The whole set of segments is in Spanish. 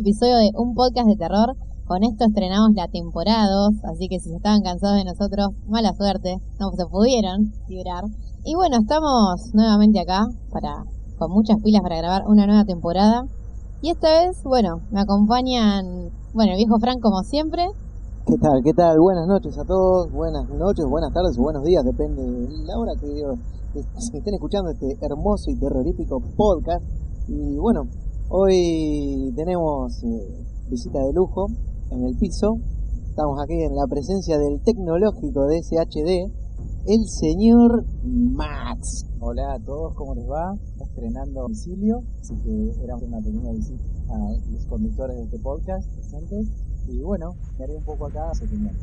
episodio de Un Podcast de Terror. Con esto estrenamos la temporada 2, así que si estaban cansados de nosotros, mala suerte, no se pudieron librar. Y bueno, estamos nuevamente acá para con muchas pilas para grabar una nueva temporada. Y esta vez, bueno, me acompañan, bueno, el viejo Frank como siempre. ¿Qué tal? ¿Qué tal? Buenas noches a todos, buenas noches, buenas tardes o buenos días, depende de la hora que estén escuchando este hermoso y terrorífico podcast. Y bueno, hoy tenemos eh, visita de lujo en el piso. Estamos aquí en la presencia del tecnológico de SHD, el señor Max. Hola a todos, ¿cómo les va? Estrenando domicilio, así que era una pequeña visita a los conductores de este podcast presentes. Y bueno, me haré un poco acá su opinión.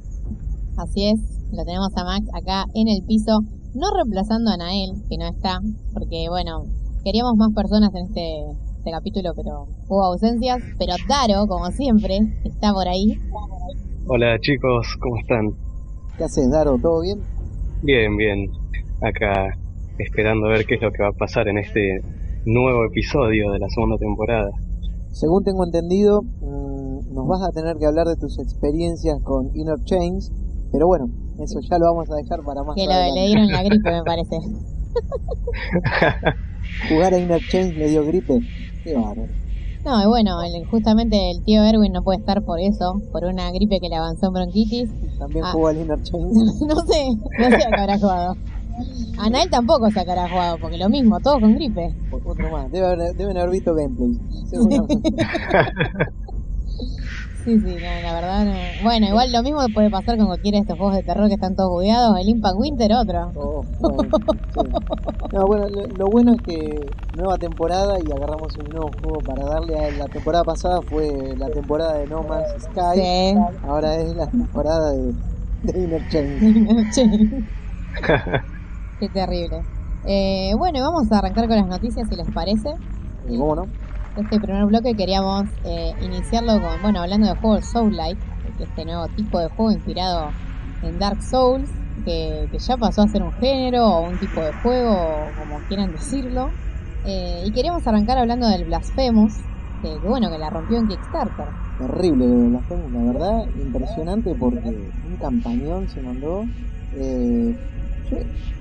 Así es, lo tenemos a Max acá en el piso, no reemplazando a Nael, que no está, porque bueno, queríamos más personas en este, este capítulo, pero hubo ausencias. Pero Taro, como siempre, está por ahí. Hola chicos, ¿cómo están? ¿Qué haces, Daro? ¿Todo bien? Bien, bien. Acá esperando a ver qué es lo que va a pasar en este nuevo episodio de la segunda temporada. Según tengo entendido, mm, nos vas a tener que hablar de tus experiencias con Inner Chains, pero bueno, eso ya lo vamos a dejar para más Que lo le dieron la gripe, me parece. Jugar a Inner Chains le dio gripe. Qué bárbaro. No, y bueno, justamente el tío Erwin no puede estar por eso, por una gripe que le avanzó en bronquitis. También ah. jugó al Inner no sé, no sé a qué habrá jugado. A Nael tampoco se habrá jugado, porque lo mismo, todos con gripe. Otro más, deben haber visto gameplay. Sí, sí, la verdad no. Bueno, igual lo mismo puede pasar con cualquiera de estos juegos de terror que están todos bugueados. El Impact Winter, otro. Oh, bueno, No, bueno, lo, bueno es que nueva temporada y agarramos un nuevo juego para darle a la temporada pasada fue la temporada de No Man's Sky. Sí. Ahora es la temporada de, de Inner Chain. Qué terrible. Eh, bueno, vamos a arrancar con las noticias si les parece. ¿Cómo no? Este primer bloque queríamos eh, iniciarlo con, bueno, hablando de juegos Soul-like, este nuevo tipo de juego inspirado en Dark Souls, que, ya pasó a ser un género o un tipo de juego, como quieran decirlo. Eh, y queríamos arrancar hablando del Blasphemous, que, bueno, que la rompió en Kickstarter. Terrible Blasphemous, la verdad, impresionante porque un campañón se mandó. Eh,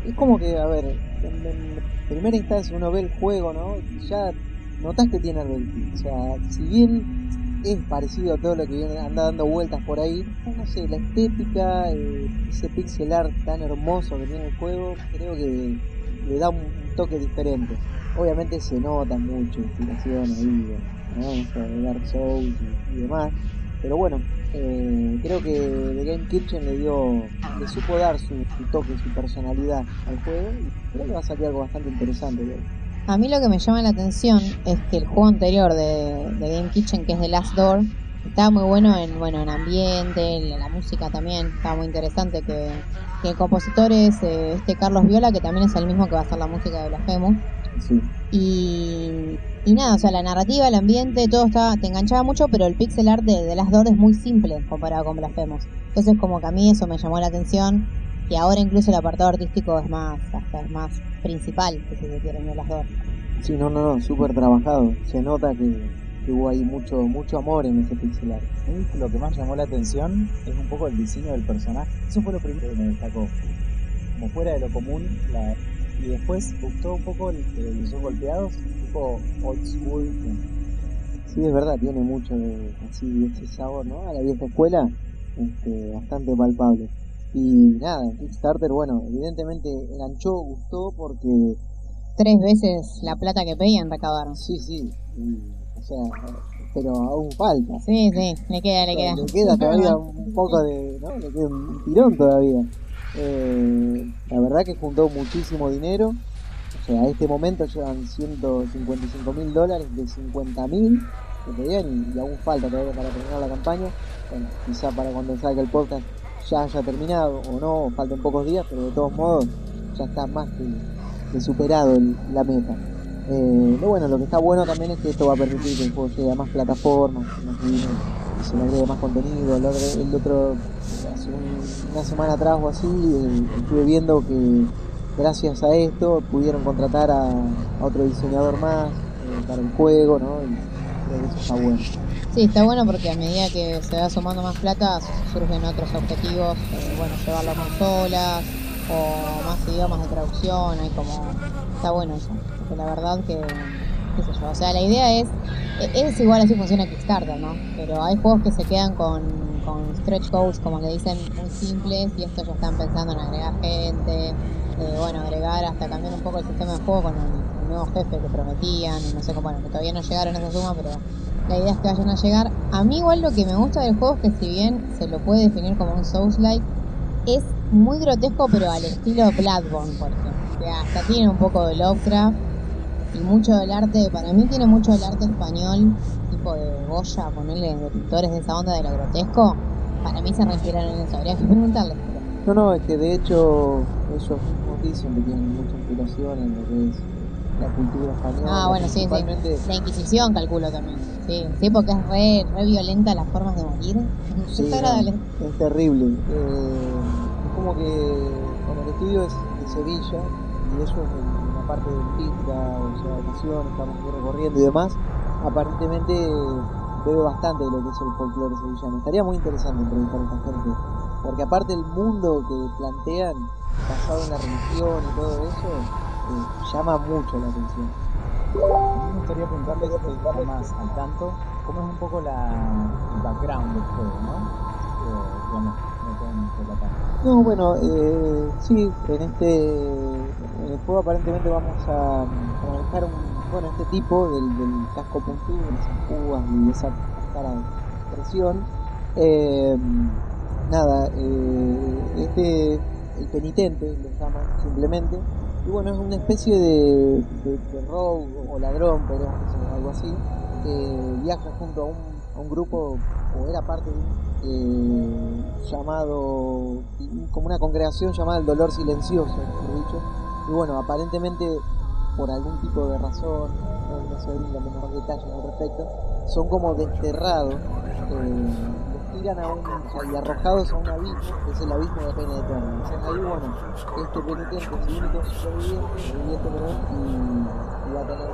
es como que, a ver, en, primera instancia uno ve el juego, ¿no? Ya notas que tiene Arbelty. O sea, si bien es parecido a todo lo que viene anda dando vueltas por ahí, no sé, la estética, eh, ese pixel art tan hermoso que tiene el juego, creo que le da un, toque diferente. Obviamente se nota mucho inspiración ahí, ¿no? de Dark Souls y, demás. Pero bueno, eh, creo que The Game Kitchen le dio, le supo dar su, toque, su personalidad al juego y creo que va a salir algo bastante interesante. A mí lo que me llama la atención es que el juego anterior de, Game Kitchen, que es The Last Door, estaba muy bueno en bueno en ambiente, la música también, estaba muy interesante que, el compositor es eh, este Carlos Viola, que también es el mismo que va a hacer la música de Blasphemous. Sí. Y, y nada, o sea, la narrativa, el ambiente, todo estaba, te enganchaba mucho, pero el pixel art de, The Last Door es muy simple comparado con Blasphemous. Entonces como que a mí eso me llamó la atención y ahora incluso el apartado artístico es más, hasta es más principal, que si se quieren, de las dos. Sí, no, no, no, súper trabajado. Se nota que, hubo ahí mucho, mucho amor en ese pixelar. Lo que más llamó la atención es un poco el diseño del personaje. Eso fue lo primero que me destacó. Como fuera de lo común, la... y después gustó un poco el, los golpeados, un poco old school. Sí, es verdad, tiene mucho de, así, ese sabor, ¿no? A la vieja escuela, este, bastante palpable. Y nada, Kickstarter, bueno, evidentemente enganchó, gustó porque... Tres veces la plata que pedían recabaron. Sí, sí. o sea, pero aún falta. Sí, sí, le queda, le queda. Le queda todavía un poco de... ¿no? Le queda un tirón todavía. Eh, la verdad que juntó muchísimo dinero. O sea, a este momento llevan 155 mil dólares de 50 mil que pedían y, aún falta todavía para terminar la campaña. Bueno, quizá para cuando salga el podcast ya haya terminado o no, faltan pocos días, pero de todos modos ya está más que, superado la meta. Eh, lo bueno, lo que está bueno también es que esto va a permitir que el juego llegue a más plataformas, que se le agregue más contenido. El otro, hace una semana atrás o así, eh, estuve viendo que gracias a esto pudieron contratar a, otro diseñador más eh, para el juego, ¿no? Y creo que eso está bueno. Sí, está bueno porque a medida que se va sumando más plata surgen otros objetivos, eh, bueno, llevarlo a consolas o más idiomas de traducción, hay como... Está bueno eso, porque la verdad que, qué sé yo, o sea, la idea es, es igual así funciona Kickstarter, ¿no? Pero hay juegos que se quedan con, con stretch goals, como le dicen, muy simples y estos ya están pensando en agregar gente, eh, bueno, agregar hasta cambiar un poco el sistema de juego con el, el nuevo jefe que prometían, y no sé cómo, bueno, que todavía no llegaron a esa suma, pero la idea es que vayan a llegar. A mí igual lo que me gusta del juego es que si bien se lo puede definir como un Souls-like, es muy grotesco pero al estilo Bloodborne, por ejemplo. Que hasta tiene un poco de Lovecraft y mucho del arte, para mí tiene mucho del arte español, tipo de Goya, ponerle de pintores de esa onda de lo grotesco. Para mí se refieren en eso, habría que preguntarles. No, no, es que de hecho ellos mismos dicen que tienen mucha inspiración en lo que es la cultura española. Ah, bueno, sí, La Inquisición calculo también. Sí, sí, porque es re, re violenta las formas de morir. Sí, es no, es terrible. Eh, es como que, bueno, el estudio es de Sevilla y ellos en la parte de Pisca, o sea, nación, estamos recorriendo y demás, aparentemente bebe bastante de lo que es el folclore sevillano. Estaría muy interesante entrevistar a esta gente, porque aparte el mundo que plantean, basado en la religión y todo eso, llama mucho la atención. Me gustaría preguntarles, estar más al tanto, cómo es un poco la, el background del juego, ¿no? Eh, relatar. No, bueno, eh, sí, en este juego aparentemente vamos a, a manejar un, bueno, este tipo del, casco puntudo, esas púas y esa cara de presión. Eh, nada, eh, este, el penitente lo llaman simplemente, y bueno, es una especie de, de, de o ladrón, podríamos decir, algo así, que viaja junto a un, grupo, o era parte de un eh, llamado, como una congregación llamada el dolor silencioso, mejor dicho. Y bueno, aparentemente por algún tipo de razón, no, no se brinda menor detalles al respecto, son como desterrados, eh, tiran a un, y arrojados a un abismo, que es el abismo de pena eterna. Entonces ahí, bueno, este penitente es el único sobreviviente, sobreviviente, y, y va a tener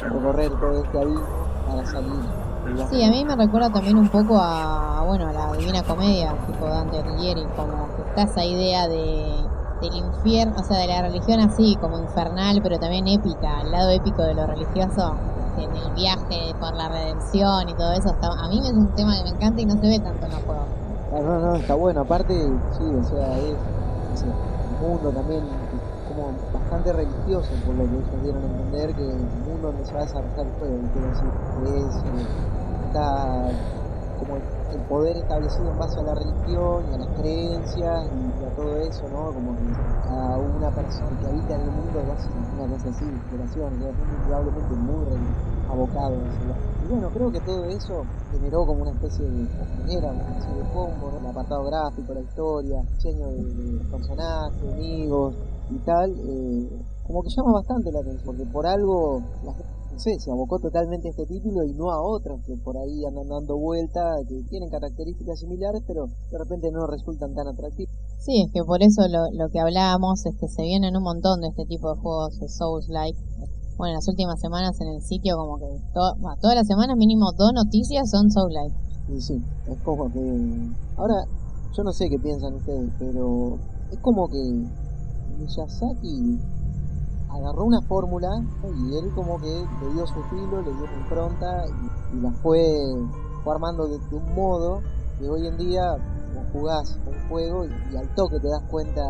que recorrer todo este abismo para salir. Sí, a mí me recuerda también un poco a, bueno, a la Divina Comedia, tipo Dante Alighieri, como que está esa idea de del infierno, o sea, de la religión así, como infernal, pero también épica, al lado épico de lo religioso, en el viaje por la redención y todo eso, a mí es un tema que me encanta y no se ve tanto en los juegos. No, no, está bueno. Aparte, sí, o sea, es sé, un mundo también como bastante religioso, por lo que ellos dieron a entender, que el mundo donde se va a desarrollar el juego, decir, que es, eh, está como el poder establecido en base a la religión y a las creencias y a todo eso, ¿no? Como a una persona que habita en el mundo es una cosa así, es indudablemente muy abocado. Y bueno, creo que todo eso generó como una especie de, genera una especie de combo, el apartado gráfico, la historia, el diseño de, de personajes, enemigos y tal, eh, como que llama bastante la atención, porque por algo la gente, sé, se abocó totalmente a este título y no a otros que por ahí andan dando vuelta, que tienen características similares, pero de repente no resultan tan atractivos. Sí, es que por eso lo, lo que hablábamos es que se vienen un montón de este tipo de juegos de Souls-like. Bueno, en las últimas semanas en el sitio como que to- bueno, todas las semanas mínimo dos noticias son Souls-like. Y sí, es como que... Ahora, yo no sé qué piensan ustedes, pero es como que Miyazaki agarró una fórmula y él como que le dio su estilo, le dio su impronta y, y la fue, fue armando de, un modo que hoy en día vos jugás un juego y, al toque te das cuenta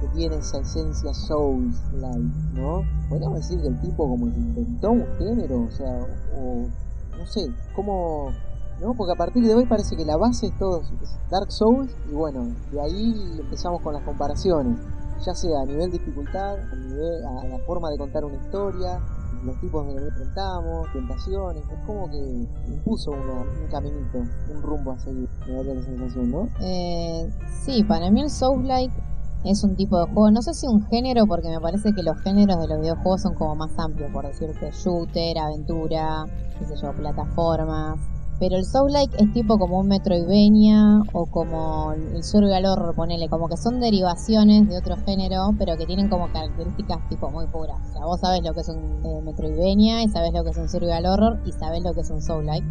que tiene esa esencia Souls-like, ¿no? Podríamos decir que el tipo como que inventó un género, o sea, o no sé, como ¿no? Porque a partir de hoy parece que la base es todo es Dark Souls y bueno, de ahí empezamos con las comparaciones, ya sea a nivel dificultad, a nivel a la forma de contar una historia, los tipos de que enfrentamos, tentaciones, es como que impuso una, un caminito, un rumbo a seguir, me da la sensación, ¿no? Eh, sí, para mí el Souls-like es un tipo de juego, no sé si un género, porque me parece que los géneros de los videojuegos son como más amplios, por decirte, shooter, aventura, qué sé yo, plataformas. Pero el Soul-like es tipo como un Metroidvania o como el Survival Horror, ponele, como que son derivaciones de otro género, pero que tienen como características tipo muy puras. O sea, vos sabés lo que es un eh, Metroidvania y sabés lo que es un Survival Horror y sabés lo que es un Soul-like.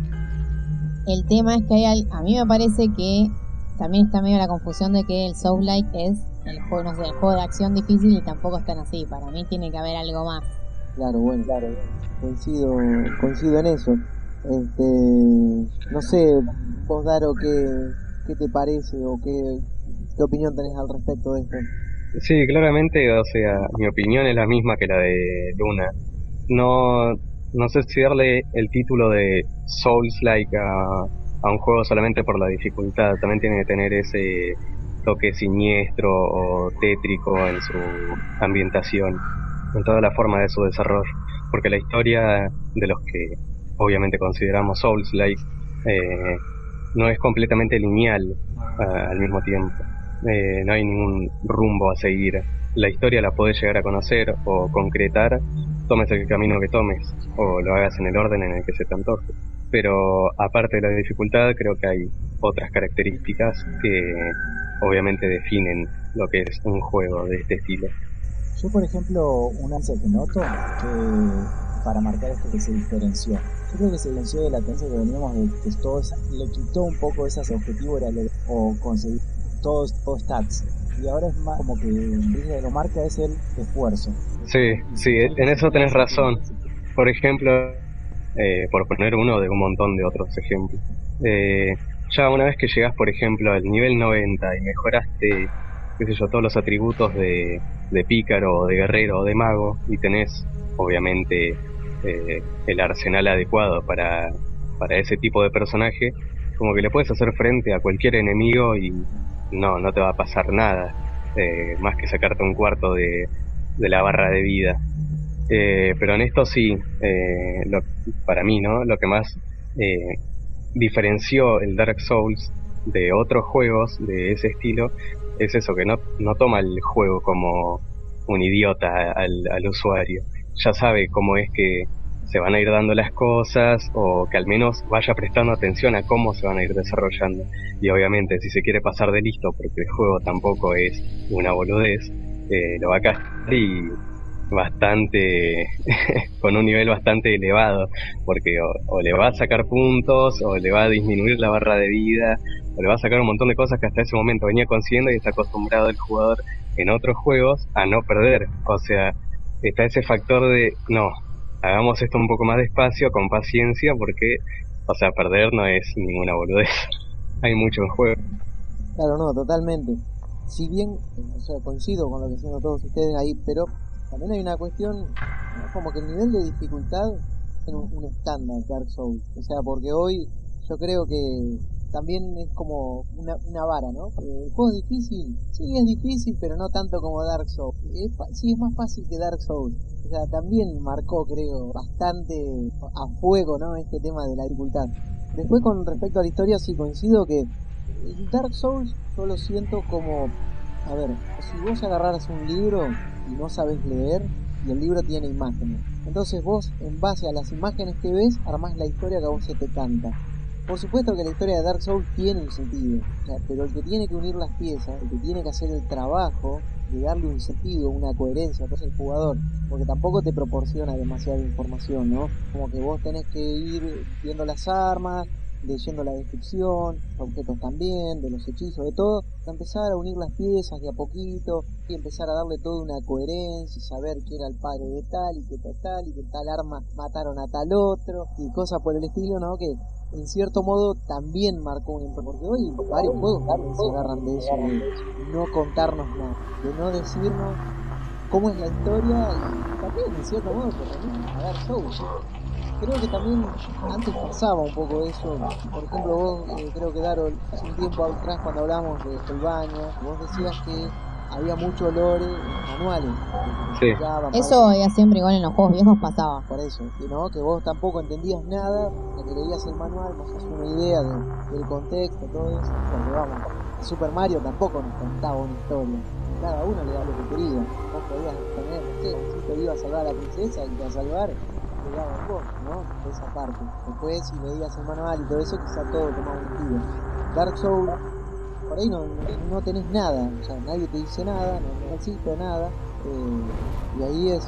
El tema es que hay, a mí me parece que también está medio la confusión de que el Soul-like es el juego, no sé, el juego de acción difícil y tampoco es tan así. Para mí tiene que haber algo más. Claro, bueno, claro, coincido, coincido en eso. Este, no sé, vos Daro, ¿qué, qué te parece o qué, qué opinión tenés al respecto de esto? Sí, claramente, o sea, mi opinión es la misma que la de Luna. No, no sé si darle el título de Souls-like a, a un juego solamente por la dificultad. También tiene que tener ese toque siniestro o tétrico en su ambientación, en toda la forma de su desarrollo. Porque la historia de los que obviamente consideramos Souls-like, eh, no es completamente lineal uh, al mismo tiempo. Eh, no hay ningún rumbo a seguir. La historia la podés llegar a conocer o concretar, tomes el camino que tomes, o lo hagas en el orden en el que se te antoje. Pero aparte de la dificultad, creo que hay otras características que obviamente definen lo que es un juego de este estilo. Yo, por ejemplo, un ansia que noto que para marcar esto que se diferenció. Yo creo que se diferenció de la tendencia que veníamos de que le quitó un poco esas objetivos era o conseguir todos, todos stats. Y ahora es más como que lo marca es el esfuerzo. Sí, sí, en eso tenés razón. Por ejemplo, eh, por poner uno de un montón de otros ejemplos. Eh, ya una vez que llegas, por ejemplo, al nivel 90 y mejoraste, qué yo, todos los atributos de, de pícaro, de guerrero o de mago, y tenés, obviamente, eh, el arsenal adecuado para, para ese tipo de personaje, como que le puedes hacer frente a cualquier enemigo y no, no te va a pasar nada, eh, más que sacarte un cuarto de, de la barra de vida. Eh, pero en esto sí, eh, lo, para mí, ¿no? Lo que más eh, diferenció el Dark Souls de otros juegos de ese estilo es eso, que no, no toma el juego como un idiota al, al usuario. Ya sabe cómo es que se van a ir dando las cosas o que al menos vaya prestando atención a cómo se van a ir desarrollando. Y obviamente si se quiere pasar de listo porque el juego tampoco es una boludez, eh, lo va a castar y bastante con un nivel bastante elevado porque o, o, le va a sacar puntos o le va a disminuir la barra de vida o le va a sacar un montón de cosas que hasta ese momento venía consiguiendo y está acostumbrado el jugador en otros juegos a no perder o sea está ese factor de no hagamos esto un poco más despacio con paciencia porque o sea perder no es ninguna boludez. Hay mucho en juego. Claro no totalmente. Si bien o sea coincido con lo que dicen todos ustedes ahí pero también hay una cuestión, como que el nivel de dificultad es un, un estándar Dark Souls. O sea, porque hoy yo creo que también es como una, una vara, ¿no? El juego es difícil, sí es difícil, pero no tanto como Dark Souls. Sí es más fácil que Dark Souls. O sea, también marcó, creo, bastante a fuego, ¿no? Este tema de la dificultad. Después, con respecto a la historia, sí coincido que Dark Souls yo lo siento como, a ver, si vos agarraras un libro y no sabes leer y el libro tiene imágenes. Entonces vos, en base a las imágenes que ves, armás la historia que a vos se te canta. Por supuesto que la historia de Dark Souls tiene un sentido, pero el que tiene que unir las piezas, el que tiene que hacer el trabajo de darle un sentido, una coherencia, que es el jugador, porque tampoco te proporciona demasiada información, ¿no? Como que vos tenés que ir viendo las armas, leyendo la descripción, objetos también, de los hechizos, de todo, empezar a unir las piezas de a poquito y empezar a darle toda una coherencia, saber quién era el padre de tal y que tal, tal y que tal arma mataron a tal otro y cosas por el estilo, ¿no? Que en cierto modo también marcó un impacto, porque hoy varios juegos también se agarran de eso, de no contarnos nada, de no decirnos cómo es la historia y también en cierto modo que a dar show creo que también antes pasaba un poco eso. Por ejemplo, vos, eh, creo que Daro, hace un tiempo atrás cuando hablamos de Solvaña, vos decías que había mucho lore en manuales. Sí. Eso ya siempre igual en los juegos viejos pasaba. Por eso, que, ¿no? que vos tampoco entendías nada, que leías el manual, no hacías una idea de, del contexto, todo eso. Porque vamos, Super Mario tampoco nos contaba una historia. Cada uno le daba lo que quería. Vos podías tener, no sé, si te iba a salvar a la princesa y te iba a salvar, pegaba en vos, ¿no? Esa parte. Después, si leías el manual y todo eso, quizá todo tomaba un tiro. Dark Souls, por ahí no, no, tenés nada, o sea, nadie te dice nada, no, existe nada, eh, y ahí es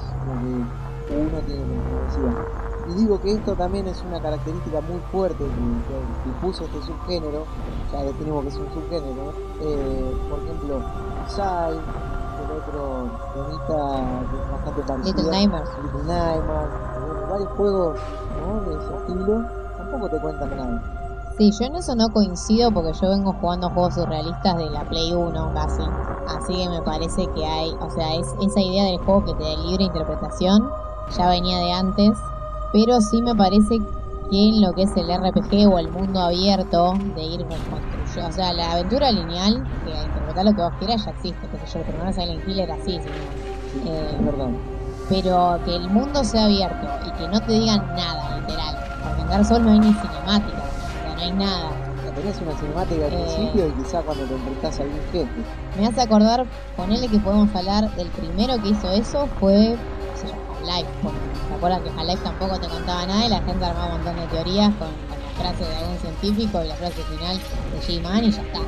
que uno tiene que decir. Y digo que esto también es una característica muy fuerte que, que, puso este subgénero, ya definimos que es un subgénero, eh, por ejemplo, Sai, el otro bonita que es bastante parecido. Little Nightmares. Little Nightmares, bueno, varios juegos ¿no? de ese estilo, tampoco te cuentan nada. Sí, yo en eso no coincido porque yo vengo jugando juegos surrealistas de la Play 1 casi. Así que me parece que hay, o sea, es esa idea del juego que te da libre interpretación ya venía de antes pero sí me parece que en lo que es el RPG o el mundo abierto de ir construyendo, o sea, la aventura lineal, que interpretar lo que vos quieras ya existe, que yo, el primero Silent Hill era así, eh, pero que el mundo sea abierto y que no te digan nada, literal, porque en Dark Souls no hay ni cinemática, no hay nada. Tenés una cinemática al eh, principio y quizá cuando te enfrentás a algún jefe. Me hace acordar, ponele que podemos hablar, del primero que hizo eso fue, Life, ¿Te acuerdas que Half-Life tampoco te contaba nada y la gente armaba un montón de teorías con, la frase de algún científico y la frase final de G-Man y ya está?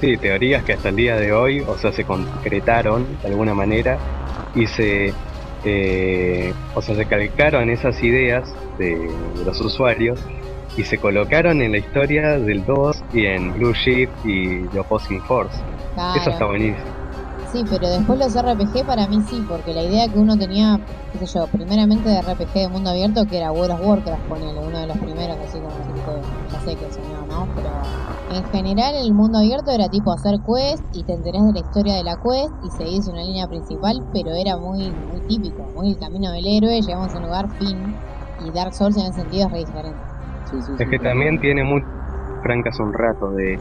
Sí, teorías que hasta el día de hoy, o sea, se concretaron de alguna manera y se, eh, o sea, se calcaron esas ideas de, los usuarios y se colocaron en la historia del 2 y en Blue Shift y The Opposing Force. Eso está buenísimo. Sí, pero después los RPG para mí sí, porque la idea que uno tenía, qué sé yo, primeramente de RPG de mundo abierto, que era World of Warcraft, ponele, uno de los primeros, así como tipo, ya sé que soñó, ¿no? Pero en general el mundo abierto era tipo hacer quest y te enterás de la historia de la quest y seguís una línea principal, pero era muy, muy típico, muy el camino del héroe, llegamos a un lugar fin, y Dark Souls en ese sentido es re diferente. Es que también tiene muy francas un rato de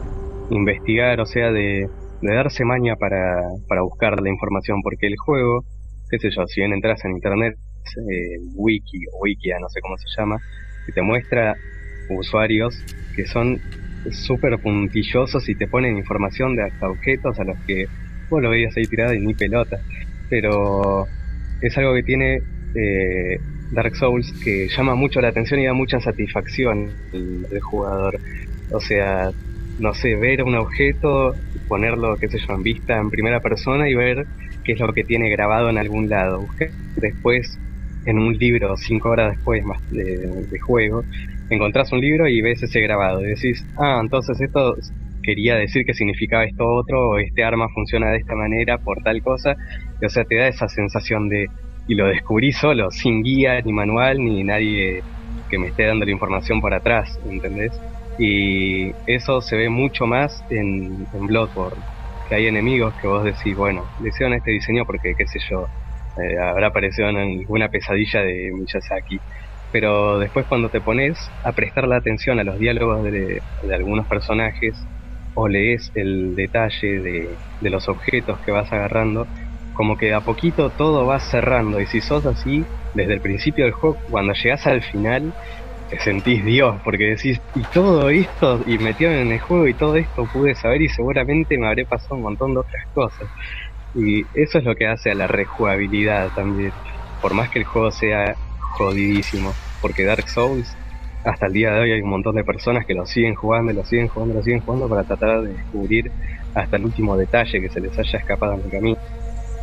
investigar, o sea, de de darse maña para, para buscar la información, porque el juego, qué sé yo, si bien entras en internet, eh, wiki o wikia, no sé cómo se llama, que te muestra usuarios que son súper puntillosos y te ponen información de hasta objetos a los que vos lo veías ahí tirado y ni pelota. Pero es algo que tiene eh, Dark Souls que llama mucho la atención y da mucha satisfacción al jugador. O sea, no sé, ver un objeto, ponerlo, qué sé yo, en vista en primera persona y ver qué es lo que tiene grabado en algún lado. Después, en un libro, cinco horas después más de, juego, encontrás un libro y ves ese grabado y decís, ah, entonces esto quería decir que significaba esto otro, o este arma funciona de esta manera por tal cosa, o sea, te da esa sensación de, y lo descubrí solo, sin guía, ni manual, ni nadie que me esté dando la información por atrás, ¿entendés? Y eso se ve mucho más en, en Bloodborne, que hay enemigos que vos decís, bueno, le este diseño porque, qué sé yo, eh, habrá aparecido en alguna pesadilla de Miyazaki. Pero después cuando te pones a prestar la atención a los diálogos de, de algunos personajes, o lees el detalle de, de los objetos que vas agarrando, como que a poquito todo va cerrando. Y si sos así, desde el principio del juego, cuando llegas al final, te sentís Dios, porque decís, y todo esto, y metido en el juego y todo esto pude saber y seguramente me habré pasado un montón de otras cosas. Y eso es lo que hace a la rejugabilidad también, por más que el juego sea jodidísimo, porque Dark Souls, hasta el día de hoy hay un montón de personas que lo siguen jugando, lo siguen jugando, lo siguen jugando para tratar de descubrir hasta el último detalle que se les haya escapado en el camino.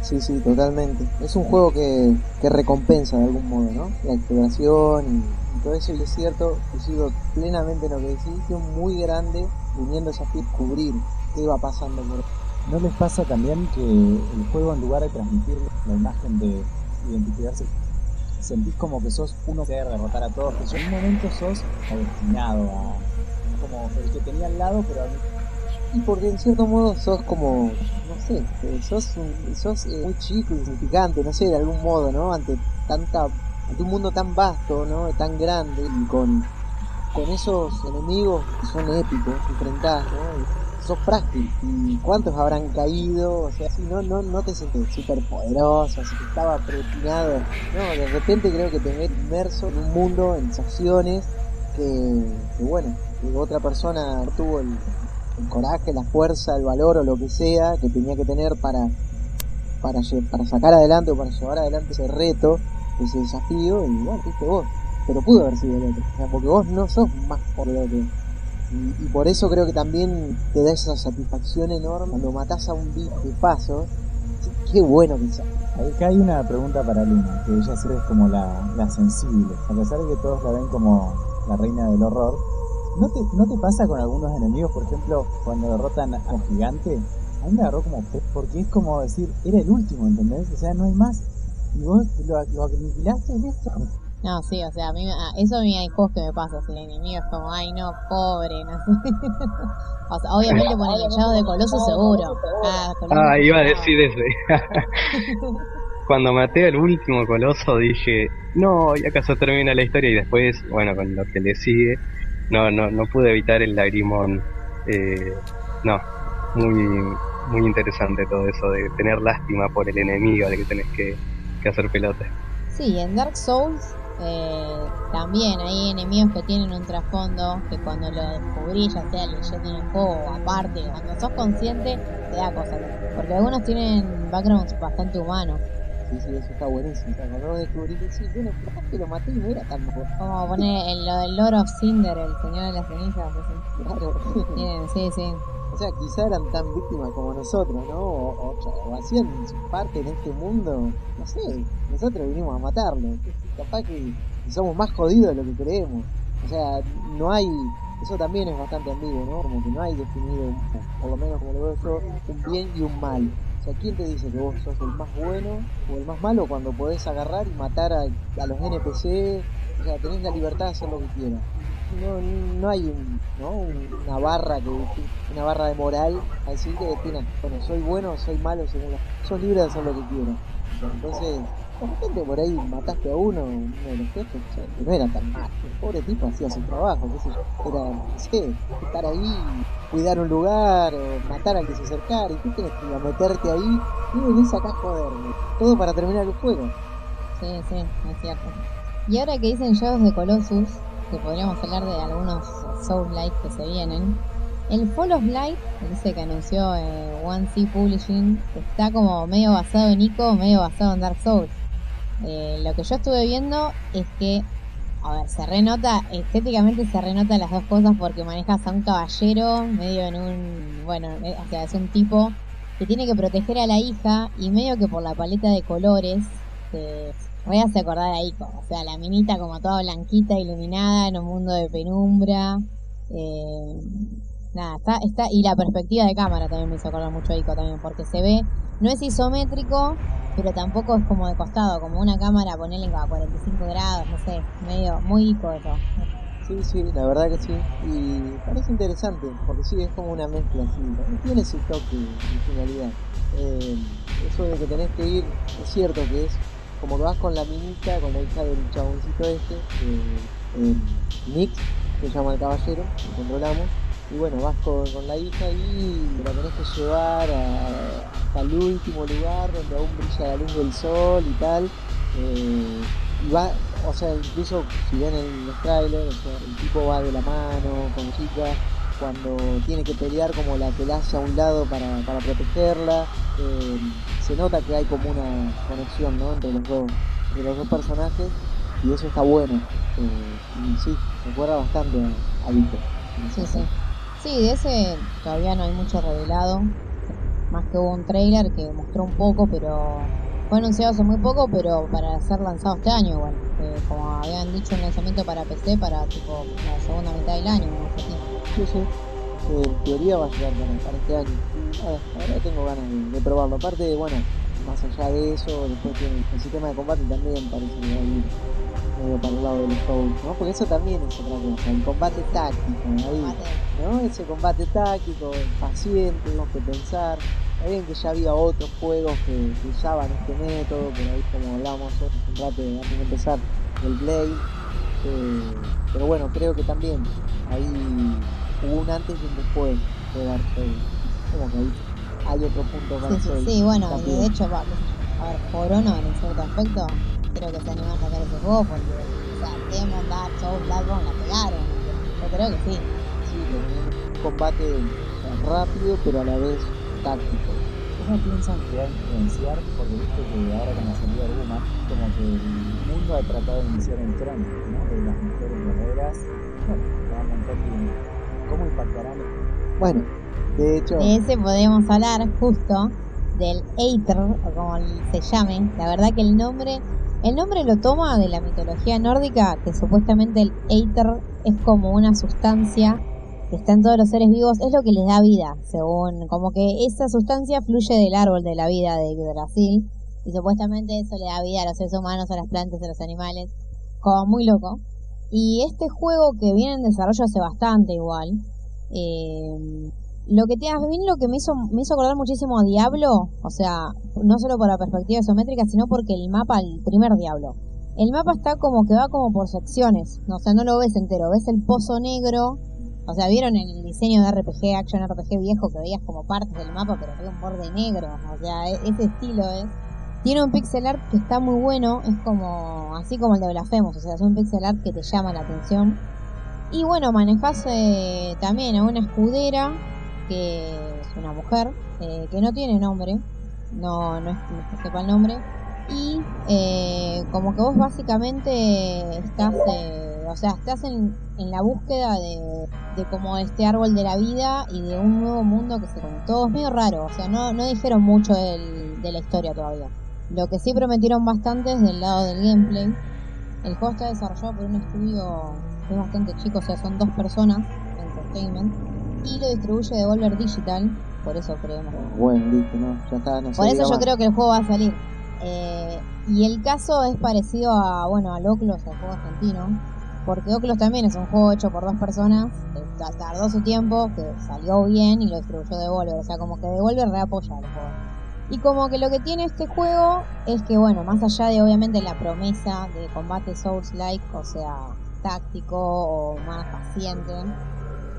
Sí, sí, totalmente. Es un juego que, que recompensa de algún modo, ¿no? La exploración y todo eso y es cierto, sigo plenamente en lo que decís, es muy grande viniéndose a descubrir qué va pasando por ¿No les pasa también que el juego en lugar de transmitir la imagen de identificarse, sentís como que sos uno que debe derrotar a todos, que en un momento sos destinado a como el que tenía al lado, pero y porque en cierto modo sos como, sé, sos, sos eh, muy chico, insignificante, no sé, de algún modo, ¿no? Ante tanta ante un mundo tan vasto, ¿no? tan grande y con, con esos enemigos que son épicos, enfrentás, ¿no? sos frágil y cuántos habrán caído, o sea, si no, no, no te sientes súper poderoso, así que estaba predestinado, no, de repente creo que te ves inmerso en un mundo, en sensaciones que, que bueno, que otra persona tuvo el, el, coraje, la fuerza, el valor o lo que sea que tenía que tener para, para, para sacar adelante o para llevar adelante ese reto ese desafío y bueno, viste vos, pero pudo haber sido el otro. Porque vos no sos más por el otro. Y, por eso creo que también te da esa satisfacción enorme cuando matás a un paso. Qué bueno que sea. Acá hay una pregunta para Luna, que ella siempre es como la, la sensible. A pesar de que todos la ven como la reina del horror, ¿no te, ¿no te pasa con algunos enemigos, por ejemplo, cuando derrotan a un gigante? A mí me agarró como porque es como decir, era el último, ¿entendés? O sea, no hay más. Y vos lo, lo aniquilaste y listo. No, sí, o sea, a mí, a- eso a mí hay juegos que me pasa, si el enemigo es como, ay no, pobre, no sé. o sea, obviamente ponen el Shadow de Coloso seguro. Ah, Ah, iba a decir ese. Cuando maté al último coloso dije, no, y acaso termina la historia y después, bueno, con lo que le sigue, no, no, no pude evitar el lagrimón. Eh, no, muy, muy interesante todo eso de tener lástima por el enemigo, de que tenés que, que hacer pelota. Sí, en Dark Souls eh, también hay enemigos que tienen un trasfondo que cuando lo descubrís, ya sea leyendo en el juego aparte, cuando sos consciente, te da cosas. Porque algunos tienen backgrounds bastante humanos. Sí, sí, eso está buenísimo. Cuando que sí, bueno, capaz que lo maté y no era tan malo. Como poner el, Lord of Cinder, el señor de las cenizas. así. Claro. Tienen, sí, sí. O sea, quizá eran tan víctimas como nosotros, ¿no? O, o- o hacían su parte en este mundo. No sé, nosotros vinimos a matarlo. Capaz que somos más jodidos de lo que creemos. O sea, no hay. Eso también es bastante ambiguo, ¿no? Como que no hay definido, por lo menos como lo veo yo, un bien y un mal. ¿Quién te dice que vos sos el más bueno o el más malo cuando podés agarrar y matar a, a los NPC? O sea, tenés la libertad de hacer lo que quieras. No, no hay un, una barra que una barra de moral así que defina bueno soy bueno soy malo según la, sos libre de hacer lo que quieras. Entonces por ahí mataste a uno uno de los jefes que no era tan mal. El pobre tipo hacía su trabajo qué sé yo. Era no estar ahí cuidar un lugar o matar al que se acercara. Y tú tenés que a meterte ahí y venís acá a todo para terminar el juego. Sí, sí, es cierto. Y ahora que dicen Shadows de Colossus, que podríamos hablar de algunos Soul Light que se vienen, el Fall of Light, ese que anunció eh, One C Publishing, está como medio basado en Ico, medio basado en Dark Souls. Eh, lo que yo estuve viendo es que, a ver, se renota, estéticamente se renota las dos cosas porque manejas a un caballero medio en un, bueno, eh, o sea, es un tipo que tiene que proteger a la hija y medio que por la paleta de colores te re hace acordar a Ico, o sea, la minita como toda blanquita, iluminada en un mundo de penumbra. Eh, nada, está, está, y la perspectiva de cámara también me hizo acordar mucho a Ico también, porque se ve, no es isométrico, pero tampoco es como de costado, como una cámara ponerle a 45 grados, no sé, medio, muy Ico eso. Sí, sí, la verdad que sí. Y parece interesante, porque sí, es como una mezcla. ¿no? Tiene su toque y finalidad. Eh, eso de que tenés que ir, es cierto que es como que vas con la minita, con la hija del chaboncito este, eh, eh, Nick, se llama el caballero, que controlamos. Y bueno, vas con, con la hija y la tenés que llevar hasta el último lugar donde aún brilla la luz del sol y tal. Eh, y va, o sea, incluso si ven en los trailers, el tipo va de la mano con chica cuando tiene que pelear como la que la a un lado para, para protegerla. eh, se nota que hay como una conexión ¿no? entre los dos, entre los dos personajes y eso está bueno. eh, y sí, recuerda bastante a, a Vito. Sí, sí. Sí, de ese todavía no hay mucho revelado. Más que hubo un trailer que mostró un poco, pero fue anunciado hace muy poco, pero para ser lanzado este año igual. Eh, como habían dicho, un lanzamiento para PC para tipo la segunda mitad del año, no. Sí, sí. En teoría va a llegar para, este año. Nada, ahora tengo ganas de probarlo. Aparte, bueno, más allá de eso, después tiene el sistema de combate también parece que va a ir medio para el lado de los Souls, ¿no? Porque eso también es otra cosa, el combate táctico, ahí, ¿no? Ese combate táctico, paciente, tenemos que pensar. Está bien que ya había otros juegos que, que usaban este método, pero ahí como hablábamos hace un rato antes de empezar, el Blade. eh, pero bueno, creo que también ahí hubo un antes y un después de Dark Souls. Como que ahí hay otro punto para Sí, sí, sí, bueno, y también. de hecho, va, a ver, en cierto aspecto, creo que se animan a sacar ese juego porque, o sea, Demon, Dark Souls, Bloodborne la pegaron. Yo creo que sí. Sí, pero un combate rápido pero a la vez táctico. no piensan que va a influenciar, porque viste que ahora con la salida de Guma, como que el mundo ha tratado de iniciar un trámite, ¿no? De las mujeres guerreras, bueno, va a ¿Cómo impactarán? Bueno, de hecho, De ese podemos hablar justo del Aether, o como se llame. La verdad que el nombre, el nombre lo toma de la mitología nórdica, que supuestamente el Aether es como una sustancia que está en todos los seres vivos, es lo que les da vida, según, como que esa sustancia fluye del árbol de la vida de Brasil, y supuestamente eso le da vida a los seres humanos, a las plantas, a los animales, como muy loco. Y este juego que viene en desarrollo hace bastante igual, eh, lo que tiene a mí lo que me hizo me hizo acordar muchísimo a Diablo, o sea, no solo por la perspectiva isométrica, sino porque el mapa, el primer Diablo, el mapa está como que va como por secciones, o sea, no lo ves entero, ves el pozo negro, o sea, vieron el diseño de RPG, Action RPG viejo, que veías como partes del mapa, pero había un borde negro, o sea, e-, ese estilo es. Tiene un pixel art que está muy bueno, es como, así como el de Blasphemous, o sea, es un pixel art que te llama la atención. Y bueno, manejas eh, también a una escudera que es una mujer, eh, que no tiene nombre, no, no es que sepa el nombre, y eh, como que vos básicamente estás, eh, o sea, estás en, en la búsqueda de, de como este árbol de la vida y de un nuevo mundo que se contó. Es medio raro, o sea, no, no dijeron mucho de la historia todavía. Lo que sí prometieron bastante es del lado del gameplay. El juego está desarrollado por un estudio que es bastante chico, o sea, son dos personas, Entertainment, y lo distribuye Devolver Digital, por eso creemos. bueno, listo, no, ya está, no Por eso yo más. creo que el juego va a salir. Eh, y el caso es parecido a, bueno, al Oclos, el juego argentino, porque Oclos también es un juego hecho por dos personas, que tardó su tiempo, que salió bien y lo distribuyó Devolver, o sea, como que Devolver reapoya el juego. Y como que lo que tiene este juego es que, bueno, más allá de obviamente la promesa de combate Souls-like, o sea, táctico o más paciente,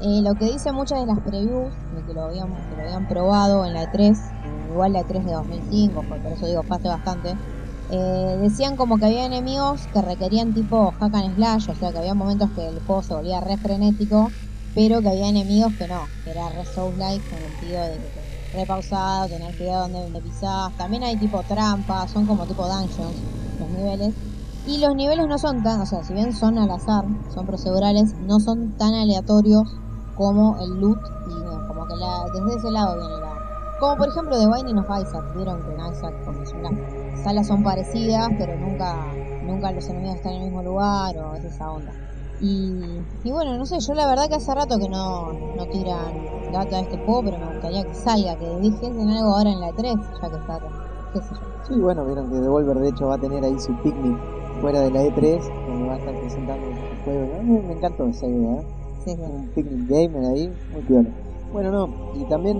eh, lo que dice muchas de las previews, de que lo habían, lo habían probado en la E3, igual la E3 de 2005, por eso digo, fue bastante, eh, decían como que había enemigos que requerían tipo hack and slash, o sea que había momentos que el juego se volvía re frenético, pero que había enemigos que no, que era re Souls-like en el sentido de que re pausado, tener cuidado donde, donde pisás. También hay tipo trampas, son como tipo dungeons los niveles. Y los niveles no son tan, o sea, si bien son al azar, son procedurales, no son tan aleatorios como el loot y como que la, desde ese lado viene la... Como por ejemplo de Binding of Isaac, vieron que en Isaac como si las salas son parecidas, pero nunca, nunca los enemigos están en el mismo lugar o es esa onda. Y, y bueno, no sé, yo la verdad que hace rato que no, no tiran data de este juego, pero me gustaría que salga, que dijesen algo ahora en la E3, ya que está, qué. Sí, bueno, vieron que Devolver de hecho va a tener ahí su picnic fuera de la E3, donde va a estar presentando el juego. A me encantó esa idea, ¿eh? Sí, sí. un picnic gamer ahí, muy piola. Bueno, no, y también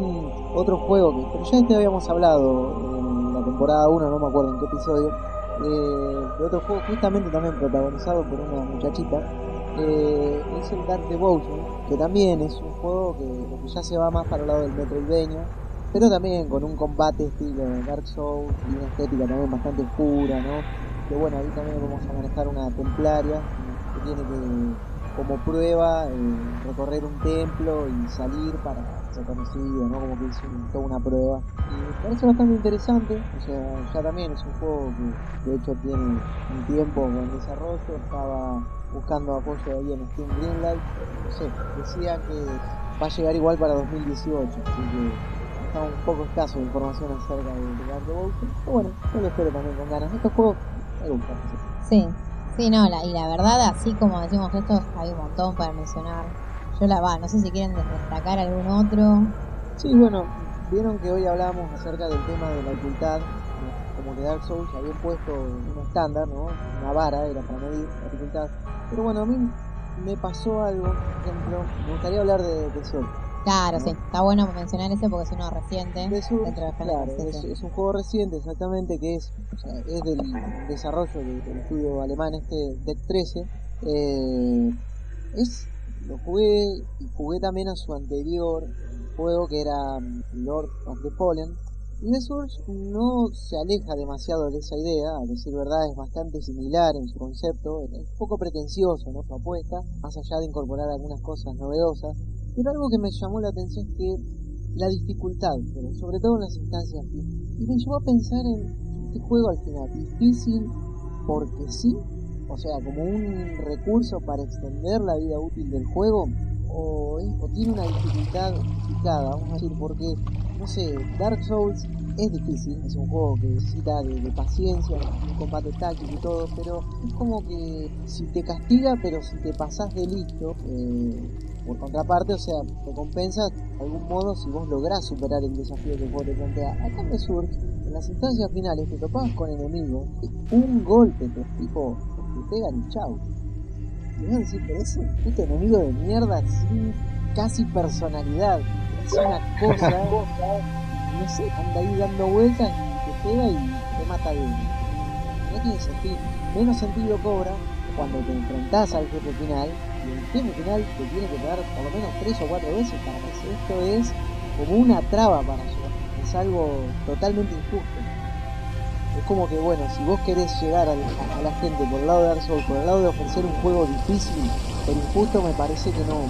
otro juego que, pero ya este habíamos hablado en la temporada 1, no me acuerdo en qué episodio, eh, de otro juego justamente también protagonizado por una muchachita, eh, es el Dark Devotion, que también es un juego que, que ya se va más para el lado del Metroidvania, pero también con un combate estilo Dark Souls y una estética también bastante oscura, ¿no? Que bueno, ahí también vamos a manejar una templaria que tiene que como prueba eh, recorrer un templo y salir para ser conocido, ¿no? Como que es un- toda una prueba. Y me parece bastante interesante, o sea, ya también es un juego que de hecho tiene un tiempo en desarrollo, estaba buscando apoyo ahí en Steam Greenlight, no sé, decía que va a llegar igual para 2018, así que está un poco escaso de información acerca de, Dark Devotion, pero bueno, yo lo espero también con ganas. Estos juegos me gustan. sí. Sí, sí, no, la, y la verdad, así como decimos esto, hay un montón para mencionar. Yo la va, no sé si quieren destacar algún otro. Sí, bueno, vieron que hoy hablábamos acerca del tema de la dificultad, como que Dark Souls había puesto un estándar, ¿no? Una vara era para medir la dificultad. Pero bueno, a mí me pasó algo, por ejemplo, me gustaría hablar de, de Soul. Claro, sí, está bueno mencionar ese porque es uno reciente. De dentro del género, claro, es, es un juego reciente exactamente que es, o sea, es del desarrollo de- del estudio alemán este Deck 13. Eh, es, lo jugué y jugué también a su anterior juego que era mm, Lord of the Fallen. Y The Surge no se aleja demasiado de esa idea, a decir verdad es bastante similar en su concepto, es un poco pretencioso ¿no? su apuesta, más allá de incorporar algunas cosas novedosas. Pero algo que me llamó la atención es que la dificultad, pero sobre todo en las instancias. Y me llevó a pensar en este juego al final, difícil porque sí, o sea, como un recurso para extender la vida útil del juego, o, tiene una dificultad justificada, vamos a decir, porque, no sé, Dark Souls es difícil, es un juego que necesita de, paciencia, un combate táctico y todo, pero es como que si te castiga, pero si te pasas de listo, eh, por contraparte, o sea, te compensa de algún modo si vos lográs superar el desafío que vos te plantea. Acá me surge, en las instancias finales te topabas con enemigos, un golpe te tipo, te pegan y chau. Y vas a decir, pero es un puto enemigo de mierda sin casi personalidad. Es una cosa, no sé, anda ahí dando vueltas y te pega y te mata de uno. No tiene sentido. Menos sentido cobra cuando te enfrentás al jefe final el jefe final te tiene que dar por lo menos tres o cuatro veces para que esto es como una traba para su es algo totalmente injusto. Es como que bueno si vos querés llegar a, la gente por el lado de Dark Souls por el lado de ofrecer un juego difícil pero injusto me parece que no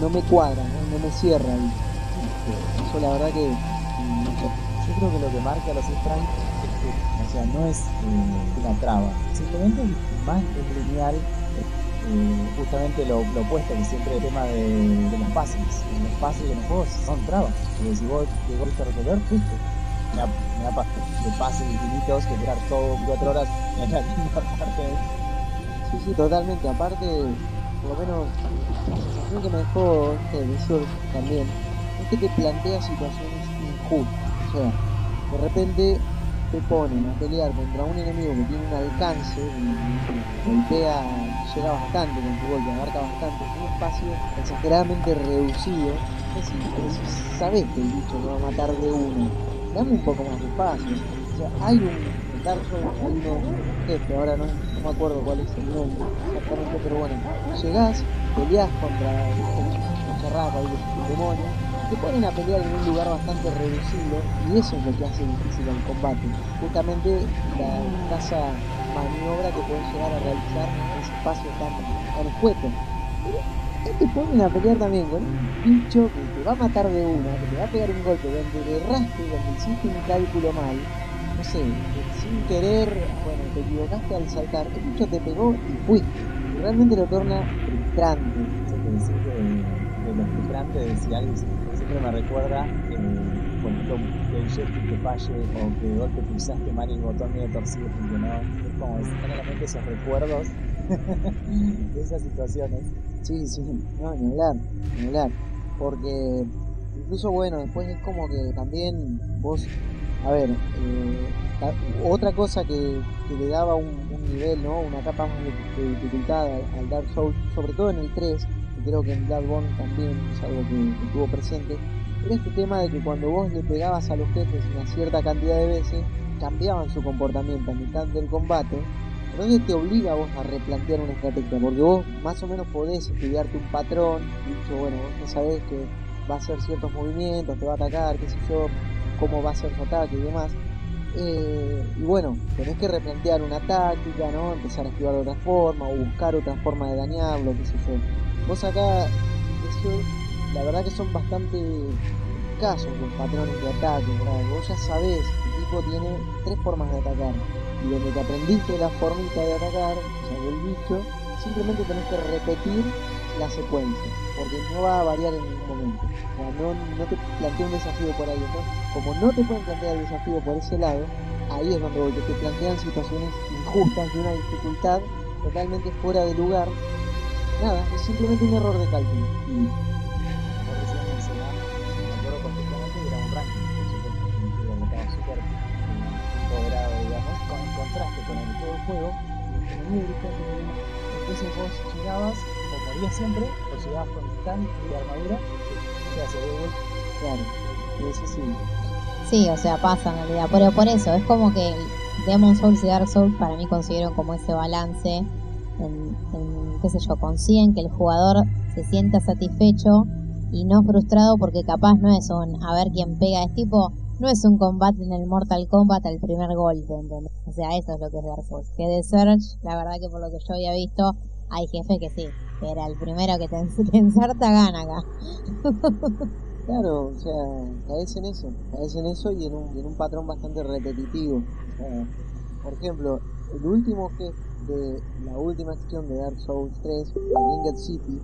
no, me cuadra no, me cierra eso la verdad que yo creo que lo que marca los Strange es que o sea no es eh, una traba simplemente más lineal justamente lo, opuesto que siempre el tema de, los pases. Los pases de los juegos son trabas. Porque si vos llegás a resolver, fuiste. Me da, de pases infinitos que durar todo cuatro horas en la totalmente. Aparte, por lo menos la sensación que me dejó este de también es que te plantea situaciones injustas. O sea, de repente te ponen a pelear contra un enemigo que tiene un alcance, y golpea, bastante con su golpe, abarca bastante, un espacio exageradamente reducido. Es sabes que el bicho lo va a matar de uno, dame un poco más de espacio. O sea, hay un Dark hay un jefe, ahora no, me acuerdo cuál es el nombre exactamente, pero bueno, llegás, peleás contra el y el demonio te ponen a pelear en un lugar bastante reducido y eso es lo que hace difícil el combate. Justamente la escasa maniobra que puedes llegar a realizar en ese espacio tan, tan. Pero te ponen a pelear también con un bicho que te va a matar de una, que te va a pegar un golpe donde le erraste, donde hiciste un cálculo mal, no sé, sin querer, bueno, te equivocaste al saltar, el bicho te pegó y fuiste. Y realmente lo torna frustrante. Se puede decir que de lo frustrante de si alguien me recuerda, eh, por ejemplo, que falle o que de golpe pulsaste mal el botón medio torcido y no. Es como generalmente esos recuerdos de esas situaciones. Sí, sí, no, ni hablar, ni hablar. Porque incluso, bueno, después es como que también vos, a ver, eh, otra cosa que, que, le daba un, nivel, ¿no? Una capa más de, dificultad al Dark Souls, sobre todo en el 3, creo que en Bloodborne también es algo que, estuvo presente, era este tema de que cuando vos le pegabas a los jefes una cierta cantidad de veces, cambiaban su comportamiento a mitad del combate, entonces te obliga a vos a replantear una estrategia, porque vos más o menos podés estudiarte un patrón, dicho, bueno, vos ya sabés que va a hacer ciertos movimientos, te va a atacar, qué sé yo, cómo va a ser su ataque y demás. Eh, y bueno, tenés que replantear una táctica, ¿no? Empezar a esquivar de otra forma, o buscar otra forma de dañarlo, qué sé yo. Vos acá, eso, la verdad que son bastante escasos los patrones de ataque, Vos ya sabés que el tipo tiene tres formas de atacar. Y donde te aprendiste la formita de atacar, o sea, del bicho, simplemente tenés que repetir la secuencia, porque no va a variar en ningún momento. O sea, no, te plantea un desafío por ahí. Entonces, como no te pueden plantear el desafío por ese lado, ahí es donde te plantean situaciones injustas de una dificultad totalmente fuera de lugar Nada, es simplemente un error de cálculo. Con el contraste con el juego juego, en el entonces vos llegabas, o morías siempre, o llegabas con stand y armadura, sea, se ve Claro, eso sí. Sí, o sea, pasa en realidad, pero por eso, es como que Demon Souls y Dark Souls para mí considero como ese balance en, qué sé yo, consiguen que el jugador se sienta satisfecho y no frustrado porque capaz no es un a ver quién pega, es tipo, no es un combate en el Mortal Kombat al primer golpe, O sea, eso es lo que es Dark Souls. Que de Surge, la verdad que por lo que yo había visto, hay jefe que sí, que era el primero que te, ensarta gana acá. Claro, o sea, caes en eso, caes en eso y en un, en un patrón bastante repetitivo. O sea, por ejemplo, el último que de la última acción de Dark Souls 3, Ringed City,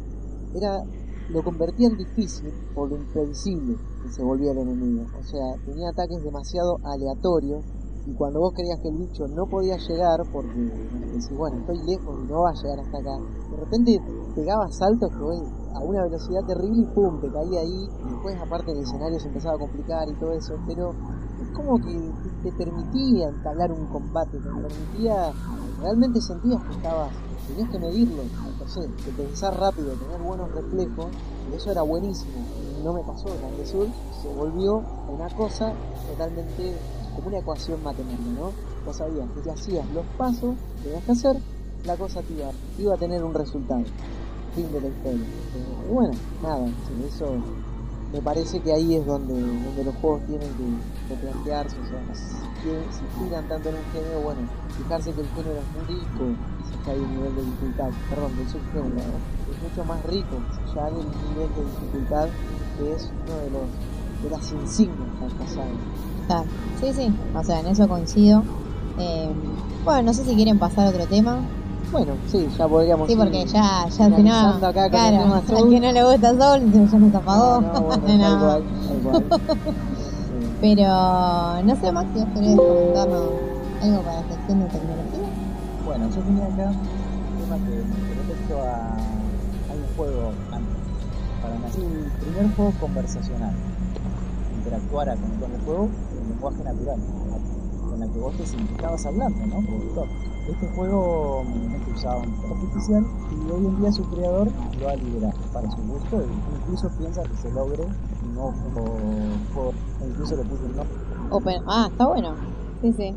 era lo convertía en difícil por lo imprevisible que se volvía el enemigo. O sea, tenía ataques demasiado aleatorios y cuando vos creías que el bicho no podía llegar, porque decís, bueno, estoy lejos y no va a llegar hasta acá, de repente pegaba saltos a una velocidad terrible y pum, te caía ahí. Y después, aparte, el escenario se empezaba a complicar y todo eso, pero es como que te permitía entablar un combate, te permitía, realmente sentías que estabas, tenías que medirlo, no sé, que pensar rápido, tener buenos reflejos, y eso era buenísimo. No me pasó el Sur, se volvió una cosa totalmente como una ecuación matemática, ¿no? Vos sabías que si hacías los pasos que tenías que hacer, la cosa iba, iba a tener un resultado. Fin de la historia. Eh, y bueno, nada, eso me parece que ahí es donde, donde los juegos tienen que, que plantearse, o sea, si, si giran tanto en un género, bueno, fijarse que el género es muy rico, si hay un nivel de dificultad, perdón, del subgénero, es mucho más rico, ya del nivel de dificultad que es uno de los de las insignias del pasado. Claro. Sí, sí, o sea, en eso coincido. Eh, bueno, no sé si quieren pasar a otro tema. Bueno, sí, ya podríamos Sí, ir porque ya, ya si no, acá con el claro, tema al que no le gusta Soul, ya nos apagó. No, no, bueno, No. Pero no sé, Max, si vos querés comentarnos algo para la sección de tecnología. Bueno, yo tenía acá un tema que respecto a. Hay un juego antes. Para nacer el primer juego conversacional. Interactuara con, con el juego en lenguaje natural. Con la que vos te estabas hablando, ¿no? El. Este juego obviamente usaba un artificial y hoy en día su creador lo ha liberado para su gusto e incluso piensa que se logre un nuevo juego, e incluso le puso el nombre Open. Ah, está bueno. Sí, sí.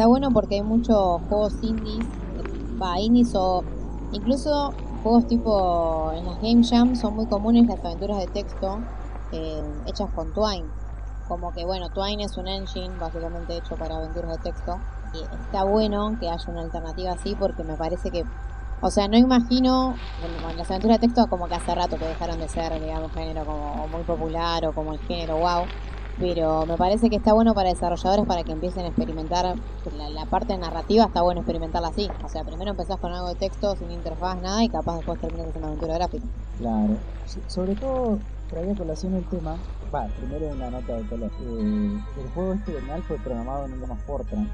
Está bueno porque hay muchos juegos indies, va, indies o incluso juegos tipo en las Game Jam son muy comunes las aventuras de texto eh, hechas con Twine. Como que bueno, Twine es un engine básicamente hecho para aventuras de texto y está bueno que haya una alternativa así porque me parece que, o sea, no imagino, bueno, las aventuras de texto como que hace rato que dejaron de ser, digamos, género como muy popular o como el género wow pero me parece que está bueno para desarrolladores para que empiecen a experimentar la, parte narrativa está bueno experimentarla así o sea primero empezás con algo de texto sin interfaz nada y capaz después terminas haciendo aventura gráfica Claro. So- Sobre todo traía colación el tema, va, primero una nota de color. Eh, el juego este de NAL fue programado en un idioma Fortran.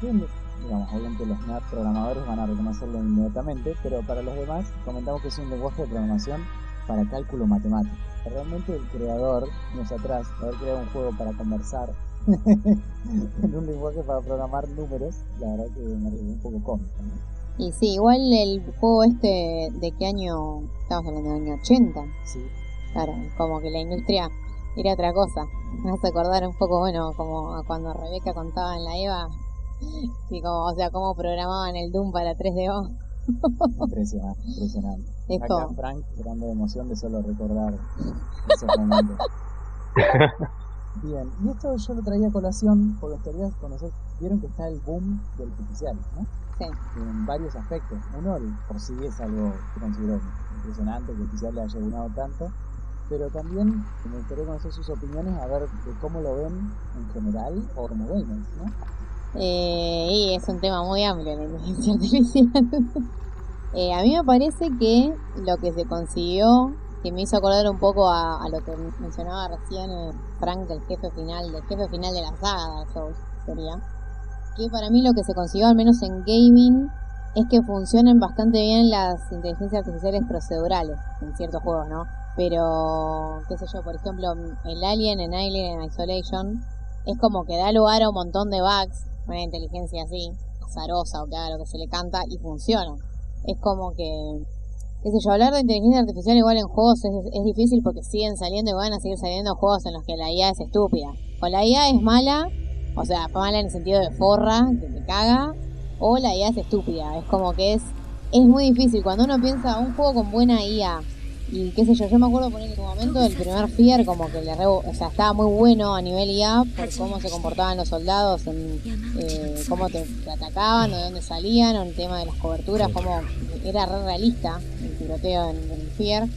Bien, digamos, obviamente los NAT programadores van a reconocerlo inmediatamente, pero para los demás comentamos que es un lenguaje de programación para cálculo matemático. Realmente el creador, años atrás, haber creado un juego para conversar en un lenguaje para programar números, la verdad que me un poco cómico. ¿no? y sí igual el juego este de qué año estamos hablando del año 80 Sí, claro como que la industria era otra cosa me hace acordar un poco bueno como a cuando Rebeca contaba en la EVA y como o sea cómo programaban el Doom para 3DO impresionante, impresionante. es Acá como Frank llorando de emoción de solo recordar esos momentos. Bien, y esto yo lo traía a colación porque teoría conocer, vieron que está el boom del artificial, ¿no? sí En varios aspectos. Uno, el por sí es algo que considero impresionante que el artificial le haya llenado tanto, pero también me gustaría conocer sus opiniones a ver de cómo lo ven en general o como ¿no? Eh, y es un tema muy amplio la inteligencia artificial. Eh, a mí me parece que lo que se consiguió, que me hizo acordar un poco a, lo que mencionaba recién eh, Frank, el jefe final, del jefe final de la saga Dark sería, que para mí lo que se consiguió, al menos en gaming, es que funcionen bastante bien las inteligencias artificiales procedurales en ciertos juegos, ¿no? Pero, qué sé yo, por ejemplo, el Alien en Alien Isolation es como que da lugar a un montón de bugs, una inteligencia así, azarosa o que haga lo que se le canta y funciona. Es como que, qué sé yo, hablar de inteligencia artificial igual en juegos es, es difícil porque siguen saliendo y van a seguir saliendo juegos en los que la IA es estúpida. O la IA es mala, o sea, mala en el sentido de forra, que te caga, o la IA es estúpida. Es como que es, es muy difícil. Cuando uno piensa un juego con buena IA y qué sé yo, yo me acuerdo poner en su momento el primer Fear como que le re, o sea, estaba muy bueno a nivel IA por cómo se comportaban los soldados, en eh, cómo te, atacaban, de dónde salían, o el tema de las coberturas, cómo era re realista el tiroteo en, en Fear.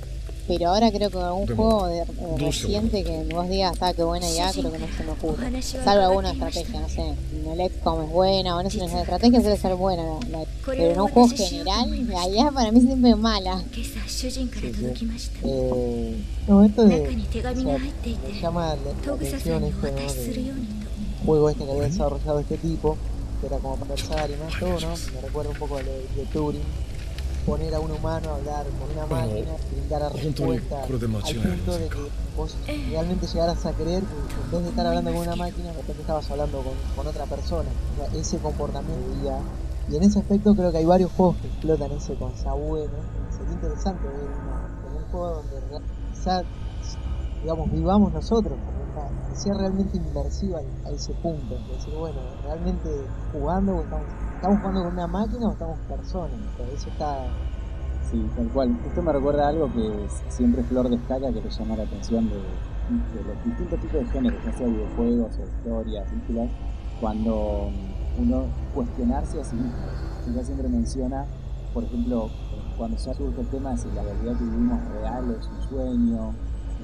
Pero ahora creo que algún juego de, eh, reciente que vos digas, ah, qué buena idea, creo que no se me ocurre. Salvo alguna estrategia, no sé, no Epcom es buena, o no sé, la estrategia suele ser buena, la, pero en un juego general, la idea para mí siempre es mala. Eh, no, esto de, o sea, este, juego este que había desarrollado este tipo, que era como para pensar y más todo, ¿no? Me recuerda un poco a lo de, de Turing poner a un humano a hablar con una máquina, brindar a respuestas, al punto de que vos realmente llegaras a creer que en vez de estar hablando con una máquina, de repente estabas hablando con, otra persona. Ese comportamiento y, y, en ese aspecto creo que hay varios juegos que explotan ese con bueno. Sería interesante ver un juego donde quizás, digamos, vivamos nosotros, que sea realmente inmersiva a ese punto. Es decir, bueno, realmente jugando o estamos estamos jugando con una máquina o estamos personas. Eso está Sí, tal cual. Esto me recuerda a algo que siempre Flor destaca, que le llama la atención de, los distintos tipos de géneros, ya sea videojuegos o historias, películas, cuando uno cuestionarse a sí mismo. Ella siempre menciona, por ejemplo, cuando se surge el tema de si la realidad que vivimos es real o es un sueño,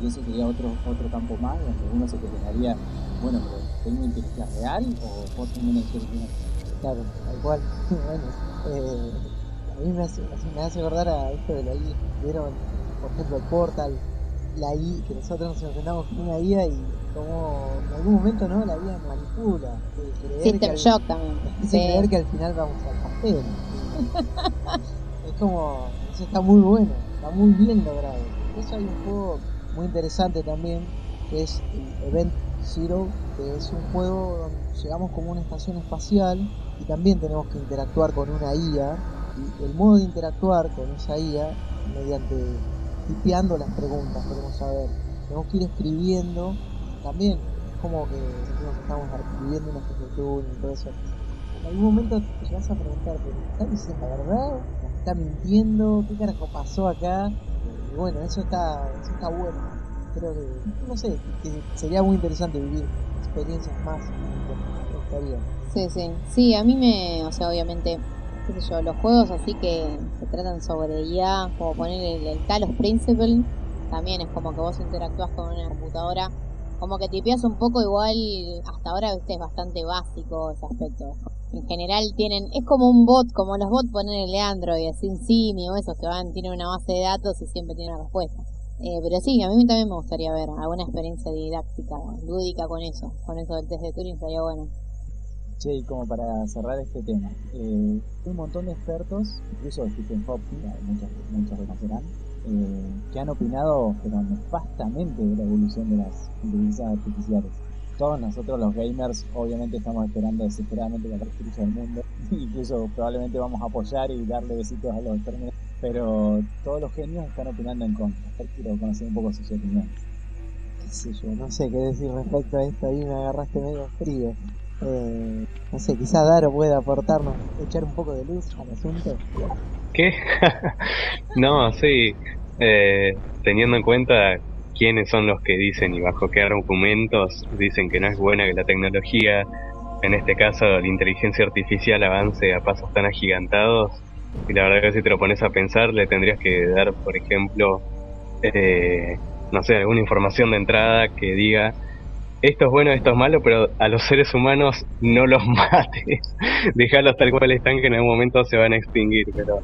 y eso sería otro, otro campo más donde uno se cuestionaría, bueno, pero ¿tengo una inteligencia real o vos tengo una inteligencia Claro, tal cual. bueno, eh, a mí me hace, me hace acordar a esto de la I. Vieron, por ejemplo, el Portal, la I, que nosotros nos enfrentamos con una IA y como en algún momento, ¿no? La IA manipula. que System Shock también. Dice Sí. creer que al final vamos al pastel. es como, eso está muy bueno, está muy bien logrado. Eso hay un juego muy interesante también, que es el Event Zero, que es un juego donde llegamos como una estación espacial y también tenemos que interactuar con una IA. Y el modo de interactuar con esa IA, mediante tipeando las preguntas, queremos saber. Tenemos que ir escribiendo, también es como que sentimos que estamos escribiendo una escritura y todo eso. En algún momento te llegas a preguntar, ¿pero está diciendo la verdad? ¿Nos está mintiendo? ¿Qué carajo pasó acá? Y bueno, eso está, eso está bueno. Creo que, no sé, que sería muy interesante vivir experiencias más. Me gustaría. Sí, sí. Sí, a mí me, o sea, obviamente, qué sé yo, los juegos así que se tratan sobre IA, como poner el, Talos Principle, también es como que vos interactúas con una computadora, como que tipeas un poco igual, hasta ahora, viste, es bastante básico ese aspecto. En general tienen, es como un bot, como los bots ponen el Android, sin Simi o esos que van, tienen una base de datos y siempre tienen la respuesta. Eh, pero sí, a mí también me gustaría ver alguna experiencia didáctica, lúdica con eso, con eso del test de Turing estaría bueno. Che, y como para cerrar este tema, eh, un montón de expertos, incluso Stephen Hawking, eh, muchos, muchos reconocerán, eh, que han opinado pero nefastamente de la evolución de las inteligencias artificiales. Todos nosotros los gamers obviamente estamos esperando desesperadamente la destruya del mundo, incluso probablemente vamos a apoyar y darle besitos a los términos, pero todos los genios están opinando en contra. Quiero conocer un poco sus opiniones. qué sé yo, no sé qué decir respecto a esto, ahí me agarraste medio frío. Eh, no sé, quizás Daro pueda aportarnos, echar un poco de luz al asunto. ¿Qué? no, sí. Eh, teniendo en cuenta quiénes son los que dicen y bajo qué argumentos dicen que no es buena que la tecnología, en este caso la inteligencia artificial, avance a pasos tan agigantados. Y la verdad que si te lo pones a pensar, le tendrías que dar, por ejemplo, eh, no sé, alguna información de entrada que diga esto es bueno, esto es malo, pero a los seres humanos no los mates. Dejalos tal cual están que en algún momento se van a extinguir, pero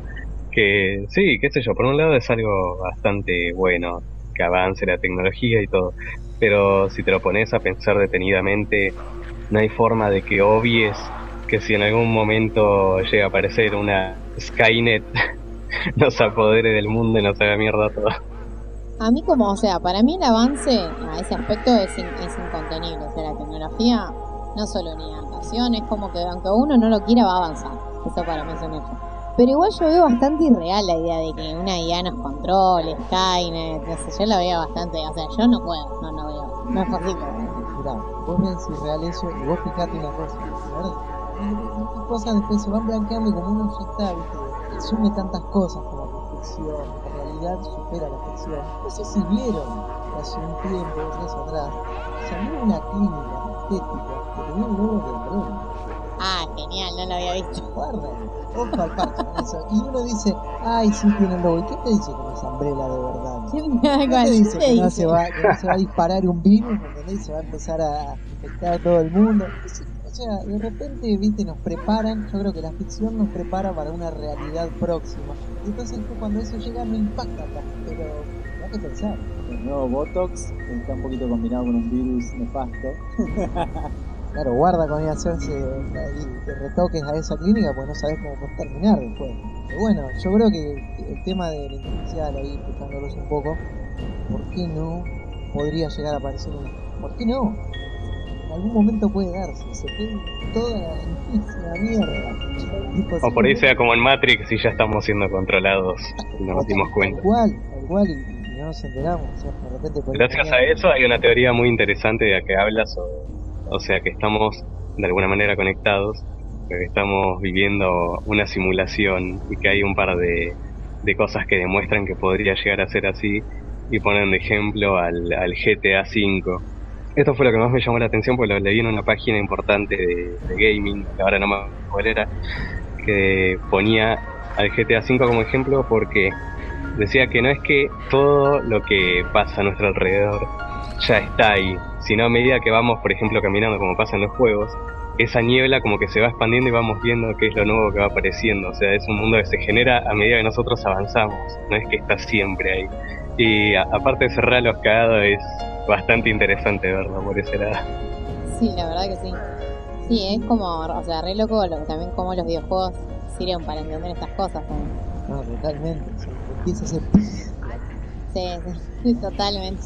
que sí, qué sé yo, por un lado es algo bastante bueno que avance la tecnología y todo, pero si te lo pones a pensar detenidamente, no hay forma de que obvies que si en algún momento llega a aparecer una Skynet nos apodere del mundo y nos haga mierda todo. A mí como, o sea, para mí el avance a ese aspecto es, in- es incontenible. O sea, la tecnología no solo ni adaptación, es como que aunque uno no lo quiera va a avanzar. Eso para mí es un hecho. Pero igual yo veo bastante irreal la idea de que una IA nos controle, Skynet, no sé, yo la veo bastante, o sea, yo no puedo, no, no veo, no es posible. Mirá, vos me real eso y vos fijate una cosa, ¿verdad? Las cosas después se van blanqueando y como uno ya está, viste, asume tantas cosas como la realidad supera la ficción. No sé si vieron hace un tiempo, días atrás, salió una clínica estética que tenía un logo de Umbrella. Ah, genial, no lo había visto. Guarda, ojo al parche con eso. Y uno dice, ay, sí tiene lobo. ¿Y qué te dice que no es Umbrella de verdad? ¿Quién me da ¿Qué te dice ¿Qué que no, se va, que no se va a disparar un virus, ¿entendés? Y se va a empezar a infectar a todo el mundo. O sea, de repente, viste, nos preparan, yo creo que la ficción nos prepara para una realidad próxima. Y entonces cuando eso llega no impacta tanto, pero hay que pensar. El nuevo Botox está un poquito combinado con un virus nefasto. Claro, guarda con ir a hacerse ahí retoques a esa clínica porque no sabes cómo puede terminar después. Pero bueno, yo creo que el tema de la ahí, escuchándolos un poco, ¿por qué no podría llegar a aparecer una? ¿Por qué no? Algún momento puede darse, se puede toda la mierda. O por ahí sea como en Matrix y ya estamos siendo controlados y no nos dimos cuenta. Tal cual, y, y no nos enteramos. O sea, de repente por ahí Gracias a eso hay una teoría muy interesante de la que habla sobre, o sea que estamos de alguna manera conectados, que estamos viviendo una simulación y que hay un par de, de cosas que demuestran que podría llegar a ser así y ponen de ejemplo al, al GTA V. Esto fue lo que más me llamó la atención porque lo leí en una página importante de, gaming, que ahora no me acuerdo cuál era, que ponía al GTA V como ejemplo porque decía que no es que todo lo que pasa a nuestro alrededor ya está ahí, sino a medida que vamos, por ejemplo, caminando como pasa en los juegos, esa niebla como que se va expandiendo y vamos viendo qué es lo nuevo que va apareciendo. O sea, es un mundo que se genera a medida que nosotros avanzamos, no es que está siempre ahí. Y aparte de cerrar los cagados es bastante interesante verlo por ese lado. Sí, la verdad que sí. Sí, es como, o sea, re loco lo, también como los videojuegos sirven para entender estas cosas. también. No, totalmente. o sea, empieza a ser Sí, sí, sí, totalmente.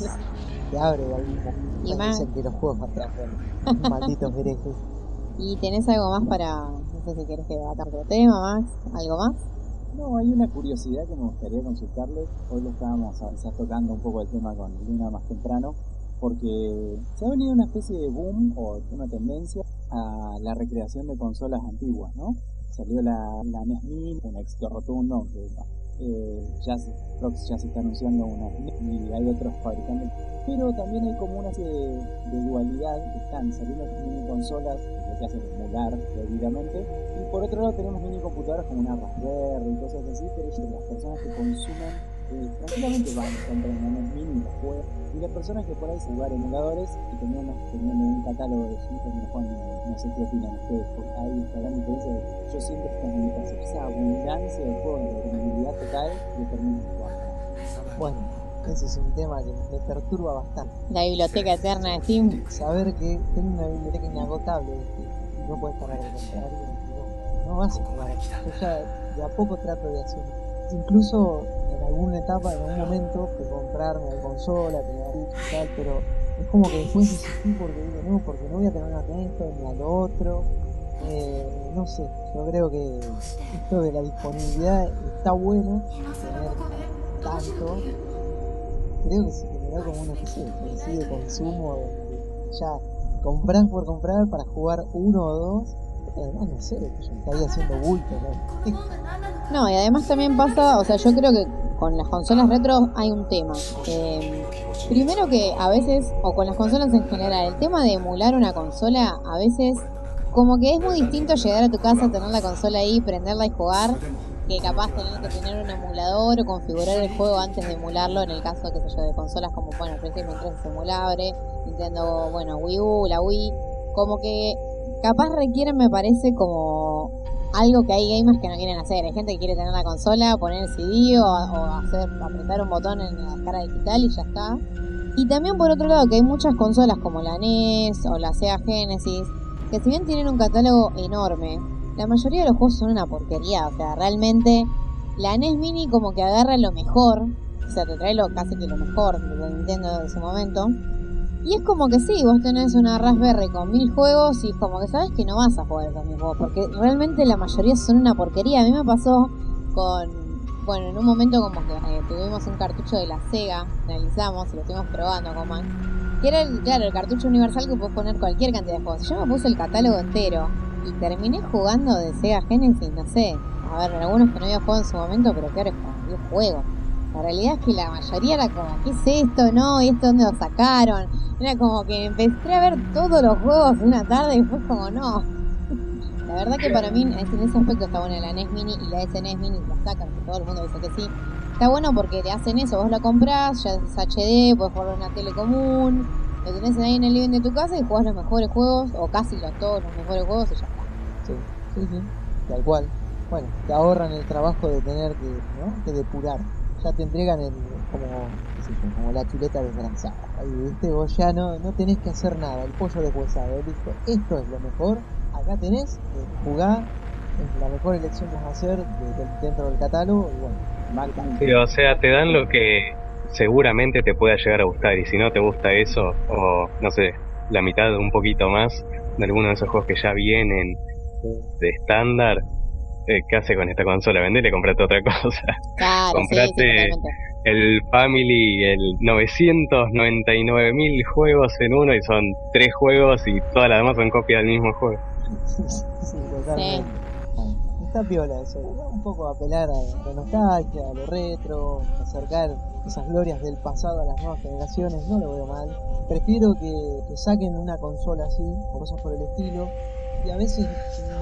te abre momento. Y más- Dicen que los juegos atrapan. Malditos herejes. ¿Y tenés algo más para, no sé si querés que otro tema, Max? ¿Algo más? No, hay una curiosidad que me gustaría consultarles. Hoy lo estábamos a- quizás tocando un poco el tema con Luna más temprano, porque se ha venido una especie de boom o una tendencia a la recreación de consolas antiguas, ¿no? Salió la, la NES Mini, un éxito rotundo, aunque eh, ya, se, ya se está anunciando una y hay otros fabricantes. Pero también hay como una especie de, dualidad, que están saliendo mini consolas, que hacen emular debidamente, y por otro lado tenemos mini computadoras como una Raspberry y cosas así, pero las personas que consumen eh, tranquilamente van a Mini y la las personas que por ahí se jugar emuladores y teniendo, teniendo un catálogo de juegos no juegan, no sé qué opinan ustedes, porque ahí está la diferencia de yo siento que limitación, esa abundancia de juegos de disponibilidad total que termina jugando. Bueno, ese es un tema que me perturba bastante. La biblioteca eterna de Steam. Saber que tengo una biblioteca inagotable y no puedes parar de comprar, no, no vas a jugar. Yo ya de a poco trato de hacer. Incluso en alguna etapa, en algún momento, de comprarme la consola, y tal, pero es como que después desistí porque digo, no, porque no voy a tener a esto ni a lo otro. Eh, no sé, yo creo que esto de la disponibilidad está bueno, tener tanto, creo que se generó como una especie de especie de consumo donde ya compras por comprar para jugar uno o dos además no sé, yo estaría haciendo bulto. No, y además también pasa, o sea, yo creo que con las consolas retro hay un tema. Eh, primero que a veces, o con las consolas en general, el tema de emular una consola, a veces como que es muy distinto llegar a tu casa, tener la consola ahí, prenderla y jugar, que capaz tener que tener un emulador o configurar el juego antes de emularlo, en el caso, qué sé yo, de consolas como, bueno, PlayStation 3 es emulable, Nintendo, bueno, Wii U, la Wii, como que capaz requieren, me parece, como algo que hay gamers que no quieren hacer. Hay gente que quiere tener la consola, poner el CD o, hacer, apretar un botón en la cara digital y ya está. Y también por otro lado que hay muchas consolas como la NES o la Sega Genesis, que si bien tienen un catálogo enorme, la mayoría de los juegos son una porquería. O sea, realmente la NES Mini como que agarra lo mejor, o sea, te trae lo, casi que lo mejor de Nintendo de su momento. Y es como que sí, vos tenés una Raspberry con mil juegos y es como que sabes que no vas a jugar esos mil juegos, porque realmente la mayoría son una porquería. A mí me pasó con, bueno, en un momento como que eh, tuvimos un cartucho de la Sega, analizamos y lo estuvimos probando con Max, que era, el, claro, el cartucho universal que puedes poner cualquier cantidad de juegos. Yo me puse el catálogo entero y terminé jugando de Sega Genesis, no sé, a ver, algunos que no había jugado en su momento, pero que ahora es 10 juegos. La realidad es que la mayoría era como, ¿qué es esto? No, ¿y esto dónde lo sacaron? Era como que empecé a ver todos los juegos una tarde y fue como, no. La verdad que para mí en ese aspecto está buena la NES Mini y la SNES Mini la sacan, que todo el mundo dice que sí. Está bueno porque te hacen eso, vos la comprás, ya es HD, podés jugar en una tele común, lo tenés ahí en el living de tu casa y jugás los mejores juegos, o casi los, todos los mejores juegos y ya está. Sí, sí, sí, tal cual. Bueno, te ahorran el trabajo de tener que, ¿no? que depurar. Ya te entregan el, como, como la chuleta desgransada. Ahí, viste, vos ya no, no tenés que hacer nada. El pollo deshuesado, listo. Esto es lo mejor. Acá tenés, eh, jugá. Es la mejor elección que vas a hacer de- de- dentro del catálogo. Y bueno, Mac, Sí, o sea, te dan lo que seguramente te pueda llegar a gustar y si no te gusta eso o no sé, la mitad un poquito más de alguno de esos juegos que ya vienen de estándar, eh, ¿qué hace con esta consola? Vendele, comprate otra cosa. Claro, sí, sí, Comprate- totalmente. El Family, el 999 mil juegos en uno y son tres juegos y todas las demás son copias del mismo juego. sí, totalmente. Está piola eso, un poco apelar a la nostalgia, a lo retro, acercar esas glorias del pasado a las nuevas generaciones, no lo veo mal. Prefiero que, que saquen una consola así, o cosas por el estilo, y a veces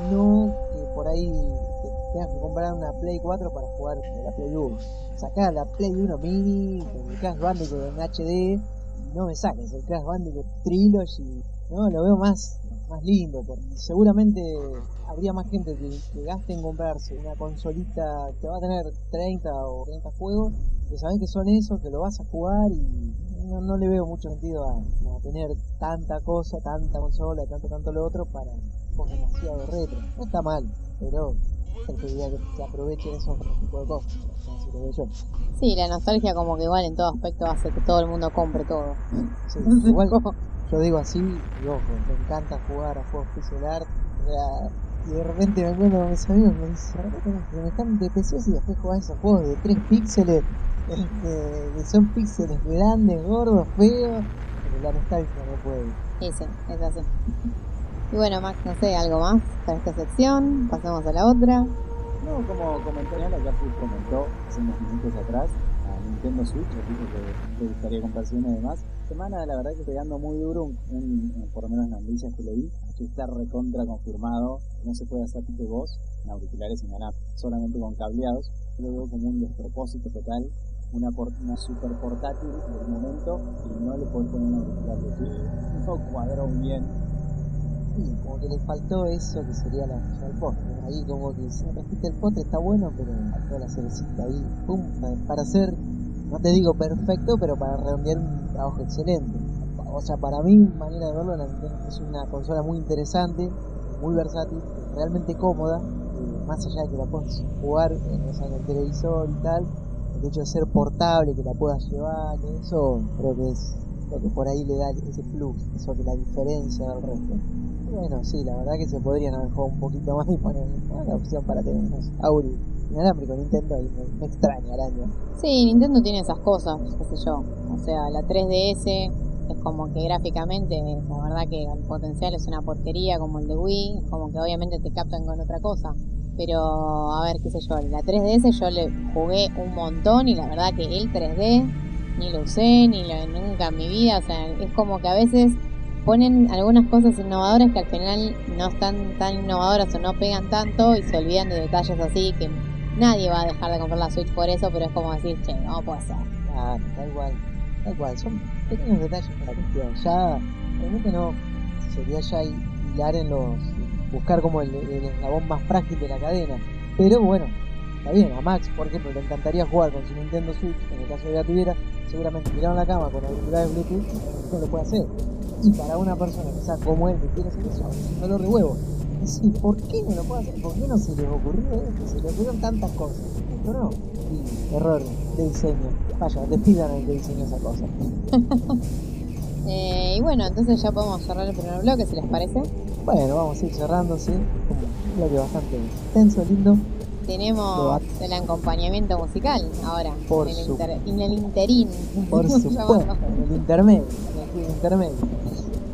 no por ahí te tengas que comprar una Play 4 para jugar la Play 1. Sacá la Play 1 mini, con el Crash Bandicoot en HD, y no me saques el Crash Bandicoot Trilogy, no, lo veo más, más lindo, porque seguramente habría más gente que, que gaste en comprarse una consolita que va a tener 30 o 30 juegos, que sabes que son esos, que lo vas a jugar y no, no le veo mucho sentido a tener tanta cosa, tanta consola, tanto, tanto lo otro para cosas demasiado retro. No está mal, pero preferiría que se aprovechen esos tipos de cosas, así lo veo yo. Sí, la nostalgia como que igual en todo aspecto hace que todo el mundo compre todo. Sí, igual yo digo así, y ojo, me encanta jugar a juegos pixel art, y de repente me encuentro con mis amigos y me dicen, "Ahora tenés que me están de PC y después jugás esos juegos de 3 píxeles, este, que son píxeles grandes, gordos, feos, pero la nostalgia no puede. Sí, es así. Y bueno, Max, no sé, algo más para esta sección. Pasamos a la otra. No, como comentó ya, ya comentó hace unos minutos atrás a Nintendo Switch, dijo que le gustaría comprarse una de más. Semana, la verdad que pegando muy duro, un, un- por lo menos en las noticias que leí, que está recontra confirmado, no se puede hacer de voz en auriculares inalámbricos, solamente con cableados. Lo veo como un despropósito total, una, super portátil del momento y no le puedes poner un auricular Switch. No cuadró bien. Y como que le faltó eso que sería la el postre. Ahí como que se repite el postre, está bueno, pero faltó la cerecita ahí, pum, para, hacer, no te digo perfecto, pero para redondear un trabajo excelente. O sea, para mí, manera de verlo, es una consola muy interesante, muy versátil, realmente cómoda, eh, más allá de que la puedas jugar en el televisor y tal, el hecho ser portable, que la puedas llevar, que eso creo que es lo que por ahí le da ese plus, eso que la diferencia del resto. Bueno, sí, la verdad que se podrían haber jugado un poquito más y poner una opción para tener unos Auri inalámbrico Nintendo y me, me extraña el año. Sí, Nintendo tiene esas cosas, qué sé yo. O sea, la 3DS es como que gráficamente, la verdad que el potencial es una porquería como el de Wii, como que obviamente te captan con otra cosa. Pero, a ver, qué sé yo, la 3DS yo le jugué un montón y la verdad que el 3D ni lo usé, ni lo nunca en mi vida. O sea, es como que a veces ponen algunas cosas innovadoras que al final no están tan innovadoras o no pegan tanto y se olvidan de detalles así que nadie va a dejar de comprar la Switch por eso, pero es como decir, che, no puede ser. Claro, tal cual, tal cual, son pequeños detalles para cuestión. Ya, realmente no sería ya hilar en los. Buscar como el, el eslabón más frágil de la cadena. Pero bueno, está bien, a Max, por ejemplo, le encantaría jugar con su Nintendo Switch, en el caso de que la tuviera, seguramente tirado en la cama con auriculares Bluetooth, no lo puede hacer. Y para una persona que sea como él, que quiere hacer eso, es un dolor de huevo. Y sí, ¿por qué no lo puede hacer? ¿Por qué no se les ocurrió esto? Se le ocurrieron tantas cosas. Esto no. Y error de diseño. Vaya, despidan al que diseñó esa cosa. Eh, y bueno, entonces ya podemos cerrar el primer bloque, si les parece. Bueno, vamos a ir cerrando, sí. Un bloque bastante extenso, lindo. Tenemos el acompañamiento musical ahora, Por en, el inter- en el interín. Por supuesto, en el intermedio. En el intermedio.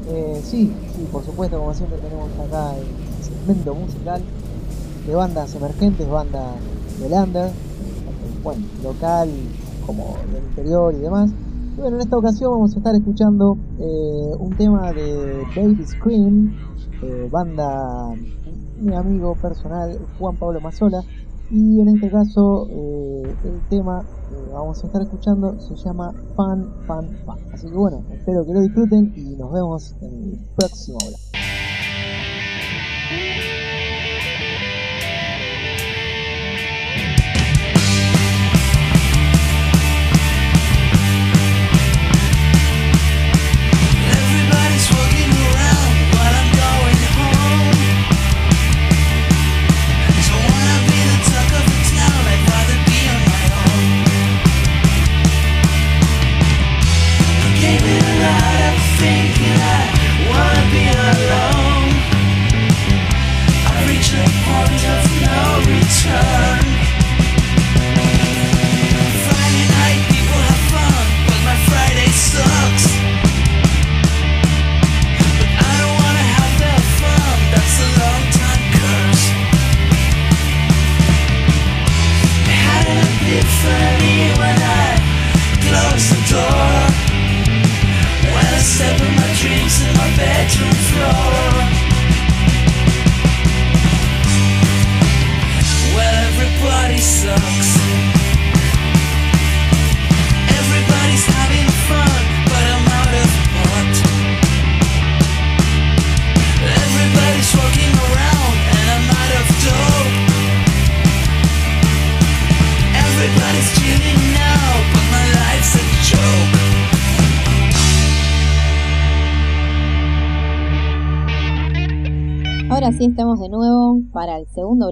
Eh, sí, sí, por supuesto, como siempre tenemos acá el segmento musical de bandas emergentes, bandas del under, bueno, local como del interior y demás. Y bueno, en esta ocasión vamos a estar escuchando eh, un tema de Baby Scream, eh, banda mi amigo personal Juan Pablo Mazzola. Y en este caso, eh, el tema que vamos a estar escuchando se llama Fan, Fan, Fan. Así que bueno, espero que lo disfruten y nos vemos en el próximo bloque.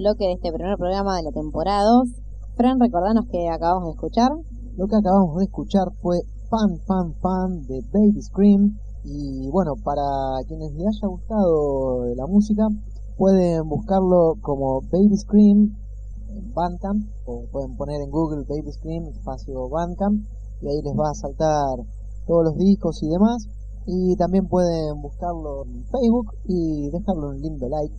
Bloque de este primer programa de la temporada 2. Fran, recordanos que acabamos de escuchar. Lo que acabamos de escuchar fue Fan, Fan, Fan de Baby Scream. Y bueno, para quienes les haya gustado la música, pueden buscarlo como Baby Scream en Bandcamp, o pueden poner en Google Baby Scream espacio Bandcamp, y ahí les va a saltar todos los discos y demás. Y también pueden buscarlo en Facebook y dejarle un lindo like.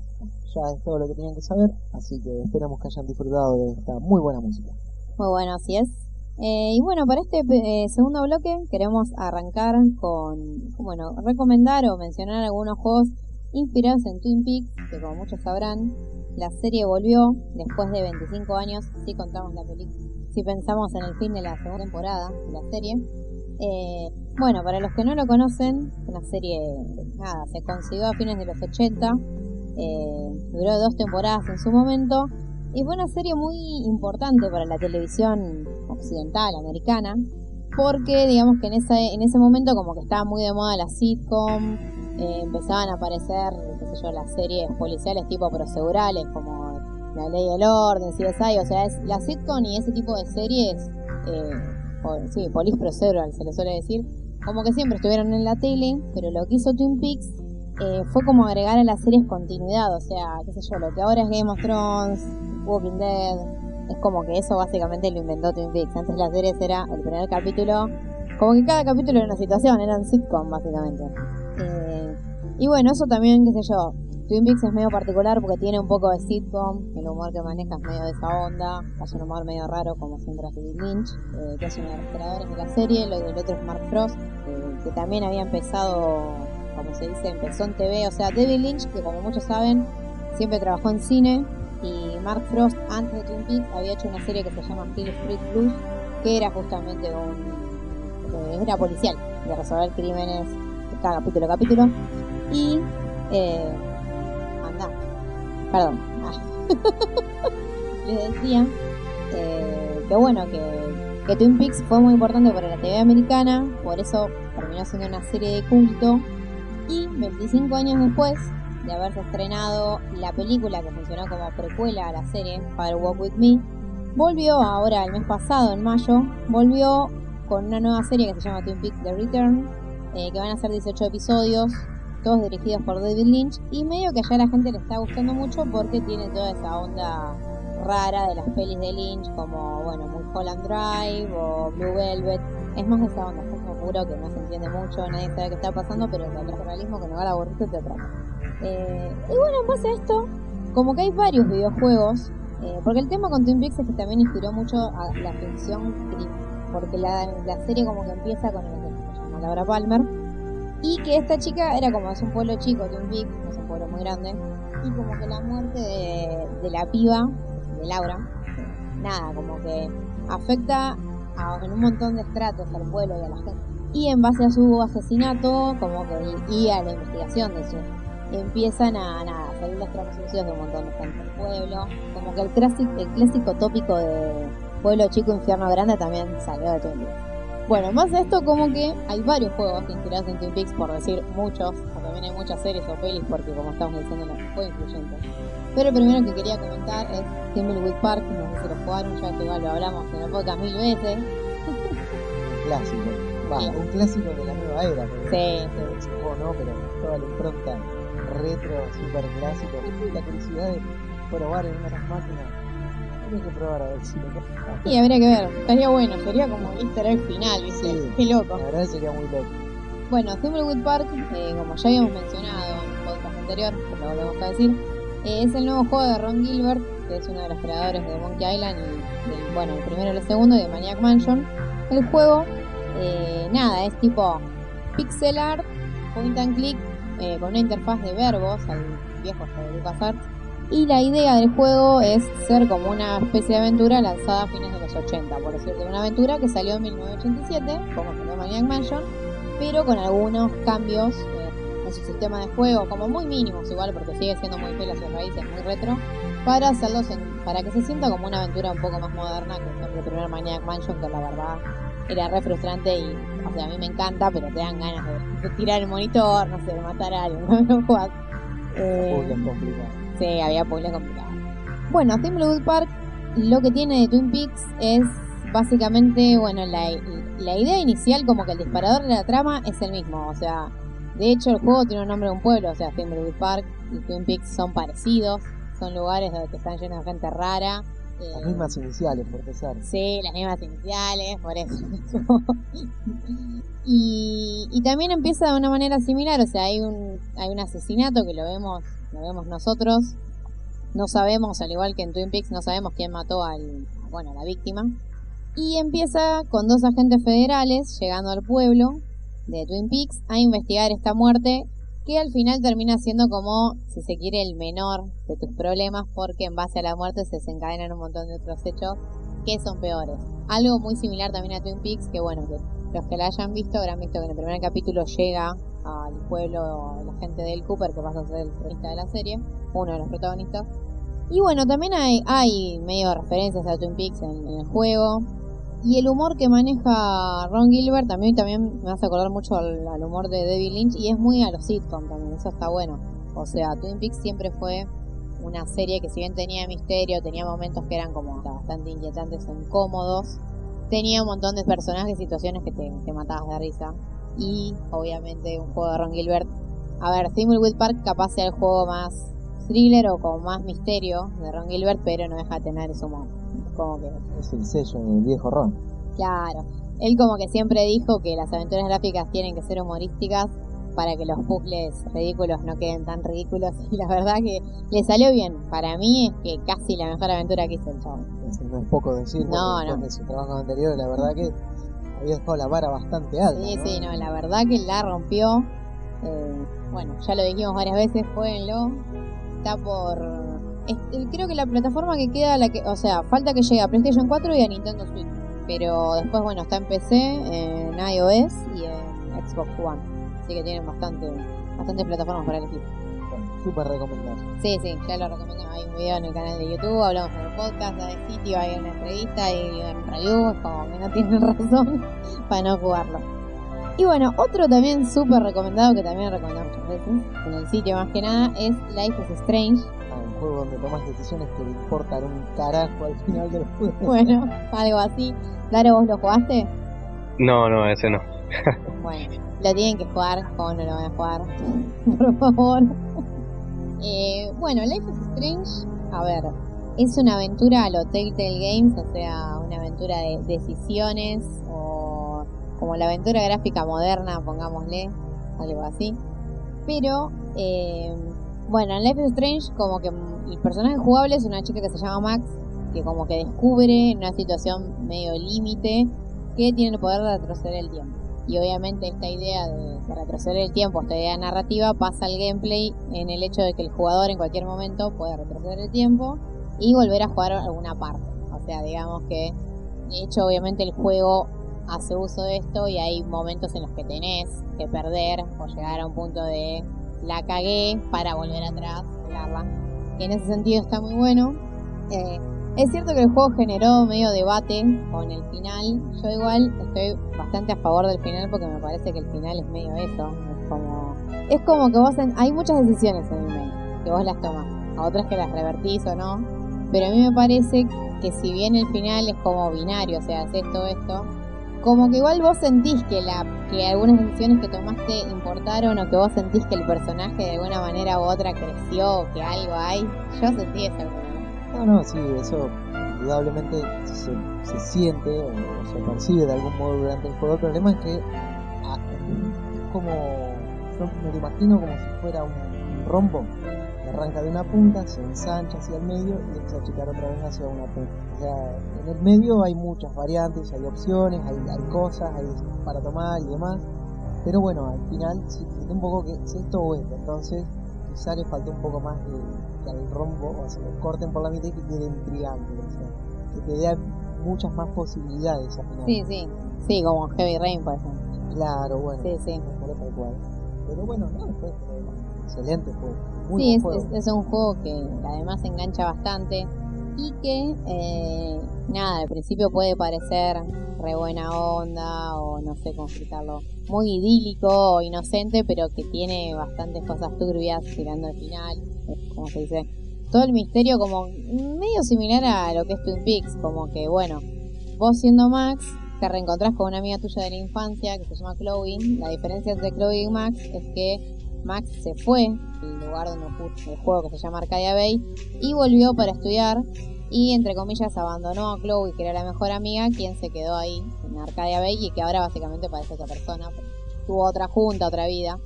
Ya es todo lo que tenían que saber, así que esperamos que hayan disfrutado de esta muy buena música. Muy bueno, así es. Eh, y bueno, para este eh, segundo bloque queremos arrancar con, bueno, recomendar o mencionar algunos juegos inspirados en Twin Peaks, que como muchos sabrán, la serie volvió después de 25 años, si contamos la película, si pensamos en el fin de la segunda temporada de la serie. Eh, bueno, para los que no lo conocen, una serie, nada, se consiguió a fines de los 80, eh, duró dos temporadas en su momento, y fue una serie muy importante para la televisión occidental, americana, porque digamos que en ese, en ese momento como que estaba muy de moda la sitcom, eh, empezaban a aparecer, las series policiales tipo procedurales como La Ley y el Orden, CSI, o sea, es la sitcom y ese tipo de series, eh, o- sí, police procedural se le suele decir, como que siempre estuvieron en la tele, pero lo que hizo Twin Peaks eh, fue como agregar a las series continuidad, o sea, qué sé yo, lo que ahora es Game of Thrones, Walking Dead, es como que eso básicamente lo inventó Twin Peaks. Antes las series era el primer capítulo, como que cada capítulo era una situación, eran sitcom básicamente. Eh, y bueno, eso también, qué sé yo, Twin Peaks es medio particular porque tiene un poco de sitcom, el humor que maneja es medio de esa onda, hay un humor medio raro como siempre hace David Lynch, eh, que es uno de los creadores de la serie, lo del otro es Mark Frost, eh, que también había empezado, como se dice, empezó en TV, o sea, David Lynch, que como muchos saben, siempre trabajó en cine, y Mark Frost antes de Twin Peaks había hecho una serie que se llama Hill Street Blues, que era justamente un... eh, era policial, de resolver crímenes cada capítulo a capítulo, y... Eh, anda, perdón, ah. les decía eh, que bueno, que, que Twin Peaks fue muy importante para la TV americana, por eso terminó siendo una serie de culto, y 25 años después de haberse estrenado la película que funcionó como precuela a la serie, Fire Walk With Me, volvió ahora el mes pasado, en mayo, volvió con una nueva serie que se llama Twin Peaks The Return, eh, que van a ser 18 episodios, todos dirigidos por David Lynch, y medio que ya la gente le está gustando mucho porque tiene toda esa onda rara de las pelis de Lynch, como, bueno, Mulholland Drive o Blue Velvet, es más esa onda, es como puro que no se entiende mucho, nadie sabe qué está pasando, pero el realismo que no va a aburrirse te atrapa. Eh, y bueno, en base a esto, como que hay varios videojuegos, eh, porque el tema con Twin Peaks es que también inspiró mucho a la ficción creepy, porque la, la serie como que empieza con el que se llama Laura Palmer, Y que esta chica era como, es un pueblo chico, Twin Peaks, es un pueblo muy grande, y como que la muerte de la piba, Laura, nada, como que afecta a, en un montón de estratos al pueblo y a la gente. Y en base a su asesinato, como que, y a la investigación de eso, empiezan a, nada, salir los trapos sucios de un montón de gente del pueblo. Como que el clásico, el clásico tópico de pueblo chico, infierno grande también salió de Twin Peaks. Bueno, más de esto como que hay varios juegos inspirados en Twin Peaks, por decir muchos, o también hay muchas series o pelis, porque como estamos diciendo, fue influyente. Pero primero que quería comentar es Thimbleweed Park, no sé si lo jugaron, ya que igual lo hablamos en el podcast mil veces. Un clásico. Va, Sí. un clásico de la nueva era. Sí, sí. juego no, pero toda la impronta retro, super clásico. La curiosidad de probar en una de las máquinas. Tienes que probar a ver si lo Y habría que ver, estaría bueno, sería como el easter egg final, ¿viste? Sí. Qué loco. La verdad sería muy loco. Bueno, Thimbleweed Park, eh, como ya habíamos mencionado en el podcast anterior, lo volvemos a decir, es el nuevo juego de Ron Gilbert, que es uno de los creadores de Monkey Island y del, bueno, el primero y el segundo y de Maniac Mansion. El juego, eh, nada, es tipo pixel art, point and click, eh, con una interfaz de verbos, al viejo de LucasArts. Y la idea del juego es ser como una especie de aventura lanzada a fines de los 80, por decirte, una aventura que salió en 1987, como salió Maniac Mansion, pero con algunos cambios eh, en su sistema de juego, como muy mínimos igual, porque sigue siendo muy fiel a sus raíces, muy retro, para hacerlos en- para que se sienta como una aventura un poco más moderna que el primer Maniac Mansion, que la verdad era re frustrante y, o sea, a mí me encanta, pero te dan ganas de, de tirar el monitor, no sé, de matar a alguien, lo jugás. Eh. Sí, había puzzles complicados. Bueno, Thimbleweed Park lo que tiene de Twin Peaks es básicamente, bueno, la, la idea inicial como que el disparador de la trama es el mismo, o sea, de hecho el juego tiene un nombre de un pueblo, o sea, Thimbleweed Park y Twin Peaks son parecidos, son lugares donde que están llenos de gente rara. eh, Las mismas iniciales, por empezar. Sí, las mismas iniciales, por eso. y, y también empieza de una manera similar, o sea, hay un, hay un asesinato que lo vemos, lo vemos nosotros. No sabemos, al igual que en Twin Peaks, no sabemos quién mató al, bueno, a la víctima. Y empieza con dos agentes federales llegando al pueblo de Twin Peaks a investigar esta muerte que al final termina siendo como, si se quiere, el menor de tus problemas porque en base a la muerte se desencadenan un montón de otros hechos que son peores. Algo muy similar también a Twin Peaks, que bueno, que los que la hayan visto habrán visto que en el primer capítulo llega al pueblo la gente del Cooper, que pasa a ser el protagonista de la serie, uno de los protagonistas. Y bueno, también hay, hay medio referencias a Twin Peaks en, en el juego. Y el humor que maneja Ron Gilbert también, también me hace acordar mucho al, humor de David Lynch y es muy a los sitcom también, eso está bueno. O sea, Twin Peaks siempre fue una serie que si bien tenía misterio, tenía momentos que eran como bastante inquietantes o incómodos, tenía un montón de personajes y situaciones que te, matabas de risa. Y obviamente un juego de Ron Gilbert. A ver, Thimbleweed Park capaz sea el juego más thriller o con más misterio de Ron Gilbert, pero no deja de tener ese humor. Como que Es el sello del viejo Ron. Claro. Él como que siempre dijo que las aventuras gráficas tienen que ser humorísticas para que los puzzles ridículos no queden tan ridículos y la verdad que le salió bien. Para mí es que casi la mejor aventura que hizo el chavo. Eso no es poco decir, No, después no. de su trabajo anterior, la verdad que había dejado la vara bastante alta. Sí, ¿no? sí, no, la verdad que la rompió. Eh, bueno, ya lo dijimos varias veces, jueguenlo. Está por... eh, creo que la plataforma que queda, la que, o sea, falta que llegue a PlayStation 4 y a Nintendo Switch. Pero después, bueno, está en PC, en iOS y en Xbox One. Así que tienen bastante, bastantes plataformas para elegir. Súper recomendado. Sí, sí, ya lo recomiendo. Hay un video en el canal de YouTube, hablamos en el podcast, hay sitio, hay una entrevista, hay un review, es como que no tienen razón para no jugarlo. Y bueno, otro también súper recomendado, que también recomendamos muchas veces, en el sitio más que nada, es Life is Strange. Juego donde tomas decisiones que le importan un carajo al final del juego. Bueno, algo así. Claro, ¿vos lo jugaste? No, no, ese no. Bueno, lo tienen que jugar, ¿cómo no lo van a jugar? Por favor. Eh, bueno, Life is Strange, a ver, es una aventura a lo Telltale Games, o sea, una aventura de decisiones o como la aventura gráfica moderna, pongámosle, algo así. Pero, eh, bueno, en Life is Strange como que el personaje jugable es una chica que se llama Max, que como que descubre en una situación medio límite que tiene el poder de retroceder el tiempo. y obviamente esta idea de, de retroceder el tiempo, esta idea narrativa, pasa al gameplay en el hecho de que el jugador en cualquier momento puede retroceder el tiempo y volver a jugar alguna parte. O sea, digamos que, de hecho, obviamente el juego hace uso de esto y hay momentos en los que tenés que perder o llegar a un punto de la cagué para volver atrás, jugarla. En ese sentido está muy bueno. Eh, es cierto que el juego generó medio debate con el final. Yo igual estoy bastante a favor del final porque me parece que el final es medio eso. Es como, es como que vos en- hay muchas decisiones en el medio que vos las tomás. A otras que las revertís o no. Pero a mí me parece que si bien el final es como binario, o sea, es esto, esto, como que igual vos sentís que la que algunas decisiones que tomaste importaron o que vos sentís que el personaje de alguna manera u otra creció o que algo hay. Yo sentí eso. No, no, sí, eso indudablemente se, se siente o, se percibe de algún modo durante el juego. El problema es que ah, es como, yo me lo imagino como si fuera un, rombo arranca de una punta, se ensancha hacia el medio y empieza a achicar otra vez hacia una punta. O sea, en el medio hay muchas variantes, hay opciones, hay, hay cosas, hay para tomar y demás. Pero bueno, al final siento un poco que es esto o esto. Entonces, quizá le faltó un poco más de, que al rombo, o sea, lo corten por la mitad y que quede en triángulo. O sea, que te dé muchas más posibilidades al final. Sí, sí. Sí, como Heavy Rain, por ejemplo. Claro, bueno. Sí, sí. mejoró tal cual. Pero bueno, no, pero excelente juego. Muy Sí, buen es, juego. es, es un juego que además engancha bastante y que, eh, nada, al principio puede parecer re buena onda o no sé cómo explicarlo, muy idílico o inocente, pero que tiene bastantes cosas turbias tirando al final, eh, como se dice. Todo el misterio como medio similar a lo que es Twin Peaks, como que bueno, vos siendo Max te reencontrás con una amiga tuya de la infancia que se llama Chloe. La diferencia entre Chloe y Max es que Max se fue del lugar donde ju- el juego que se llama Arcadia Bay y volvió para estudiar y entre comillas abandonó a Chloe que era la mejor amiga quien se quedó ahí en Arcadia Bay y que ahora básicamente parece otra persona tuvo otra junta otra vida.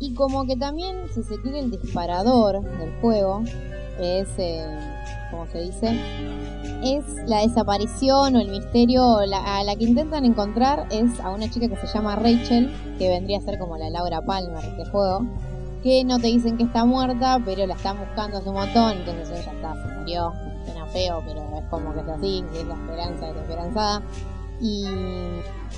Y como que también si se quiere el disparador del juego es eh, como se dice es la desaparición o el misterio la, a la que intentan encontrar es a una chica que se llama Rachel, que vendría a ser como la Laura Palmer de este juego, que no te dicen que está muerta, pero la están buscando hace un montón, entonces ella está, se murió, suena feo, pero es como que es así, que es la esperanza desesperanzada. Y,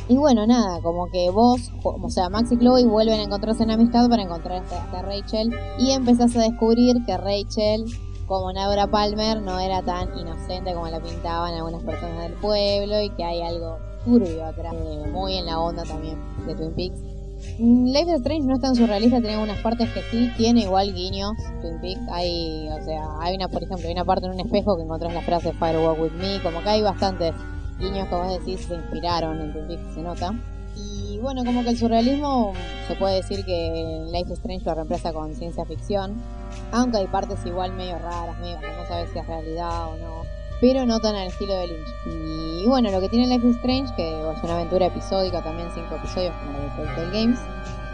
y bueno, nada, como que vos, o sea, Max y Chloe vuelven a encontrarse en amistad para encontrar a Rachel y empezás a descubrir que Rachel como Laura Palmer no era tan inocente como la pintaban algunas personas del pueblo y que hay algo turbio atrás, eh, muy en la onda también de Twin Peaks. Life is Strange no es tan surrealista, tiene algunas partes que sí, tiene igual guiños. Twin Peaks, hay, o sea, hay una, por ejemplo, hay una parte en un espejo que encontrás la frase Firewalk with me, como que hay bastantes guiños que vos decís se inspiraron en Twin Peaks, se nota. Y bueno, como que el surrealismo se puede decir que Life is Strange lo reemplaza con ciencia ficción, aunque hay partes igual medio raras, medio que no sabes si es realidad o no, pero no tan al estilo de Lynch. Y bueno, lo que tiene Life is Strange, que es una aventura episódica, también cinco episodios como de Telltale Games,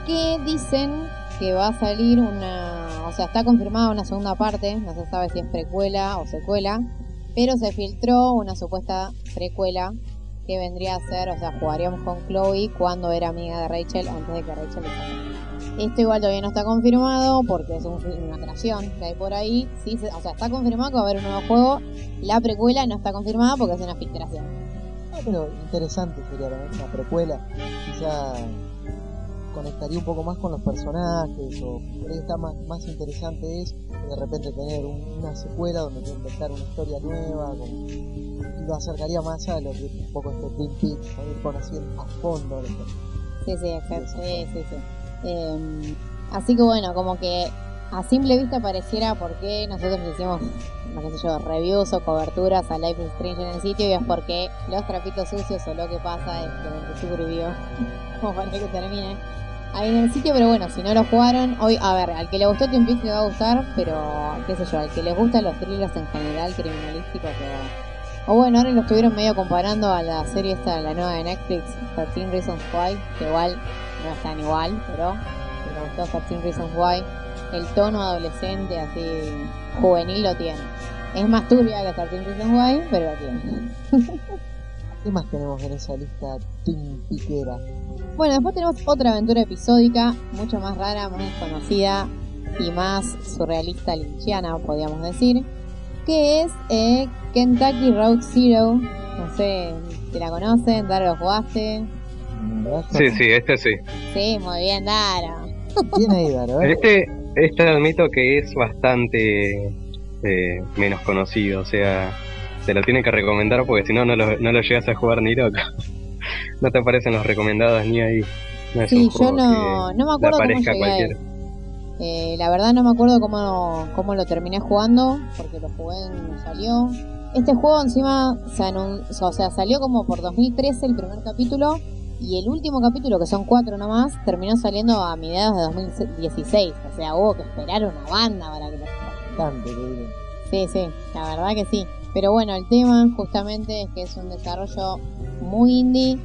que dicen que va a salir una, o sea, está confirmada una segunda parte, no se sabe si es precuela o secuela, pero se filtró una supuesta precuela que vendría a ser, o sea, jugaríamos con Chloe cuando era amiga de Rachel antes de que Rachel le Esto igual todavía no está confirmado porque es un- una creación que hay por ahí. Sí, se- o sea, está confirmado que va a haber un nuevo juego. La precuela no está confirmada porque es una filtración. Ah, pero interesante sería una precuela. Quizá conectaría un poco más con los personajes o por ahí está más, más interesante es de repente tener un- una secuela donde te inventar una historia nueva con- y lo acercaría más a lo que es un poco este Twin Peaks, ir conociendo a fondo los Sí, sí, exacto. Sí, sí, sí. Eh, así que bueno, como que a simple vista pareciera porque nosotros hicimos, no sé yo, reviews o coberturas a Life is Strange en el sitio y es porque los trapitos sucios o lo que pasa es que subió como para que termine ahí en el sitio, pero bueno, si no lo jugaron, hoy, a ver, al que le gustó Twin Peaks le va a gustar, pero qué sé yo, al que le gustan los thrillers en general, criminalísticos o, o bueno, ahora lo estuvieron medio comparando a la serie esta, la nueva de Netflix, 13 Reasons Why, que igual no es tan igual, pero le gustó 13 Reasons Why, el tono adolescente así juvenil lo tiene. Es más turbia que 13 Reasons Why, pero lo tiene. ¿Qué más tenemos en esa lista Team Piquera? Bueno, después tenemos otra aventura episódica, mucho más rara, más desconocida y más surrealista linchiana, podríamos decir, que es eh, Kentucky Road Zero. No sé si la conocen, Daro lo jugaste. Verdad Sí, sí, este sí. Sí, muy bien, Daro. ¿Quién ahí, Daro? Ver. Este, este admito que es bastante eh, menos conocido, o sea, te lo tienen que recomendar porque si no, no lo, no lo llegas a jugar ni loco. no te aparecen los recomendados ni ahí. No es Sí, un yo no, que no me acuerdo cómo aparezca él. cualquiera. Eh, la verdad no me acuerdo cómo, cómo lo terminé jugando, porque lo jugué cuando salió. Este juego encima se anun- o sea, salió como por 2013 el primer capítulo y el último capítulo, que son cuatro nomás, terminó saliendo a mediados de 2016. O sea, hubo que esperar una banda para que lo Bastante. Sí, sí, la verdad que sí. Pero bueno, el tema justamente es que es un desarrollo muy indie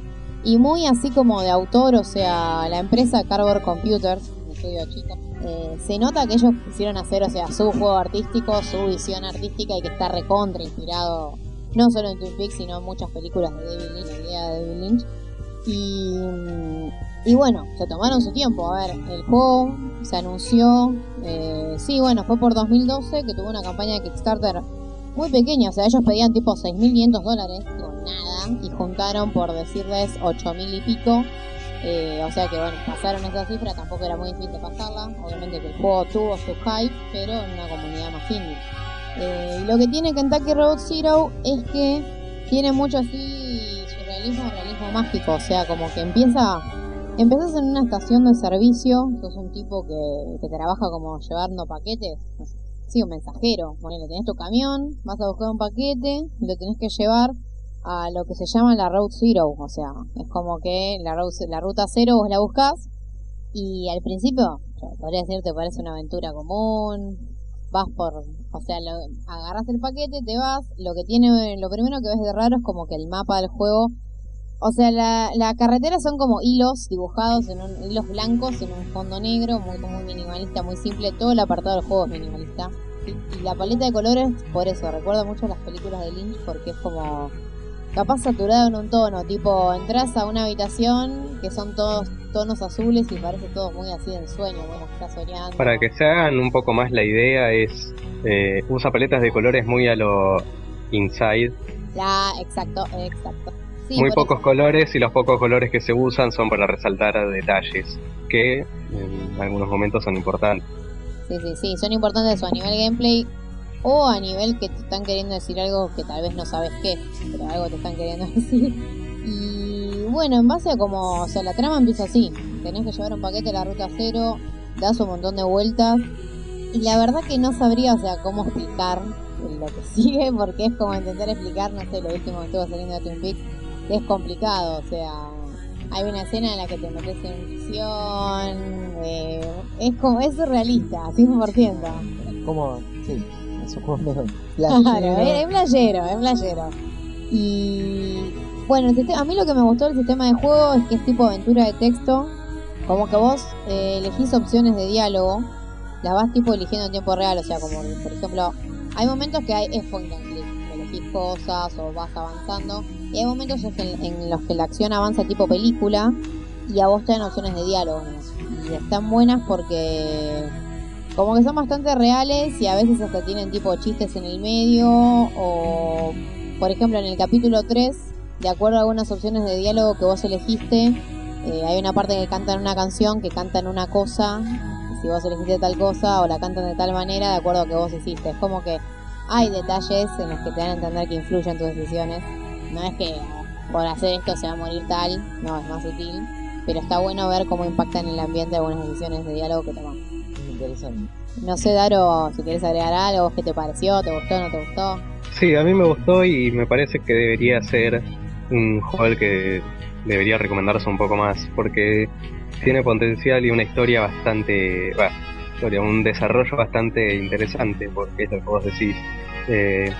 y muy así como de autor, o sea, la empresa Cardboard Computers, un estudio chico, eh, se nota que ellos quisieron hacer, o sea, su juego artístico, su visión artística y que está recontra inspirado no solo en Twin Peaks, sino en muchas películas de David Lynch, la idea de David Lynch. Y, y bueno, se tomaron su tiempo. A ver, el juego se anunció, eh, sí, bueno, fue por 2012 que tuvo una campaña de Kickstarter muy pequeña. O sea, ellos pedían tipo 6.500 dólares con nada y juntaron, por decirles, 8.000 y pico. Eh, o sea que bueno, pasaron esa cifra, tampoco era muy difícil pasarla. Obviamente que el juego tuvo su hype, pero en una comunidad más indie. Eh, lo que tiene Kentucky Road Zero es que tiene mucho así surrealismo, realismo mágico. O sea, como que empieza. Empezás en una estación de servicio, sos un tipo que, trabaja como llevando paquetes, sí, un mensajero. Ponele, tenés tu camión, vas a buscar un paquete y lo tenés que llevar a lo que se llama la Road Zero. O sea, es como que la, road- la ruta cero vos la buscás y al principio, podría decir, te parece una aventura común, vas por, o sea, agarras el paquete, te vas, lo que tiene, lo primero que ves de raro es como que el mapa del juego, o sea, la, la carretera son como hilos dibujados en un, hilos blancos en un fondo negro, muy, muy minimalista, muy simple, todo el apartado del juego es minimalista. Y, la paleta de colores, por eso, recuerda mucho las películas de Lynch porque es como capaz saturado en un tono, tipo, entras a una habitación que son todos tonos azules y parece todo muy así de ensueño, bueno, estás soñando. Para que se hagan un poco más la idea es eh, usa paletas de colores muy a lo inside, La, exacto, exacto. Sí, muy pocos eso. colores y los pocos colores que se usan son para resaltar detalles que en algunos momentos son importantes. Sí, sí, sí, son importantes a nivel gameplay o a nivel que te están queriendo decir algo que tal vez no sabes qué, pero algo te están queriendo decir. Y bueno, en base a como, o sea, la trama empieza así, tenés que llevar un paquete a la ruta cero, das un montón de vueltas y la verdad que no sabría, o sea, cómo explicar lo que sigue, porque es como intentar explicar, no sé, lo último que estuvo saliendo de Twin Peaks, es complicado, o sea, hay una escena en la que te metes en visión, eh, es como, es surrealista, 100%. ¿Cómo? Sí, es un juego Claro, es, playero, es playero. Y bueno, a mí lo que me gustó del sistema de juego es que es tipo aventura de texto, como que vos eh, elegís opciones de diálogo, las vas tipo eligiendo en tiempo real, o sea, como por ejemplo, hay momentos que hay, es point and click, elegís cosas o vas avanzando, y hay momentos en, los que la acción avanza tipo película y a vos te dan opciones de diálogo. Y están buenas porque como que son bastante reales y a veces hasta tienen tipo chistes en el medio o por ejemplo en el capítulo 3 de acuerdo a algunas opciones de diálogo que vos elegiste eh, hay una parte que cantan una canción que cantan una cosa si vos elegiste tal cosa o la cantan de tal manera de acuerdo a que vos hiciste es como que hay detalles en los que te dan a entender que influyen tus decisiones no es que por hacer esto se va a morir tal no es más sutil pero está bueno ver cómo impactan en el ambiente algunas decisiones de diálogo que tomás Interesante. no sé, Daro, si quieres agregar algo, ¿qué te pareció? ¿Te gustó? ¿No te gustó? Sí, a mí me gustó y me parece que debería ser un juego que debería recomendarse un poco más porque tiene potencial y una historia bastante, bah, historia, un desarrollo bastante interesante porque es lo que vos decís. Eh,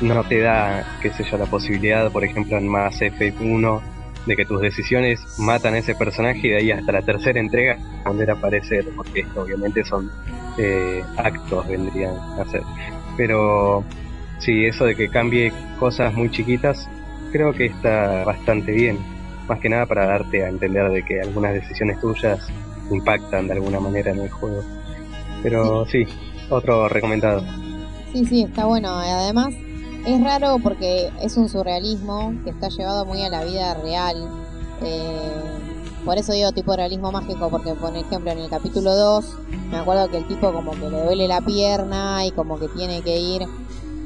no te da, qué sé yo, la posibilidad, por ejemplo, en Mass Effect 1 de que tus decisiones matan a ese personaje y de ahí hasta la tercera entrega volver a aparecer, porque esto obviamente son eh, actos vendrían a ser. Pero sí, eso de que cambie cosas muy chiquitas creo que está bastante bien. Más que nada para darte a entender de que algunas decisiones tuyas impactan de alguna manera en el juego. Pero sí, otro recomendado. Sí, sí, está bueno. Además, es raro porque es un surrealismo que está llevado muy a la vida real. Eh, por eso digo tipo realismo mágico, porque por ejemplo en el capítulo 2 me acuerdo que el tipo como que le duele la pierna y como que tiene que ir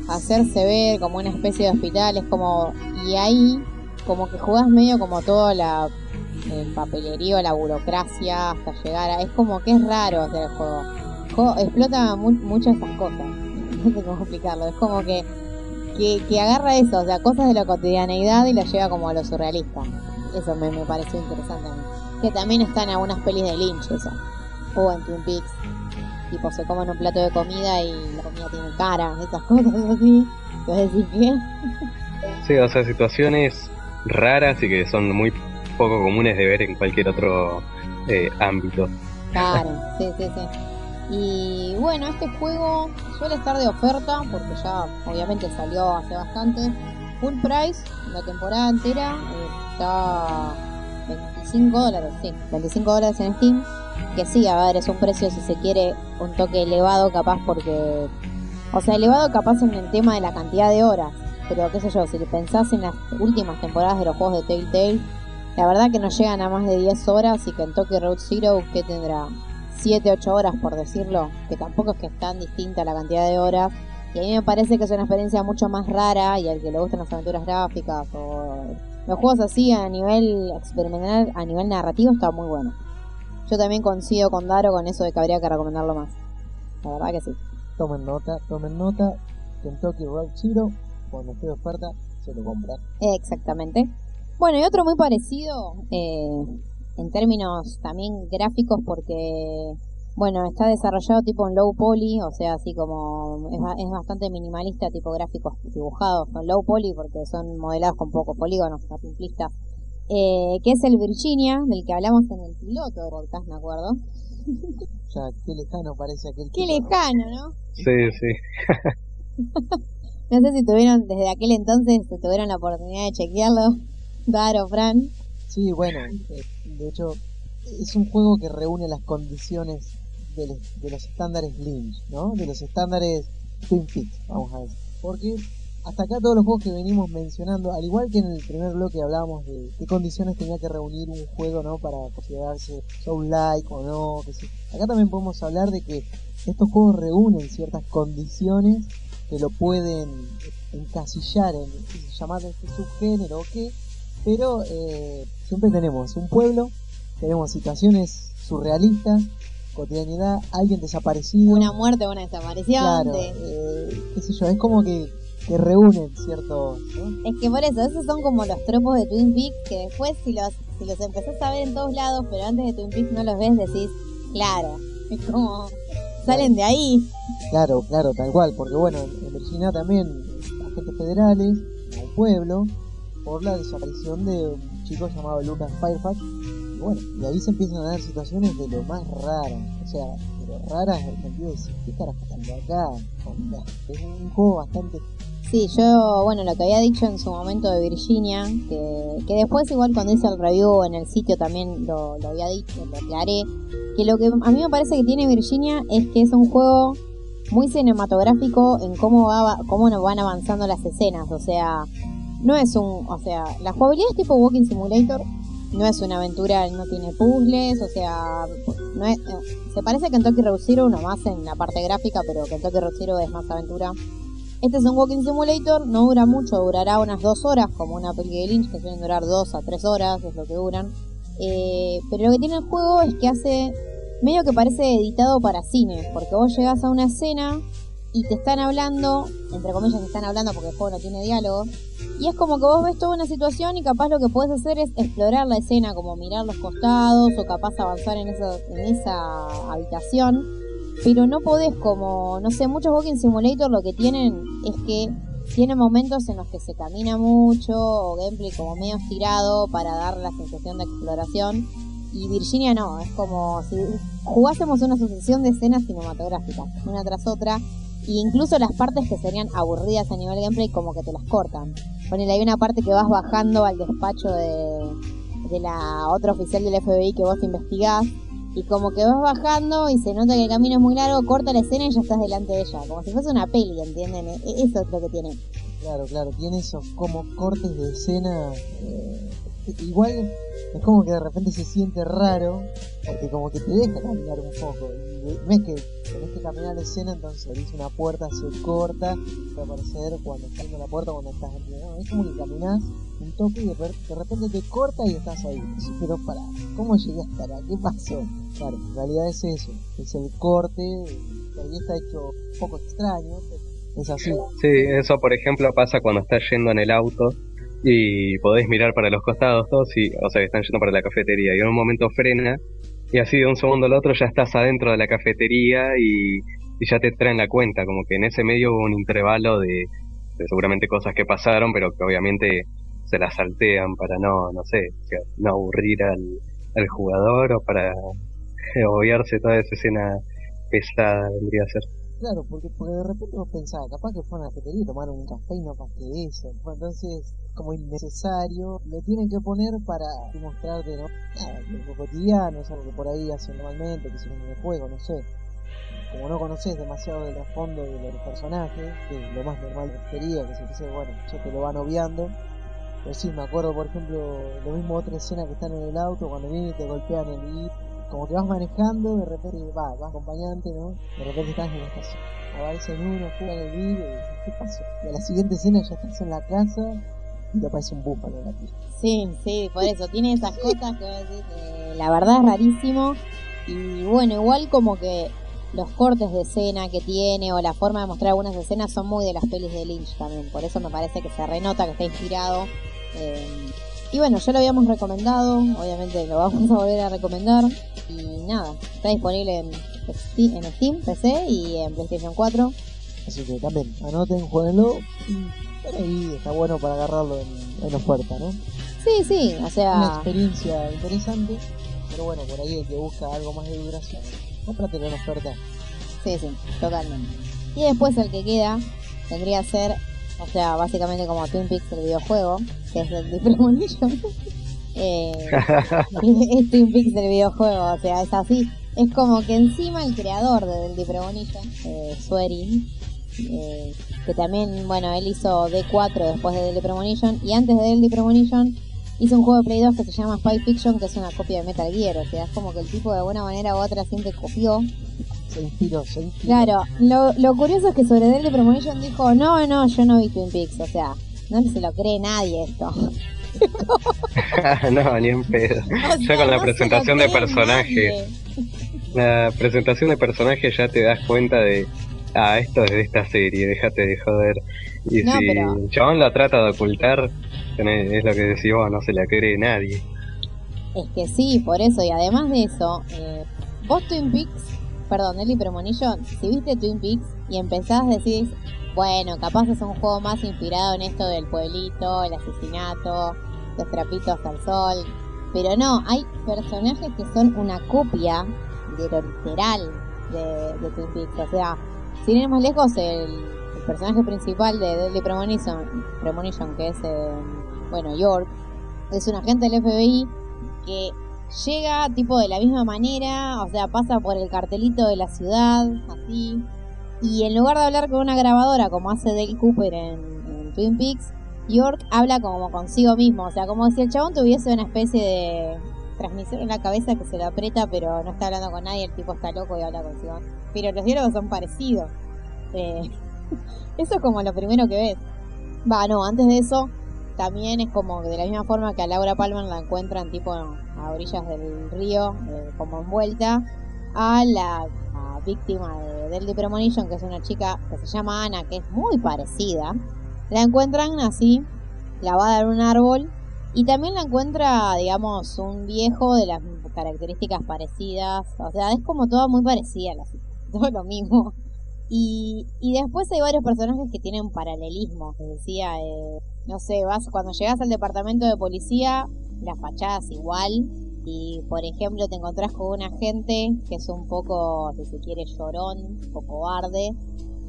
a hacerse ver como una especie de hospital, es como... Y ahí como que jugás medio como toda la el papelerío, la burocracia hasta llegar a... Es como que es raro hacer el juego. Juego explota mu mucho esas cosas. No sé cómo explicarlo. Es como que, que, que agarra eso, o sea, cosas de la cotidianeidad y la lleva como a lo surrealista. Eso me, me pareció interesante a mí. Que también está en algunas pelis de Lynch, eso. O en Twin Peaks. Tipo, se comen un plato de comida y la comida tiene cara, esas cosas así. Entonces, decir ¿qué? Sí, o sea, situaciones raras y que son muy poco comunes de ver en cualquier otro eh, ámbito. Claro, sí, sí, sí. Y bueno, este juego suele estar de oferta porque ya obviamente salió hace bastante. Full price, la temporada entera está 25 dólares, sí, 25 dólares en Steam. Que sí, a ver, es un precio si se quiere un toque elevado capaz porque... O sea, elevado capaz en el tema de la cantidad de horas. Pero qué sé yo, si pensás en las últimas temporadas de los juegos de Telltale, la verdad que no llegan a más de 10 horas y Kentucky Road Zero, que tendrá 7, 8 horas por decirlo, que tampoco es que es tan distinta la cantidad de horas. Y a mí me parece que es una experiencia mucho más rara y al que le gustan las aventuras gráficas o los juegos así a nivel experimental, a nivel narrativo, está muy bueno. Yo también coincido con Daro con eso de que habría que recomendarlo más. La verdad que sí. Tomen nota, tomen nota. Kentucky Road Zero, cuando esté de oferta, se lo compran. Exactamente. Bueno, y otro muy parecido eh, en términos también gráficos porque, bueno, está desarrollado tipo en low poly, o sea, así como es, es bastante minimalista, tipo gráficos dibujados con low poly porque son modelados con pocos polígonos, simplistas. Eh, que es el Virginia, del que hablamos en el piloto de podcast, me acuerdo. Ya, qué lejano parece aquel Qué lejano, ¿no? Sí, sí. No sé si tuvieron, desde aquel entonces, si tuvieron la oportunidad de chequearlo, Daro, Fran. Sí, bueno, eh, de hecho, es un juego que reúne las condiciones de, los- estándares Lynch, ¿no? De los estándares Twin Peaks, vamos a decir. Porque hasta acá todos los juegos que venimos mencionando, al igual que en el primer bloque hablábamos de qué condiciones tenía que reunir un juego, ¿no? Para considerarse Soul-like o no, que sí. Acá también podemos hablar de que estos juegos reúnen ciertas condiciones que lo pueden encasillar en llamar este subgénero o qué, pero eh, siempre tenemos un pueblo, tenemos situaciones surrealistas, cotidianidad, alguien desaparecido. Una muerte, una desaparición. claro, eh, qué sé yo, es como que, que reúnen ciertos. ¿no? Es que por eso, esos son como los tropos de Twin Peaks que después si los, si los empezás a ver en todos lados, pero antes de Twin Peaks no los ves, decís, claro, es como, salen de ahí. Claro, claro, tal cual, porque bueno, en, Virginia también agentes federales un pueblo por la desaparición de un chico llamado Lucas Firefox. Y bueno, y ahí se empiezan a dar situaciones de lo más raras, o sea, de lo raras en el sentido de decir, ¿qué carajo acá? Es un juego bastante Sí, yo, bueno, lo que había dicho en su momento de Virginia, que, que después igual cuando hice el review en el sitio también lo, lo había dicho, lo aclaré, que lo que a mí me parece que tiene Virginia es que es un juego muy cinematográfico en cómo va cómo nos van avanzando las escenas, o sea, no es un, o sea, la jugabilidad es tipo Walking Simulator, no es una aventura, no tiene puzzles, o sea, no es, eh, se parece a Kentucky Road Zero, uno más en la parte gráfica, pero Kentucky Road Zero es más aventura. Este es un Walking Simulator, no dura mucho, durará unas dos horas, como una peli de Lynch, que suelen durar dos a tres horas, es lo que duran. Eh, pero lo que tiene el juego es que hace medio que parece editado para cine, porque vos llegás a una escena y te están hablando, entre comillas te están hablando porque el juego no tiene diálogo, y es como que vos ves toda una situación y capaz lo que podés hacer es explorar la escena, como mirar los costados o capaz avanzar en esa, en esa habitación, pero no podés como, no sé, muchos Walking Simulator lo que tienen es que tienen momentos en los que se camina mucho o gameplay como medio estirado para dar la sensación de exploración. Y Virginia no, es como si jugásemos una sucesión de escenas cinematográficas, una tras otra, e incluso las partes que serían aburridas a nivel gameplay como que te las cortan. ponele, hay una parte que vas bajando al despacho de, de la otra oficial del FBI que vos investigás y como que vas bajando y se nota que el camino es muy largo, corta la escena y ya estás delante de ella, como si fuese una peli, ¿entienden? E- Eso es lo que tiene. Claro, claro, tiene esos como cortes de escena. eh, igual es como que de repente se siente raro, porque como que te deja caminar un poco. Y no es que tenés que caminar la escena, entonces abrís una puerta, se corta, va a aparecer cuando estás en la puerta, cuando estás no, Es como que caminás un toque y de, re- de repente te corta y estás ahí. Pero para, ¿cómo llegué a estar acá? ¿Qué pasó? Claro, en realidad es eso, es el corte, ahí está hecho un poco extraño, pero es así. Sí, eso por ejemplo pasa cuando estás yendo en el auto y podés mirar para los costados todos y, o sea, están yendo para la cafetería y en un momento frena y así de un segundo al otro ya estás adentro de la cafetería y, y ya te traen la cuenta, como que en ese medio hubo un intervalo de, seguramente cosas que pasaron, pero que obviamente se las saltean para no, no sé, no aburrir al, jugador o para obviarse toda esa escena pesada vendría a ser. Claro, porque, porque de repente vos pensabas, capaz que fue a una cafetería y tomaron un café y no que eso. Entonces, como innecesario, lo tienen que poner para mostrarte, ¿no? Nada, que lo cotidiano, es algo que por ahí hacen normalmente, que es un videojuego, no sé. Como no conoces demasiado del trasfondo de los personajes, que es lo más normal de la cafetería, que se dice, bueno, ya te lo van obviando. Pero sí, me acuerdo, por ejemplo, lo mismo otra escena que están en el auto, cuando vienen y te golpean el como que vas manejando, de repente va, vas acompañante, ¿no? De repente estás en la estación. Aparecen uno, juegan el vídeo y ¿qué pasó? Y a la siguiente escena ya estás en la casa y aparece un búfalo en la tira. Sí, sí, por eso, tiene esas cosas que eh, la verdad es rarísimo. Y bueno, igual como que los cortes de escena que tiene o la forma de mostrar algunas escenas son muy de las pelis de Lynch también. Por eso me parece que se renota que está inspirado. eh, y bueno, ya lo habíamos recomendado, obviamente lo vamos a volver a recomendar. Y nada, está disponible en Steam, en Steam PC y en PlayStation 4. Así que también, anoten, jueguenlo ahí está bueno para agarrarlo en, en oferta, ¿no? Sí, sí, o Una sea, experiencia interesante, pero bueno, por ahí el que busca algo más de duración, cómpratelo en oferta. Sí, sí, totalmente. Y después el que queda tendría que ser, o sea, básicamente como Twin Peaks el videojuego, que es el de Premonition. eh, es Twin Peaks del videojuego, o sea, es así. Es como que encima el creador de Deadly Premonition, eh, eh, que también, bueno, él hizo D4 después de Deadly Premonition, y antes de Deadly Premonition hizo un juego de Play 2 que se llama Spy Fiction, que es una copia de Metal Gear, o sea, es como que el tipo de alguna manera u otra siempre copió Se inspiró, se inspiró. Claro, lo, lo curioso es que sobre Deadly Premonition dijo, no, no, yo no vi Twin Peaks, o sea, no se lo cree nadie esto. no, ni en pedo. O Ya con la no se lo presentación de nadie. La presentación de personajes ya te das cuenta de, ah, esto es de esta serie, déjate de joder. Y No, si pero- el chabón la trata de ocultar, es lo que decís vos, no se la cree nadie. Es que sí, por eso, y además de eso, eh, vos Twin Peaks, perdón, Deadly Premonition, si viste Twin Peaks y empezás decís, bueno, capaz es un juego más inspirado en esto del pueblito, el asesinato, los trapitos al sol, pero no, hay personajes que son una copia de lo literal de, de Twin Peaks, o sea, sin ir más lejos, el, el personaje principal de Deadly Premonition, Premonition que es, eh, bueno, York, es un agente del FBI que llega tipo de la misma manera, o sea, pasa por el cartelito de la ciudad, así, y en lugar de hablar con una grabadora como hace Dale Cooper en, Twin Peaks, York habla como consigo mismo, o sea, como si el chabón tuviese una especie de transmisor en la cabeza que se lo aprieta, pero no está hablando con nadie, el tipo está loco y habla consigo. Pero los diálogos son parecidos. Eh, eso es como lo primero que ves. Va, no, antes de eso, también es como de la misma forma que a Laura Palmer la encuentran tipo a orillas del río, eh, como envuelta, a la víctima de Deadly Premonition, que es una chica que se llama Ana, que es muy parecida. La encuentran así, lavada en un árbol, y también la encuentra, digamos, un viejo de las características parecidas. O sea, es como todo muy parecida, la- todo lo mismo. Y, y después hay varios personajes que tienen paralelismo. Te decía, eh, no sé, vas cuando llegas al departamento de policía, la fachada es igual. Y por ejemplo, te encontrás con un agente que es un poco, si se quiere, llorón, poco cobarde.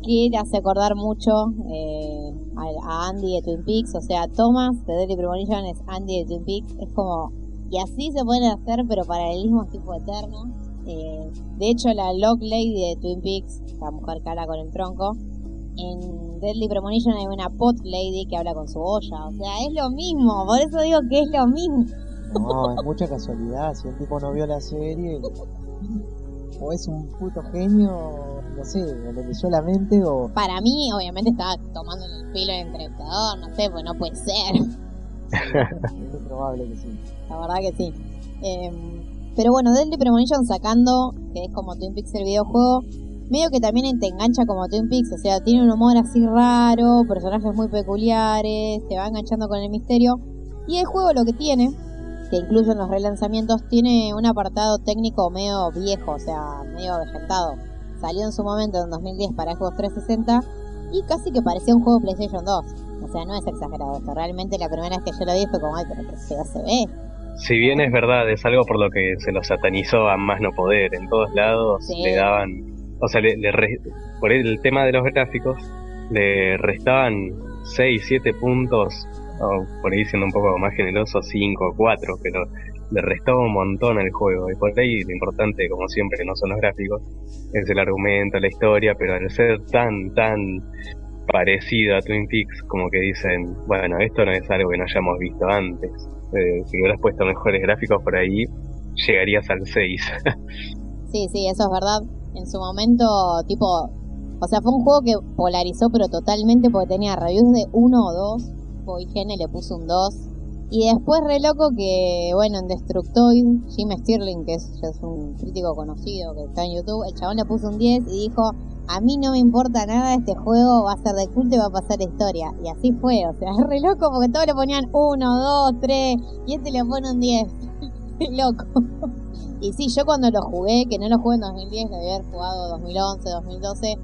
que le hace acordar mucho eh, a, Andy de Twin Peaks. O sea, Thomas de Deadly Premonition es Andy de Twin Peaks. Es como. Y así se pueden hacer, pero paralelismos tipo eterno. Eh, de hecho, la Lock Lady de Twin Peaks, la mujer que habla con el tronco, en Deadly Premonition hay una Pot Lady que habla con su olla. O sea, es lo mismo. Por eso digo que es lo mismo. No, es mucha casualidad. Si el tipo no vio la serie, o es un puto genio, no sé, o le leyó la mente, o. Para mí, obviamente, estaba tomando el pelo del entrevistador. No sé, pues no puede ser. Es probable que sí. La verdad que sí. Em, pero bueno, Deadly Premonition sacando, que es como Twin Peaks el videojuego, medio que también te engancha como Twin Peaks, o sea, tiene un humor así raro, personajes muy peculiares, te va enganchando con el misterio. Y el juego lo que tiene, que incluso en los relanzamientos, tiene un apartado técnico medio viejo, o sea, medio vegetado. Salió en su momento en 2010 para Xbox 360 y casi que parecía un juego PlayStation 2. O sea, no es exagerado esto. Realmente la primera vez que yo lo vi fue como, ay, pero que feo se ve. Si bien es verdad, es algo por lo que se lo satanizó a más no poder. En todos lados Sí. le daban. O sea, le, le re- por el tema de los gráficos, le restaban 6, 7 puntos, o por ahí siendo un poco más generoso, 5 o 4, pero le restaba un montón al juego. Y por ahí lo importante, como siempre, no son los gráficos, es el argumento, la historia, pero al ser tan, tan parecido a Twin Peaks, como que dicen, bueno, esto no es algo que no hayamos visto antes. Eh, si hubieras puesto mejores gráficos por ahí, llegarías al 6. Sí, sí, eso es verdad. En su momento, tipo, o sea, fue un juego que polarizó, pero totalmente porque tenía reviews de 1 o 2. Tipo, IGN le puso un 2. Y después, re loco, que, bueno, en Destructoid, Jim Stirling, que es, es un crítico conocido que está en YouTube, el chabón le puso un 10 y dijo: A mí no me importa nada, este juego va a ser de culto y va a pasar historia. Y así fue, o sea, es re loco porque todos le ponían 1, 2, 3, y este le pone un 10. Re loco. Y sí, yo cuando lo jugué, que no lo jugué en 2010, lo haber jugado 2011, 2012,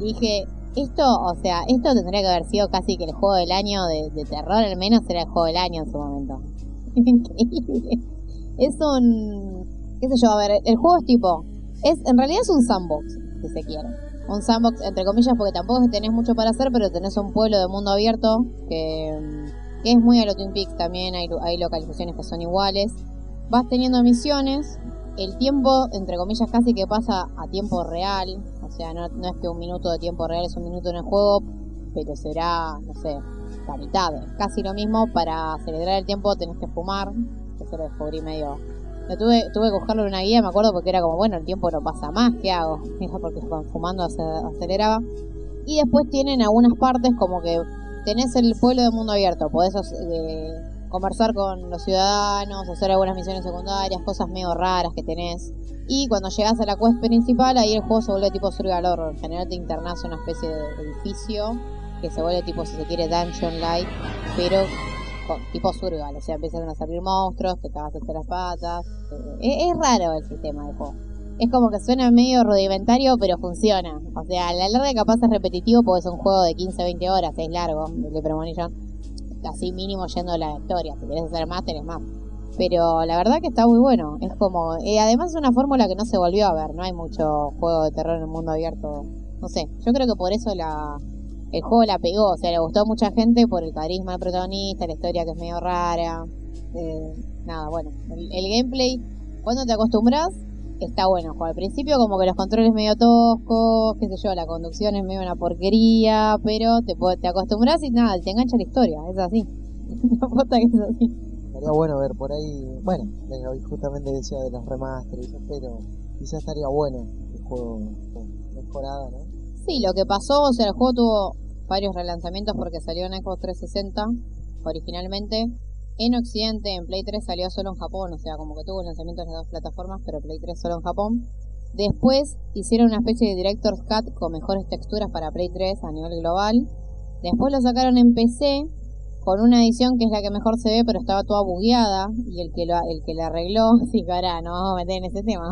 dije, esto, o sea, esto tendría que haber sido casi que el juego del año de, terror, al menos era el juego del año en su momento. Increíble. Es un, qué sé yo, a ver, el juego es tipo, es en realidad es un sandbox, si se quiere. Un sandbox, entre comillas, porque tampoco tenés mucho para hacer, pero tenés un pueblo de mundo abierto que, que es muy a lo Twin Peaks también, hay, hay localizaciones que son iguales. Vas teniendo misiones, el tiempo, entre comillas, casi que pasa a tiempo real. O sea, no, es que un minuto de tiempo real es un minuto en el juego, pero será, no sé, la mitad. Casi lo mismo. Para acelerar el tiempo tenés que fumar. Eso lo descubrí medio. Lo tuve, tuve que buscarlo en una guía, me acuerdo, porque era como, bueno, el tiempo no pasa más, ¿qué hago? Porque fumando ace- aceleraba. Y después tienen algunas partes como que tenés el pueblo de mundo abierto, podés eh, conversar con los ciudadanos, hacer algunas misiones secundarias, cosas medio raras que tenés. Y cuando llegas a la quest principal, ahí el juego se vuelve tipo survival horror. En general te internás en una especie de edificio que se vuelve tipo, si se quiere, dungeon-like, pero con- tipo survival. O sea, empiezan a salir monstruos, te cagas entre las patas. Eh, es, raro el sistema del juego. Es como que suena medio rudimentario, pero funciona. O sea, a la larga capaz es repetitivo porque es un juego de 15-20 horas, es largo, el de Premonition. Así mínimo yendo a la historia. Si querés hacer más, tenés más. Pero la verdad que está muy bueno. Es como. eh, además, es una fórmula que no se volvió a ver. No hay mucho juego de terror en el mundo abierto. No sé. Yo creo que por eso la. El juego la pegó. O sea, le gustó a mucha gente por el carisma del protagonista, la historia que es medio rara. Eh, nada, bueno. El, el gameplay, cuando te acostumbras, está bueno. Al principio, como que los controles medio toscos, qué sé yo, la conducción es medio una porquería. Pero te, te acostumbras y nada, te engancha la historia. Es así. La que es así. Estaría bueno ver por ahí. Bueno, hoy justamente decía de los remaster y eso, pero quizás estaría bueno el juego con mejorada, ¿no? Sí, lo que pasó, o sea, el juego tuvo varios relanzamientos porque salió en Xbox 360 originalmente. En Occidente, en Play 3 salió solo en Japón, o sea, como que tuvo lanzamientos en las dos plataformas, pero Play 3 solo en Japón. Después hicieron una especie de Director's Cut con mejores texturas para Play 3 a nivel global. Después lo sacaron en PC con una edición que es la que mejor se ve, pero estaba toda bugueada. Y el que lo, el que la arregló, sí, cara, no vamos a meter en ese tema.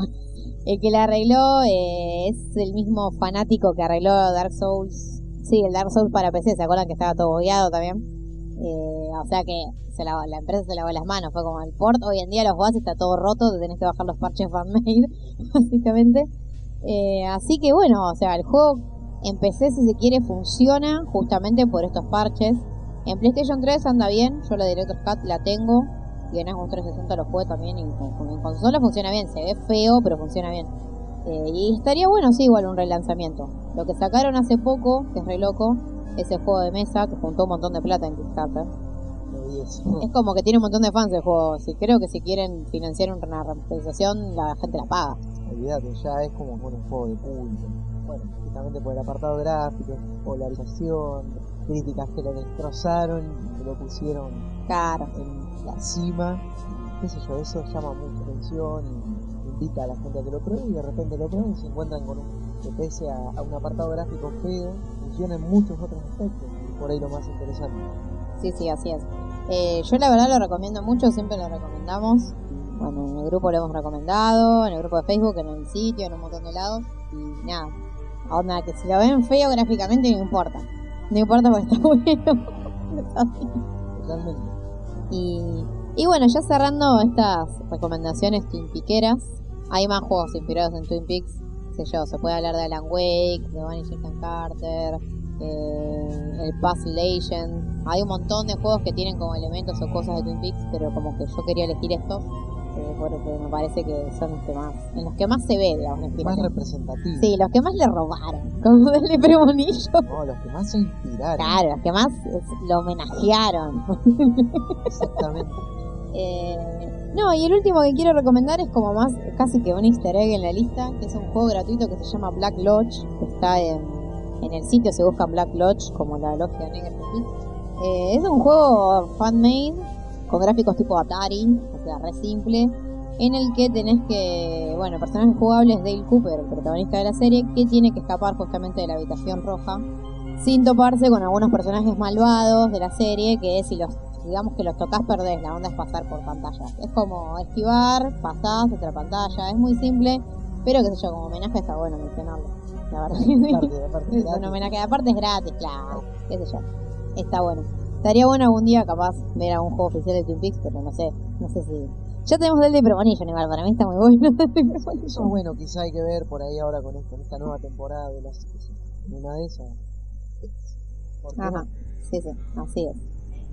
El que la arregló eh, es el mismo fanático que arregló Dark Souls. Sí, el Dark Souls para PC, ¿se acuerdan que estaba todo bugueado también? Eh, o sea que se la, la empresa se lavó las manos, fue como el port, hoy en día los y está todo roto, te tenés que bajar los parches fanmade, básicamente. Eh, así que bueno, o sea, el juego En PC, si se quiere, funciona justamente por estos parches. En PlayStation 3 anda bien, yo la Director's Cut la tengo. Y en Xbox 360 lo juego también. Y en, consola funciona bien, se ve feo, pero funciona bien. Eh, y estaría bueno, sí, igual un relanzamiento. Lo que sacaron hace poco, que es re loco, ese juego de mesa que juntó un montón de plata en Kickstarter. Es como que tiene un montón de fans el juego. Si creo que si quieren financiar una remasterización, la gente la paga. Olvídate, ya es como un juego de culto. Bueno, justamente por el apartado gráfico, polarización, críticas que lo destrozaron y que lo pusieron Claro. en la cima. Qué sé yo, eso llama mucha atención y invita a la gente a que lo pruebe y de repente lo prueben y se encuentran con un que pese a, a un apartado gráfico feo, funciona en muchos otros aspectos. Y por ahí lo más interesante. Sí, sí, así es. Eh, yo la verdad lo recomiendo mucho, siempre lo recomendamos. Bueno, en el grupo lo hemos recomendado, en el grupo de Facebook, en el sitio, en un montón de lados. Y nada, onda que si lo ven feo gráficamente no importa. No importa porque está bueno. Totalmente. Y, y bueno, ya cerrando estas recomendaciones Twin Peakeras, hay más juegos inspirados en Twin Peaks. Sé yo, se puede hablar de Alan Wake, de Vanishing Carter, eh, el Puzzle Legend. Hay un montón de juegos que tienen como elementos o cosas de Twin Peaks, pero como que yo quería elegir estos. Porque me parece que son los que más, en los que más se ve, digamos, Más inspiración. representativo. Sí, los que más le robaron, como del premonillo. No, los que más se inspiraron. Claro, los que más lo homenajearon. Exactamente. Eh, no, y el último que quiero recomendar es como más casi que un easter egg en la lista, que es un juego gratuito que se llama Black Lodge, que está en, en el sitio, se busca Black Lodge como la logia negra. Eh, es un juego fan-made, con gráficos tipo Atari, o sea, re simple, en el que tenés que, bueno, el personaje jugable es Dale Cooper, el protagonista de la serie, que tiene que escapar justamente de la habitación roja, sin toparse con algunos personajes malvados de la serie, que si los digamos que los tocas perdés, la onda es pasar por pantallas. Es como esquivar, pasás otra pantalla, es muy simple, pero qué sé yo, como homenaje está bueno mencionarlo. La verdad Es un homenaje, aparte es gratis, claro, qué sé yo. Está bueno. Estaría bueno algún día capaz ver a un juego oficial de Twin Peaks, pero no sé, no sé si... Ya tenemos el de Premonition igual, para mí está muy bueno. Eso bueno, quizá hay que ver por ahí ahora con, esto, con esta nueva temporada de las una de esas. Ajá, sí, sí, así es.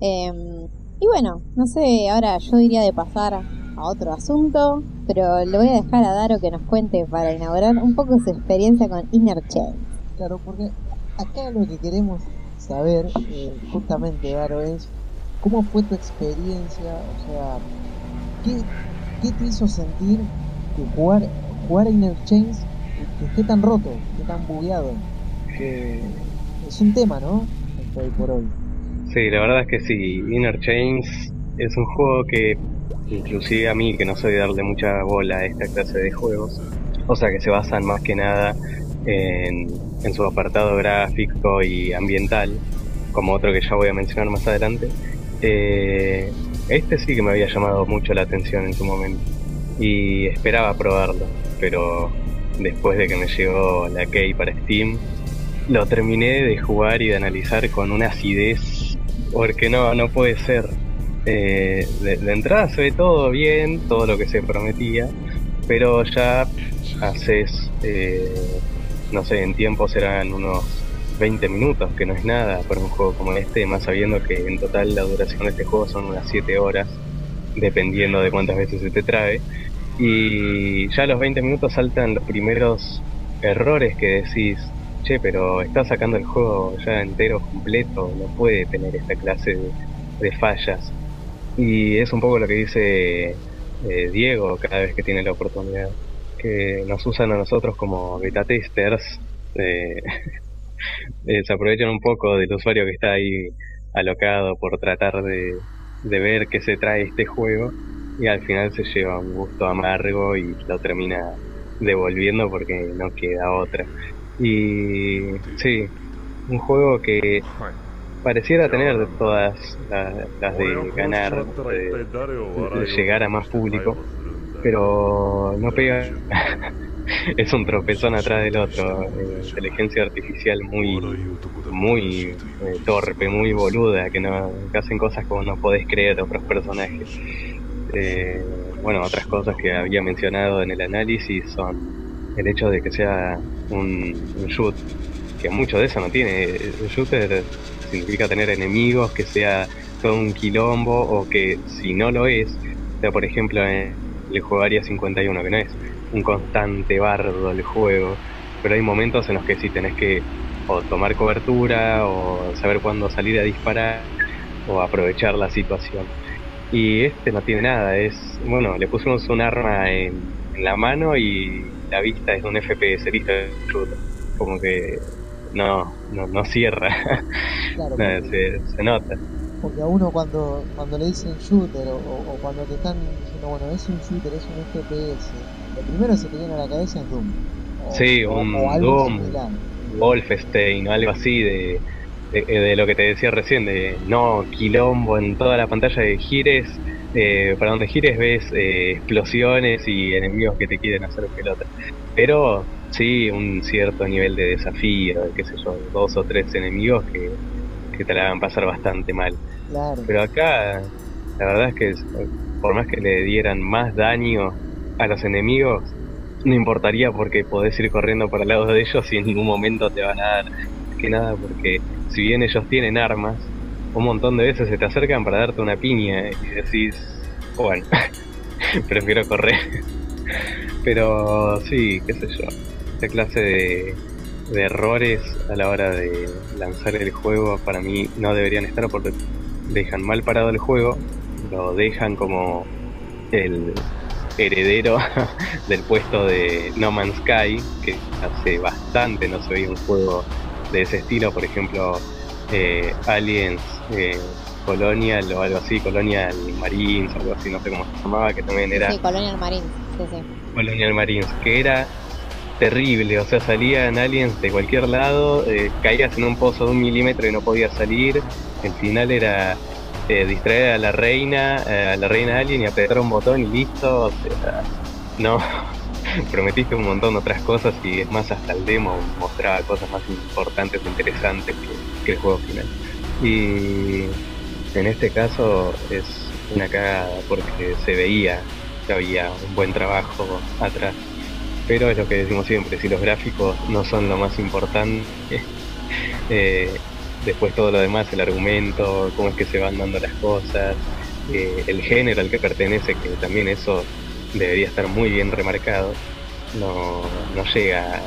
Em, y bueno, no sé, ahora yo diría de pasar a otro asunto, pero le voy a dejar a Daro que nos cuente para inaugurar un poco su experiencia con Inner Chain. Claro, porque acá lo que queremos saber, eh, justamente, Daro, es cómo fue tu experiencia, o sea, ¿qué, qué te hizo sentir que jugar, jugar a Inner Chains que esté tan roto, que esté tan bugueado? Que es un tema, ¿no? Por hoy. Sí, la verdad es que sí. Inner Chains es un juego que, inclusive a mí, que no soy darle mucha bola a esta clase de juegos, o sea que se basan más que nada en, su apartado gráfico y ambiental, como otro que ya voy a mencionar más adelante. eh, este sí que me había llamado mucho la atención en su momento y esperaba probarlo, pero después de que me llegó la key para Steam, lo terminé de jugar y de analizar con una acidez porque no, no puede ser. Eh, de, de entrada se ve todo bien, todo lo que se prometía, pero ya haces, eh, no sé, en tiempo serán unos 20 minutos, que no es nada para un juego como este, más sabiendo que en total la duración de este juego son unas 7 horas, dependiendo de cuántas veces se te trae. Y ya a los 20 minutos saltan los primeros errores que decís, che, pero está sacando el juego ya entero, completo, no puede tener esta clase de, fallas. Y es un poco lo que dice eh, Diego cada vez que tiene la oportunidad, que nos usan a nosotros como beta testers, eh, eh, se aprovechan un poco del usuario que está ahí alocado por tratar de, de ver qué se trae este juego y al final se lleva un gusto amargo y lo termina devolviendo porque no queda otra. Y sí, un juego que pareciera tener todas la- las de ganar, de, de llegar a más público, pero no pega. es un tropezón atrás del otro. eh, inteligencia artificial muy, muy eh, torpe, muy boluda, que no hacen cosas como no podés creer otros personajes. Eh, bueno, otras cosas que había mencionado en el análisis son el hecho de que sea un, un shoot que mucho de eso no tiene. El shooter significa tener enemigos, que sea todo un quilombo, o que si no lo es, sea por ejemplo en juego Área 51, que no es un constante bardo el juego, pero hay momentos en los que sí tenés que o tomar cobertura, o saber cuándo salir a disparar, o aprovechar la situación. Y este no tiene nada, es, bueno, le pusimos un arma en, en la mano y la vista es de un FPS, listo, como que no, no, no cierra, Claro, No, porque, se, se nota. Porque a uno cuando, cuando le dicen shooter o, cuando te están diciendo, bueno, es un shooter, es un FPS, lo primero que se te viene a la cabeza es Doom. O- Sí, o- un algo Doom. similar. Wolfenstein o algo así de, de, de lo que te decía recién, de no quilombo en toda la pantalla de gires, eh, para donde gires ves eh, explosiones y enemigos que te quieren hacer pelota. Pero sí, un cierto nivel de desafío, de qué sé yo, dos o tres enemigos que, que te la hagan pasar bastante mal. Claro. Pero acá, la verdad es que por más que le dieran más daño a los enemigos, no importaría porque podés ir corriendo por al lado de ellos y en ningún momento te van a dar que nada, porque si bien ellos tienen armas, un montón de veces se te acercan para darte una piña y decís, bueno, prefiero correr. Pero sí, qué sé yo, esta clase de, de errores a la hora de lanzar el juego para mí no deberían estar porque dejan mal parado el juego, lo dejan como el heredero del puesto de No Man's Sky, que hace bastante no se veía un juego de ese estilo, por ejemplo, eh, Aliens eh, Colonial o algo así, Colonial Marines, algo así, no sé cómo se llamaba, que también era Sí, Colonial Marines, sí, sí. Colonial Marines, que era terrible, o sea, salían aliens de cualquier lado, eh, caías en un pozo de un milímetro y no podías salir, el final era eh, distraer a la reina, eh, a la reina alien y apretar un botón y listo, no, prometiste un montón de otras cosas y es más, hasta el demo mostraba cosas más importantes e interesantes que, que el juego final. Y en este caso es una cagada porque se veía que había un buen trabajo atrás. Pero es lo que decimos siempre, si los gráficos no son lo más importante, eh, después todo lo demás, el argumento, cómo es que se van dando las cosas, eh, el género al que pertenece, que también eso debería estar muy bien remarcado, no, no llega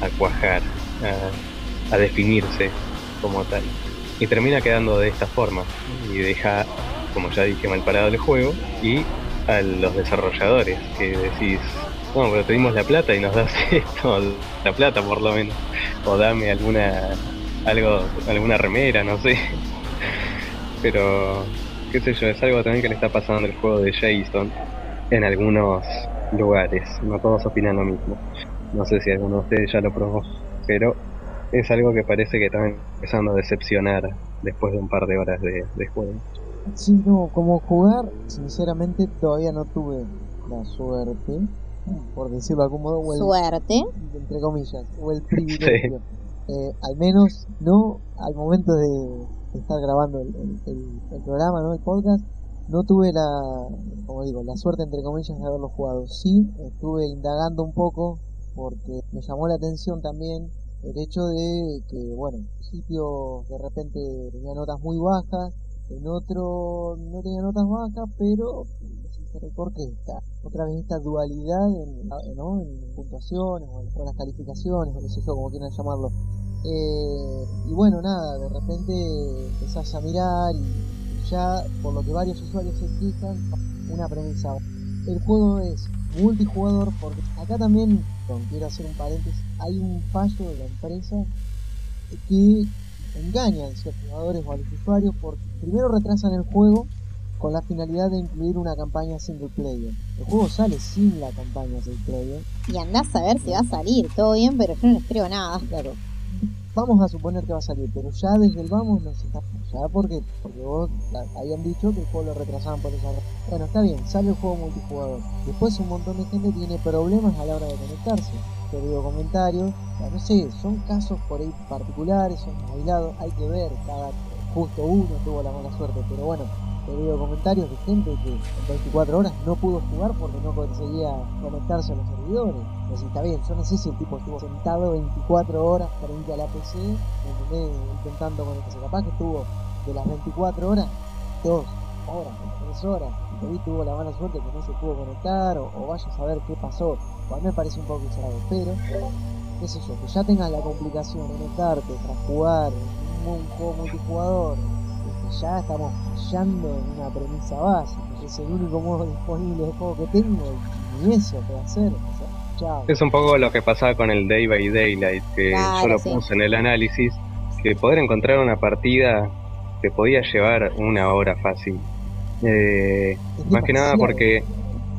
a, cuajar, a definirse como tal. Y termina quedando de esta forma y deja, como ya dije, mal parado el juego y a los desarrolladores que decís, bueno, pero te dimos la plata y nos das esto, la plata por lo menos, o dame alguna, algo, alguna remera, no sé. Pero, qué sé yo, es algo también que le está pasando al juego de Jason en algunos lugares, no todos opinan lo mismo. No sé si alguno de ustedes ya lo probó, pero es algo que parece que está empezando a decepcionar después de un par de horas de, de juego. Sí, no, como jugar, sinceramente todavía no tuve la suerte, por decirlo de algún modo, o el, Suerte. entre comillas, o el privilegio. Eh, al menos no al momento de, estar grabando el, el- el- el programa, ¿no? El podcast, no tuve la, como digo, la suerte entre comillas de haberlo jugado. Sí, estuve indagando un poco porque me llamó la atención también el hecho de que, bueno, sitios de repente tenía notas muy bajas, en otro no tenía notas bajas, pero pero ¿por qué está? Otra vez esta dualidad en, ¿no? en puntuaciones o en, o las calificaciones, o no sé yo, como quieran llamarlo. Eh, y bueno, nada, de repente empezás a mirar y ya, por lo que varios usuarios se quejan, una premisa. El juego es multijugador porque acá también, quiero hacer un paréntesis, hay un fallo de la empresa que engañan a ciertos jugadores o a los usuarios porque primero retrasan el juego con la finalidad de incluir una campaña single player. El juego sale sin la campaña single player. Y andás a ver si va a salir, todo bien, pero yo no les creo nada. Claro, vamos a suponer que va a salir, pero ya desde el vamos nos está... Ya porque, porque vos habían dicho que el juego lo retrasaban por esa razón. Bueno, está bien, sale el juego multijugador. Después un montón de gente tiene problemas a la hora de conectarse. Perdido comentarios, ya no sé, son casos por ahí particulares, son aislados, hay que ver, cada justo uno tuvo la mala suerte, pero bueno, que veo comentarios de gente que en 24 horas no pudo jugar porque no conseguía conectarse a los servidores. Pues está bien, yo no sé si el tipo estuvo sentado 24 horas frente a la PC, ¿entendés? intentando conectarse. Capaz que estuvo de las 24 horas, dos horas, tres horas. Y ahí tuvo la mala suerte que no se pudo conectar o, o vaya a saber qué pasó. A mí me parece un poco exagerado, pero qué sé yo, que ya tengas la complicación de conectarte para jugar un, juego multijugador, ya estamos fallando en una premisa básica, que es el único modo disponible de juego que tengo, y eso puedo hacer, o sea, chao. Es un poco lo que pasaba con el Day by Daylight, que Claro, yo lo sí. puse en el análisis, que poder encontrar una partida te podía llevar una hora fácil. Eh, más que nada porque,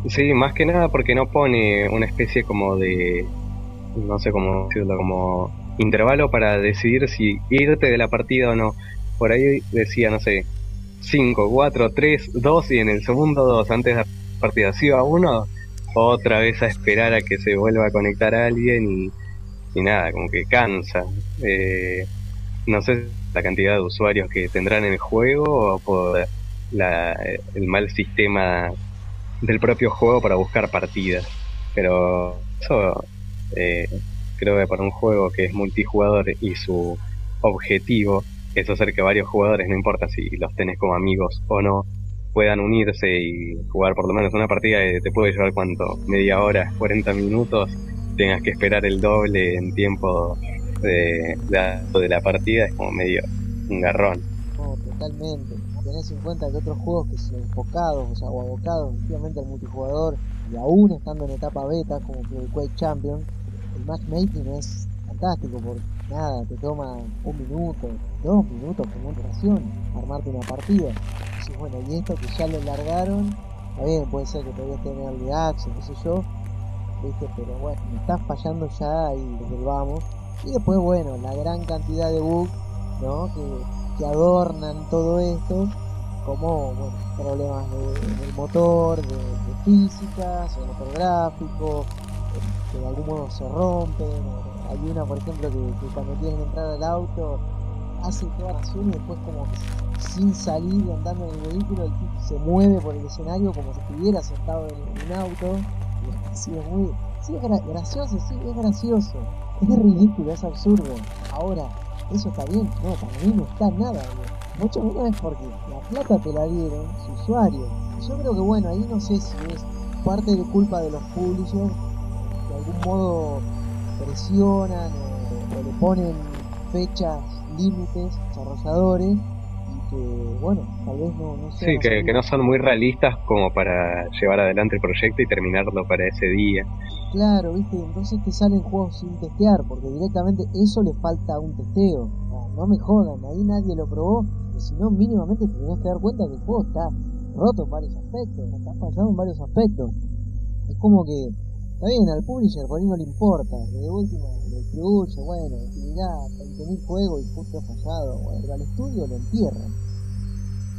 sí, más que nada porque no pone una especie como de, no sé cómo decirlo, como intervalo para decidir si irte de la partida o no. Por ahí decía, no sé, 5, 4, 3, 2 y en el segundo 2, antes de la partida, si iba uno, otra vez a esperar a que se vuelva a conectar alguien y, y nada, como que cansa. Eh, no sé la cantidad de usuarios que tendrán en el juego o por la, el mal sistema del propio juego para buscar partidas. Pero eso eh, creo que para un juego que es multijugador y su objetivo es hacer que varios jugadores, no importa si los tenés como amigos o no, puedan unirse y jugar por lo menos una partida que te puede llevar cuánto, media hora, 40 minutos, tengas que esperar el doble en tiempo de, de, de la partida, es como medio un garrón. No, totalmente. Tenés en cuenta que otros juegos que son enfocados, o sea, o abocados efectivamente al multijugador, y aún estando en etapa beta, como que el Quake Champion, el matchmaking es fantástico porque nada, te toma un minuto, dos minutos como duración armarte una partida. Bueno, y esto que ya lo largaron, bien, puede ser que todavía esté en early sé yo, viste, pero bueno, me está fallando ya y desde el vamos. Y después, bueno, la gran cantidad de bugs, ¿no? Que, que adornan todo esto, como, bueno, problemas de- del motor, de, de física, sobre motor gráfico, eh, que de algún modo se rompen. o- Hay una, por ejemplo, que, que cuando quieren entrar al auto, hace toda la acción y después como que sin salir andando en el vehículo, el tipo se mueve por el escenario como si estuviera sentado en, un auto. Muy... Sí, es gra- gracioso, sí, es gracioso. Es ridículo, es absurdo. Ahora, ¿eso está bien? No, para mí no está nada bien. Mucho menos porque la plata te la dieron su usuario. Yo creo que bueno, ahí no sé si es parte de culpa de los publishers, de algún modo presionan o, o le ponen fechas, límites, desarrolladores, y que bueno, tal vez no, no Sí, que, que no son muy realistas como para llevar adelante el proyecto y terminarlo para ese día. Claro, viste, entonces te salen juegos sin testear, porque directamente eso le falta un testeo. No, no me jodan, ahí nadie lo probó, que si no, mínimamente te tenés que dar cuenta que el juego está roto en varios aspectos, está fallado en varios aspectos. Es como que, está bien, al publisher por ahí no le importa, de última le distribuye, bueno, mirá, 20.000 juegos y justo fallado, bueno, al estudio lo entierran.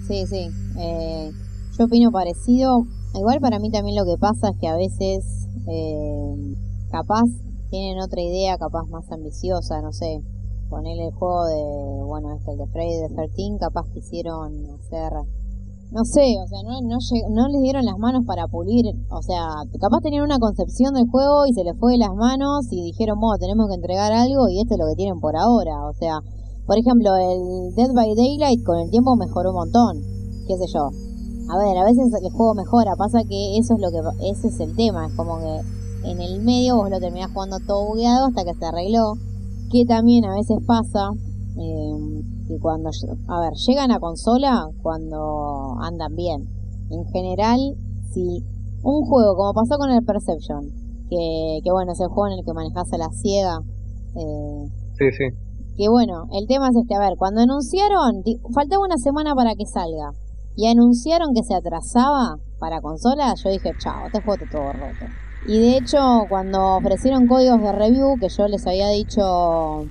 Sí, sí. Eh, yo opino parecido. Igual para mí también lo que pasa es que a veces, eh, capaz tienen otra idea, capaz más ambiciosa, no sé. Ponerle el juego de, bueno, este, el de Friday the 13, capaz quisieron hacer, no sé, o sea, no, no, no les dieron las manos para pulir, o sea, capaz tenían una concepción del juego y se les fue de las manos y dijeron, bueno, tenemos que entregar algo y esto es lo que tienen por ahora, o sea, por ejemplo, el Dead by Daylight con el tiempo mejoró un montón, qué sé yo. A ver, a veces el juego mejora, pasa que eso es lo que ese es el tema, es como que en el medio vos lo terminás jugando todo bugueado hasta que se arregló, que también a veces pasa eh, que cuando a ver, llegan a consola cuando andan bien. En general, si un juego como pasó con el Perception, que, que bueno, es el juego en el que manejás a la ciega, eh, Sí, sí. que bueno, el tema es este, a ver, cuando anunciaron, faltaba una semana para que salga, y anunciaron que se atrasaba para consola, yo dije, chao, este juego está todo roto. Y de hecho, cuando ofrecieron códigos de review, que yo les había dicho,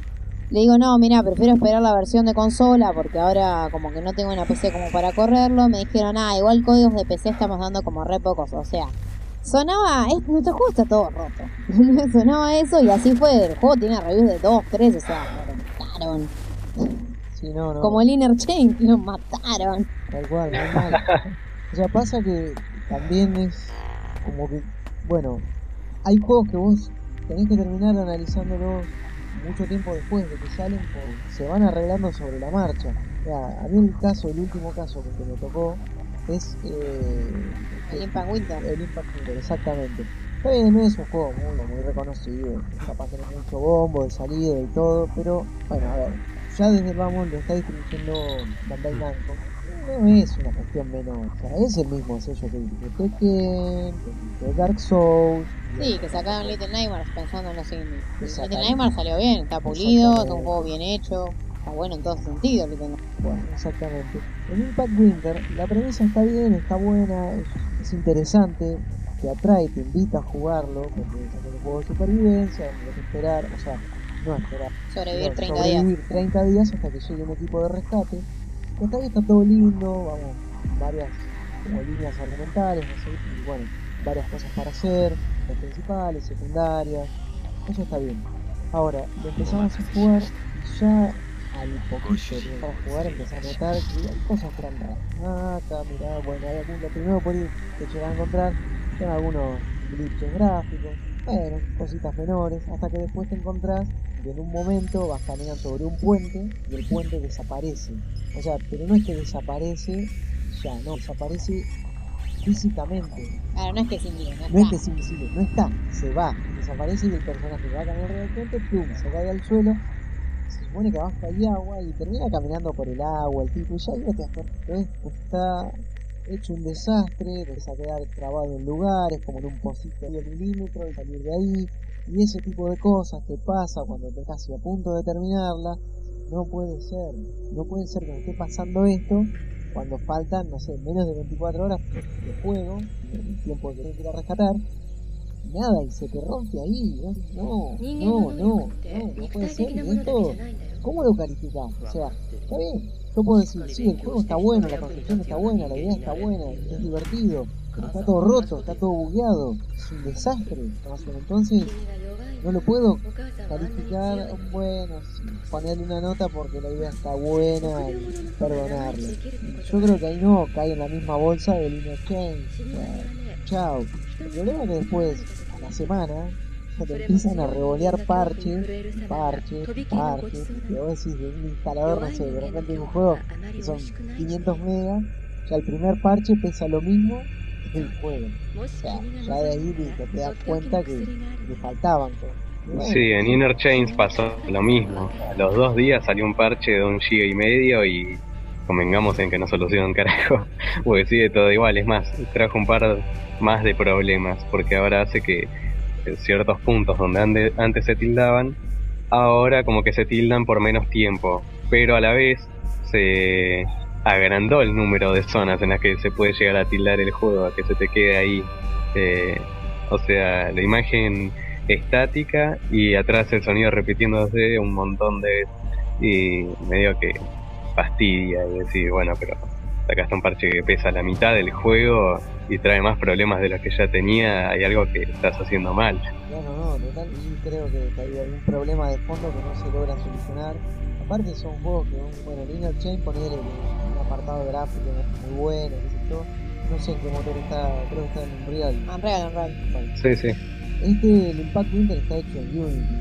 le digo, no, mira, prefiero esperar la versión de consola, porque ahora como que no tengo una PC como para correrlo, me dijeron, ah, igual códigos de PC estamos dando como re pocos, o sea, sonaba, es, nuestro juego está todo roto. sonaba eso y así fue, el juego tiene reviews de 2, 3, o sea, lo mataron. Sí, no, no. Como el Inner Chain, lo mataron. Tal cual, muy mal. O sea, pasa que también es como que, bueno, hay juegos que vos tenés que terminar analizándolos mucho tiempo después de que salen, porque se van arreglando sobre la marcha. A mí el caso, el último caso que me tocó es eh, El Impact Winter. el Impact Winter, exactamente. Está bien, no es un juego muy, muy reconocido, capaz tener mucho bombo de salida y todo, pero bueno, a ver, ya desde el vamos lo está distribuyendo Bandai Namco. No es una cuestión menor, o sea, es el mismo sello que Tekken, que Dark Souls. Sí, que sacaron Little Nightmares pensando en los indies. Little Nightmares salió bien, está pulido, es un juego bien hecho, está bueno en todos sentidos Little Nightmares. Bueno, exactamente. En Impact Winter la premisa está bien, está buena, es, es interesante, te atrae, te invita a jugarlo, porque es un juego de supervivencia, hay que esperar, o sea, no esperar, Sobrevivir sino 30 días. sobrevivir 30 días hasta que llegue un equipo de rescate. Que hasta ahí está todo lindo, vamos, varias como líneas argumentales, no sé, y bueno, varias cosas para hacer, las principales, secundarias, eso está bien. Ahora, lo empezamos a jugar y ya al poquito de empezar a jugar empecé a notar que hay cosas que raras. Ah, acá, mirá, bueno, hay algún, lo primero por ahí que llegan a encontrar son algunos glitches gráficos, bueno, cositas menores, hasta que después te encontrás que en un momento vas caminando sobre un puente y el puente desaparece. O sea, pero no es que desaparece ya, no, desaparece físicamente. Claro, no es que es invisible, no No es está. que es invisible, no está, se va, desaparece y el personaje va a alrededor del puente, pum, se cae al suelo, se supone que abajo hay agua y termina caminando por el agua, el tipo, y ya ahí no te das cuenta, ¿ves? está hecho un desastre, empieza a quedar trabado en lugares, como en un pocito de milímetro y salir de ahí, y ese tipo de cosas que pasa cuando estás casi a punto de terminarla, no puede ser, no puede ser que me esté pasando esto cuando faltan, no sé, menos de 24 horas de juego, el tiempo que tengo que ir a rescatar, y nada, y se te rompe ahí, no, no, no, no, no, no puede ser, y esto, ¿cómo lo calificás? O sea, está bien, yo puedo decir, sí, el juego está bueno, la construcción está buena, la idea está buena, es divertido, pero está todo roto, está todo bugueado, es un desastre, entonces no lo puedo calificar, bueno, ponerle una nota porque la idea está buena y perdonarlo. Yo creo que ahí no cae en la misma bolsa Change. o sea, chao. El problema es que después, a la semana, ya te empiezan a revolear parches, parches, parches, que vos decís de un instalador, no sé, de repente un juego que son 500 megas, ya el primer parche pesa lo mismo el juego. O sea, ya de ahí listo, te das cuenta que le faltaban bueno, Sí, en Inner Chains pasó lo mismo. A los dos días salió un parche de un giga y medio y convengamos en que no soluciona un carajo, porque sigue todo igual. Es más, trajo un par más de problemas, porque ahora hace que en ciertos puntos donde ande- antes se tildaban, ahora como que se tildan por menos tiempo, pero a la vez se agrandó el número de zonas en las que se puede llegar a tildar el juego, a que se te quede ahí. eh, o sea, la imagen estática y atrás el sonido repitiéndose un montón de veces y medio que fastidia y decir, bueno, pero sacaste un parche que pesa la mitad del juego y trae más problemas de los que ya tenía, hay algo que estás haciendo mal. No, no, total, creo que hay algún problema de fondo que no se logra solucionar. Aparte son juegos que, un- bueno, el Inner Chain ponerle un apartado gráfico muy bueno, qué sé yo. No sé en qué motor está, creo que está en Unreal. Unreal, Unreal. Bueno, Sí, sí. Este, el Impact Winter está hecho en Unity.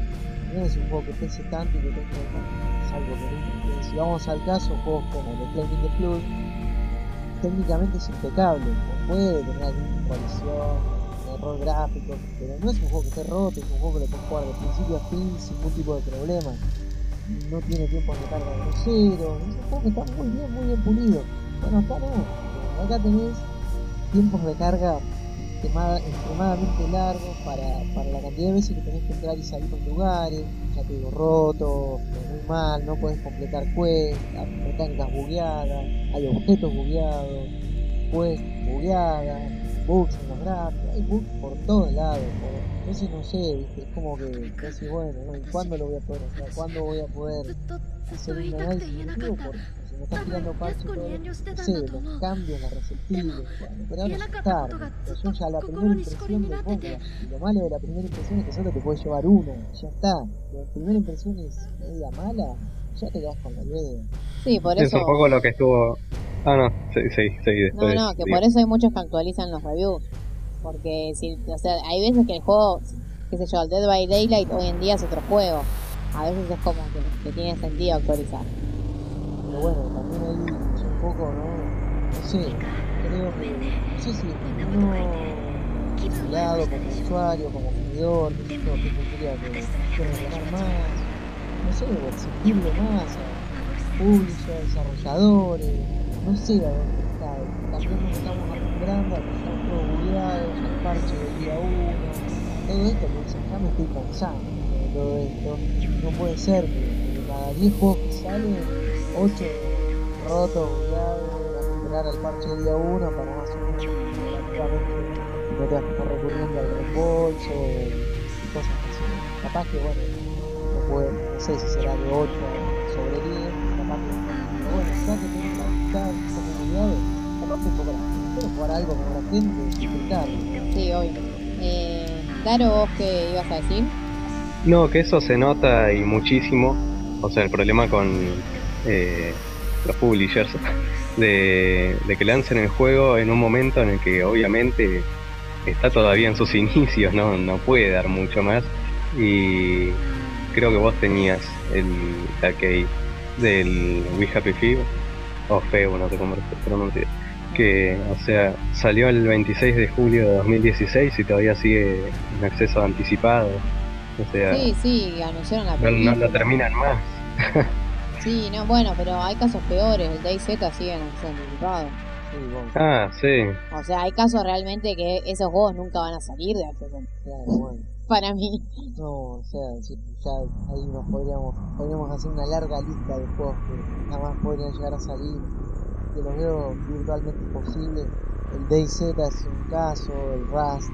No es un juego que pese tanto y que tenga salvo que, que si vamos al caso, juegos como The Flaming the Flood, técnicamente es impecable. No puede tener alguna colisión, un error gráfico, pero no es un juego que esté roto, es un juego que lo puedes jugar de principio a fin sin ningún tipo de problema. No tiene tiempos de carga groseros, es un que está muy bien, muy bien pulido. Bueno, acá no, acá tenés tiempos de carga extremada- extremadamente largos para, para la cantidad de veces que tenés que entrar y salir de lugares, ya te digo, roto, muy mal, no podés completar quests, hay mecánicas bugueadas, hay objetos bugueados, quests bugueadas, bugs en los gráficos, hay bugs por todos lados, por- entonces no sé, ¿viste? es como que casi bueno, ¿no? ¿Y cuándo lo voy a poder hacer? ¿Cuándo voy a poder hacer un análisis objetivo? Porque si me estás tirando parches no sé, los cambios, las receptibles, bueno, pero ahora ya está, pero yo ya la primera impresión de vos, y lo malo de la primera impresión es que solo te puede llevar uno, ya está, la primera impresión es media mala, ya te quedas con la idea. Sí, por Es eso. un poco lo que estuvo Ah, no, sí, sí, sí, No, después. no, que por eso hay muchos que actualizan los reviews. Porque si, o sea, hay veces que el juego, qué sé yo, el Dead by Daylight hoy en día es otro juego. A veces es como que, que tiene sentido actualizar. Pero bueno, también ahí es un poco, ¿no? No sé, creo que, no sé si su lado, como usuario, como jugador, qué sé yo, que tendría que, que reclamar más, no sé, exigirle más a públicos, desarrolladores, no sé a dónde está. También nos estamos acostumbrando a todos bugueados, al parche del día uno, todo esto, pues ya me estoy cansando de todo esto. No puede ser que, cada 10 juegos que salen, 8 rotos, bugueados, a esperar al parche del día 1 para más o menos relativamente no tengas que estar recurriendo al reembolso y cosas así. Capaz que bueno, no, puede, no sé si será de 8 sobre 10, capaz que pero bueno, la algo con la gente, disfrutarlo. Sí. Eh, Daro, ¿vos qué ibas a decir? No, que eso se nota y muchísimo. O sea, el problema con eh, los publishers de, de que lancen el juego en un momento en el que obviamente está todavía en sus inicios, no, no puede dar mucho más. Y creo que vos tenías el arcade del We Happy Few, o Feo, no sé cómo se pronuncia. Que, o sea, salió el 26 de julio de 2016 y todavía sigue en acceso anticipado. O sea, Sí, sí, anunciaron la no, película. no lo terminan más. Sí, no, bueno, pero hay casos peores. El DayZ sigue en acceso anticipado. Sí, bueno, Ah, sí. O sea, hay casos realmente que esos juegos nunca van a salir de acceso anticipado. bueno. Para mí. No, o sea, ya ahí nos podríamos, podríamos hacer una larga lista de juegos que jamás podrían llegar a salir, que los veo virtualmente imposibles. El DayZ es un caso, el Rust,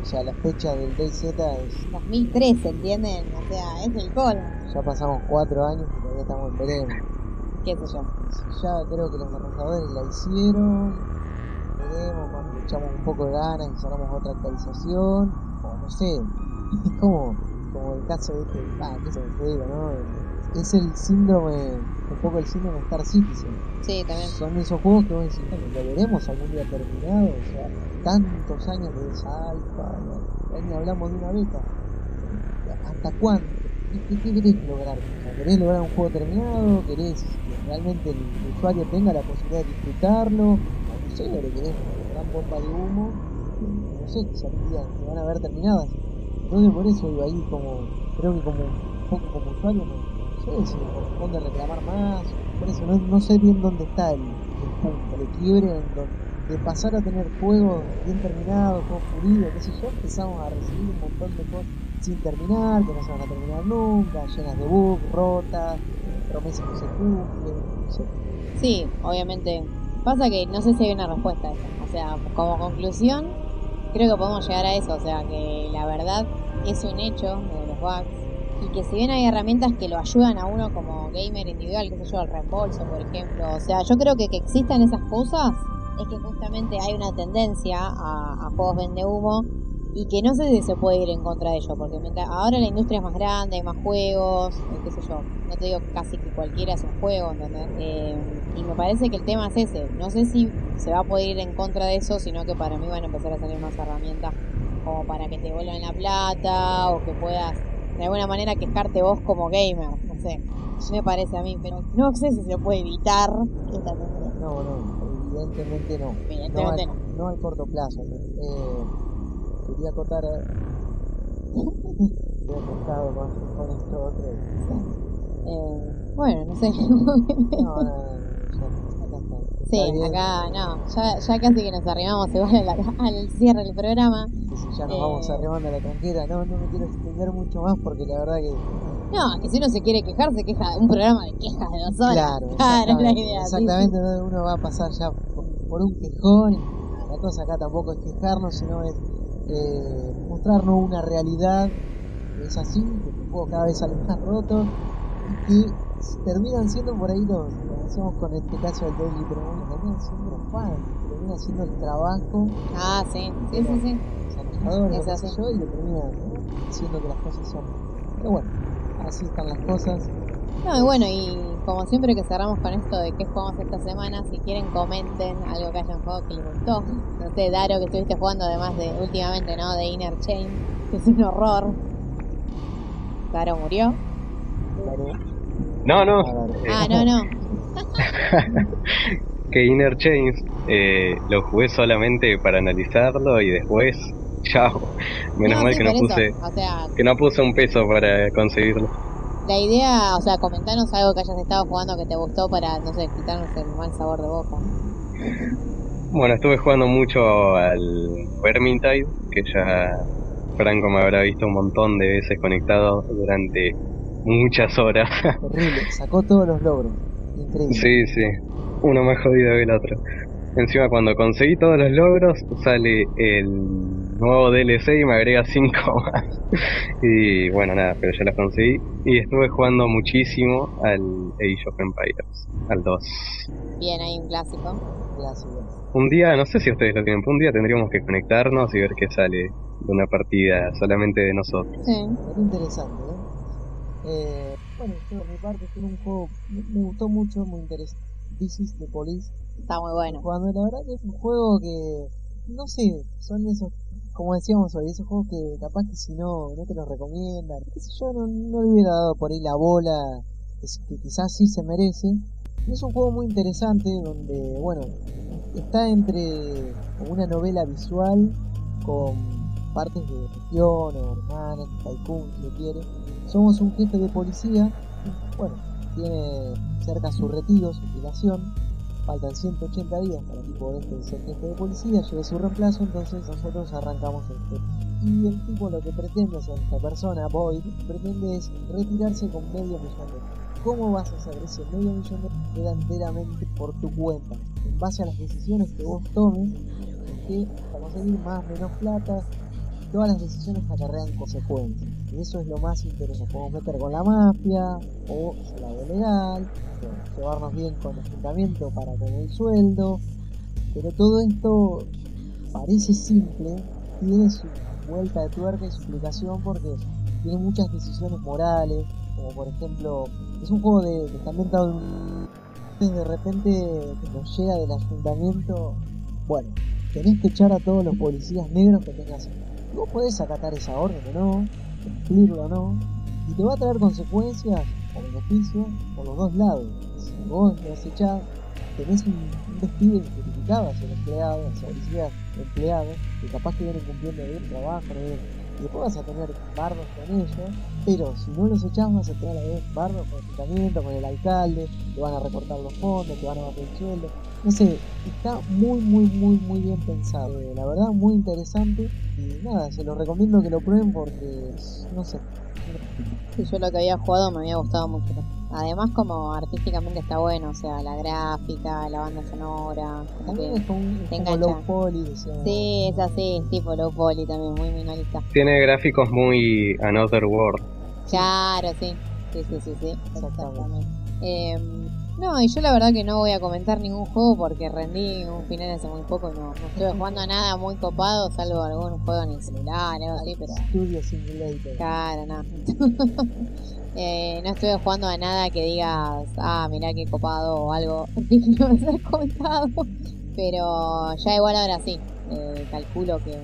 o sea, la fecha del DayZ es, 2013, ¿entienden? O sea, es el colmo. ya pasamos cuatro años y todavía estamos en veremos. ¿Qué sé yo? Ya creo que los desarrolladores la hicieron, veremos, cuando echamos un poco de ganas y sacamos otra actualización, no sé, es como, como el caso de este, ah, me digo, ¿no? Es el síndrome, un poco el síndrome Star Citizen. Sí, también. Son esos juegos que vos decís, bueno, lo veremos algún día terminado, o sea, tantos años de esa alfa, ni hablamos de una beta. ¿Hasta cuándo? ¿Qué, qué, qué querés lograr? O sea, ¿Querés lograr un juego terminado? ¿Querés que realmente el, el usuario tenga la posibilidad de disfrutarlo? No sé, le querés una gran bomba de humo, no sé, que van a ver terminadas. Entonces por eso digo ahí como, creo que como un poco como usuario, no, no sé si me corresponde reclamar más, por eso no, no sé bien dónde está el, el punto, el quiebre de pasar a tener juegos bien terminados, juegos pulidos, qué sé yo, empezamos a recibir un montón de cosas sin terminar, que no se van a terminar nunca, llenas de bugs, rotas, promesas que se cumplen, no sé. Sí, obviamente. Pasa que no sé si hay una respuesta a eso. O sea, como conclusión, creo que podemos llegar a eso. O sea, que la verdad es un hecho de los bugs. Y que si bien hay herramientas que lo ayudan a uno como gamer individual, qué sé yo, el reembolso, por ejemplo. O sea, yo creo que que existan esas cosas es que justamente hay una tendencia a, a juegos vende humo y que no sé si se puede ir en contra de ello, porque mientras- ahora la industria es más grande, hay más juegos, eh, qué sé yo, no te digo casi que cualquiera es un juego, ¿entendés? Eh, y me parece que el tema es ese, no sé si se va a poder ir en contra de eso, sino que para mí van a empezar a salir más herramientas como para que te vuelvan la plata o que puedas de alguna manera quejarte vos como gamer, no sé, me parece a mí, pero no sé si se puede evitar esta tendencia. No, no, evidentemente no. Evidentemente no, al, no al corto plazo. Eh, quería acotar. eh, He contado con, con esto otro. Eh, bueno, no sé. No, no, no, ya, acá está. Sí, acá no, ya, ya casi que nos arribamos igual a la- al cierre del programa. que si ya nos Eh. vamos arrimando a la tranquera, no, no me quiero extender mucho más porque la verdad que. No, que si uno se quiere quejar, se queja un programa de quejas de dos horas. Claro, Claro, es la exactamente, idea. sí, exactamente, no, uno va a pasar ya por, por un quejón. La cosa acá tampoco es quejarnos, sino es eh, mostrarnos una realidad que es así, que los juegos cada vez salen más rotos y que terminan siendo por ahí los, lo hacemos con este caso del pero bueno, terminan siendo los fans, terminan siendo el trabajo. Ah, sí, sí, sí, sí. los Es lo así. yo, y le terminan ¿no? diciendo que las cosas son. Pero bueno, así están las cosas. No, y bueno, y como siempre que cerramos con esto de qué jugamos esta semana, si quieren comenten algo que hayan jugado que les gustó. No sé, Daro, que estuviste jugando además de últimamente, ¿no? De Inner Chain, que es un horror. Daro murió. No, no, A ver, Ah, no, no. que Inner Chains eh, lo jugué solamente para analizarlo y después, chao. Menos No, mal sí, que no puse, eso. O sea, que no puse un peso para conseguirlo. La idea, o sea, comentanos algo que hayas estado jugando que te gustó para, no sé, quitarnos el mal sabor de boca. Bueno, estuve jugando mucho al Vermintide, que ya Franco me habrá visto un montón de veces conectado durante muchas horas. Terrible, sacó todos los logros. Increíble. sí, sí, uno más jodido que el otro. Encima cuando conseguí todos los logros sale el nuevo DLC y me agrega 5 más. y bueno, nada, pero ya los conseguí. Y estuve jugando muchísimo al Age of Empires, al 2. Bien, hay un clásico. Clásico. Un día, no sé si ustedes lo tienen, pero un día tendríamos que conectarnos y ver qué sale de una partida solamente de nosotros. Sí. Era interesante, ¿eh? Eh, bueno, yo por mi parte fue un juego, me, me gustó mucho, muy interesante. This is the Police. Está muy bueno. Cuando la verdad que es un juego que, no sé, son esos, como decíamos hoy, esos juegos que capaz que si no, no te los recomiendan. Qué sé yo, no, no le hubiera dado por ahí la bola, que quizás sí se merece. Es un juego muy interesante donde, bueno, está entre una novela visual con partes de gestión o hermanas, tycoon, si lo quiere. Somos un jefe de policía, bueno, tiene cerca su retiro, su jubilación, faltan 180 días para que de ser jefe de policía, lleve su reemplazo, entonces nosotros arrancamos juego. Y el tipo lo que pretende, sea, esta persona, Boyd, pretende es retirarse con medio millón de dólares. ¿Cómo vas a hacer ese medio millón de dólares? Queda enteramente por tu cuenta, en base a las decisiones que vos tomes, que para conseguir más o menos plata, todas las decisiones acarrean consecuencias. Y eso es lo más interesante. Podemos meter con la mafia, o el lado legal, llevarnos bien con el ayuntamiento para con el sueldo. Pero todo esto parece simple, tiene su vuelta de tuerca y su explicación porque tiene muchas decisiones morales, como por ejemplo, es un juego de, en un- de repente nos llega del ayuntamiento, bueno, tenés que echar a todos los policías negros que tengas. Vos podés acatar esa orden o no, cumplirlo o no, y te va a traer consecuencias o beneficios por los dos lados. Si vos los echás, tenés un, un despido injustificado hacia el empleado, hacia policías empleados, que capaz que vienen cumpliendo bien el trabajo, y después vas a tener bardos con ellos, pero si no los echás vas a tener a con el ayuntamiento, con el alcalde, te van a recortar los fondos, te van a bajar el sueldo. No sé, está muy, muy, muy, muy bien pensado. Eh, La verdad, muy interesante. Y nada, se lo recomiendo que lo prueben porque, no sé, Sí, yo lo que había jugado me había gustado mucho. Además, como artísticamente está bueno, o sea, la gráfica, la banda sonora. también sí. es como, es low poly. Sí, es así, es tipo low poly también, muy minimalista. Tiene gráficos muy Another World. Claro, sí. Sí, sí, sí, sí. Exactamente. Exactamente. Em, no, y yo la verdad que no voy a comentar ningún juego porque rendí un final hace muy poco y no, no estuve jugando a nada muy copado, salvo algún juego en el celular algo así, pero Studio Simulator. Claro, no. Eh, no estuve jugando a nada que digas, ah, mirá qué copado o algo digno de ser comentado. Pero ya igual ahora sí, eh, calculo que,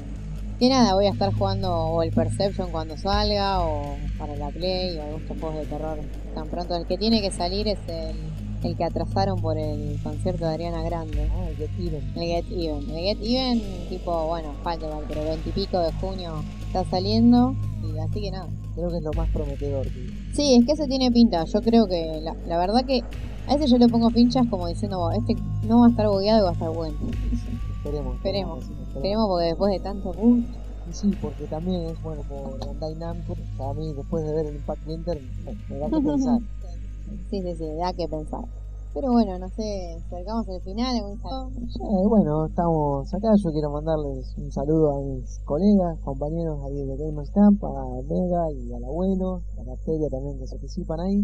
que nada, voy a estar jugando o el Perception cuando salga o para la Play o algunos juegos de terror tan pronto. El que tiene que salir es el, el que atrasaron por el concierto de Ariana Grande. Ah, el Get Even. El Get Even. El Get Even, tipo, bueno, falta pero 20 y pico de junio está saliendo. Y así que nada. Creo que es lo más prometedor. que- Sí, es que ese tiene pinta. Yo creo que la, la verdad que a ese yo le pongo pinchas como diciendo, "Bueno, este no va a estar bugueado y va a estar bueno. Esperemos. Esperemos. Esperemos porque después de tanto bug, Y sí, porque también es bueno por Bandai Namco. A mí, después de ver el Impact Winter, bueno, me da que pensar. sí, sí, sí, da que pensar. Pero bueno, no sé, acercamos al final, algún saludo. Ya, y bueno, estamos acá. Yo quiero mandarles un saludo a mis colegas, compañeros ahí de Gamers Camp, a Mega y al abuelo, a la Bacteria también que se participan ahí.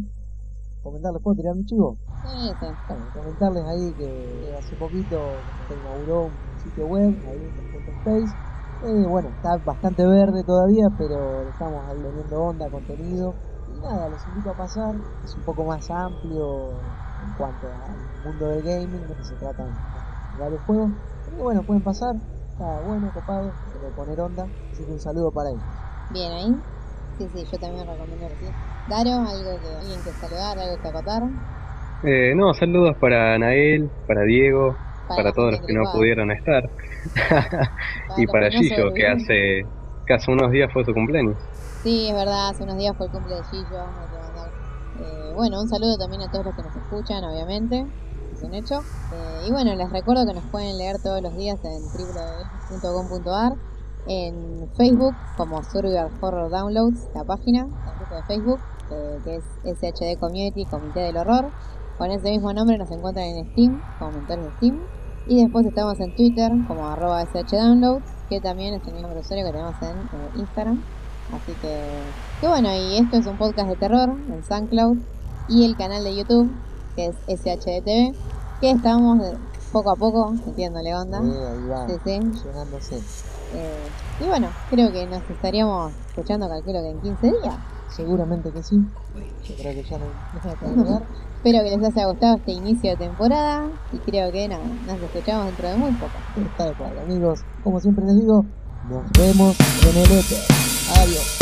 Comentarles, ¿puedo tirar un chivo? Sí, sí. Bueno, comentarles ahí que hace poquito se inauguró un sitio web, ahí en Space, Eh, bueno, está bastante verde todavía, pero estamos ahí poniendo onda, contenido. Nada, los invito a pasar. Es un poco más amplio en cuanto al mundo del gaming, de que se tratan de varios juegos. Pero bueno, pueden pasar. Está bueno, copado, de poner onda. Así que un saludo para ellos. Bien ahí. Sí, sí, yo también recomiendo que sí. Daro, algo que alguien que saludar, algo que acotar. Eh, no, saludos para Nael, para Diego, para, todos los que no pudieron estar. y para no Gillo, que hace, que hace unos días fue su cumpleaños. Sí, es verdad, hace unos días fue el cumple de Gillo. eh, bueno, un saludo también a todos los que nos escuchan, obviamente. Es un hecho. Eh, y bueno, les recuerdo que nos pueden leer todos los días en www.com.ar, en Facebook como Survival Horror Downloads, la página, el grupo de Facebook, eh, que es SHD Community, Comité del Horror. Con ese mismo nombre nos encuentran en Steam, como mentores de Steam. Y después estamos en Twitter como arroba SHDownloads, que también es el mismo usuario que tenemos en eh, Instagram. Así que, que bueno, y esto es un podcast de terror en SoundCloud y el canal de YouTube, que es SHDTV, que estamos de- poco a poco metiéndole onda. Eh, ahí va, Sí, sí. Eh, y bueno, creo que nos estaríamos escuchando, calculo que en 15 días. Seguramente que sí. Yo creo que ya no. Espero que les haya gustado este inicio de temporada y creo que nada, nos escuchamos dentro de muy poco. Tal cual, amigos. Como siempre les digo, nos vemos en el éter. Adiós.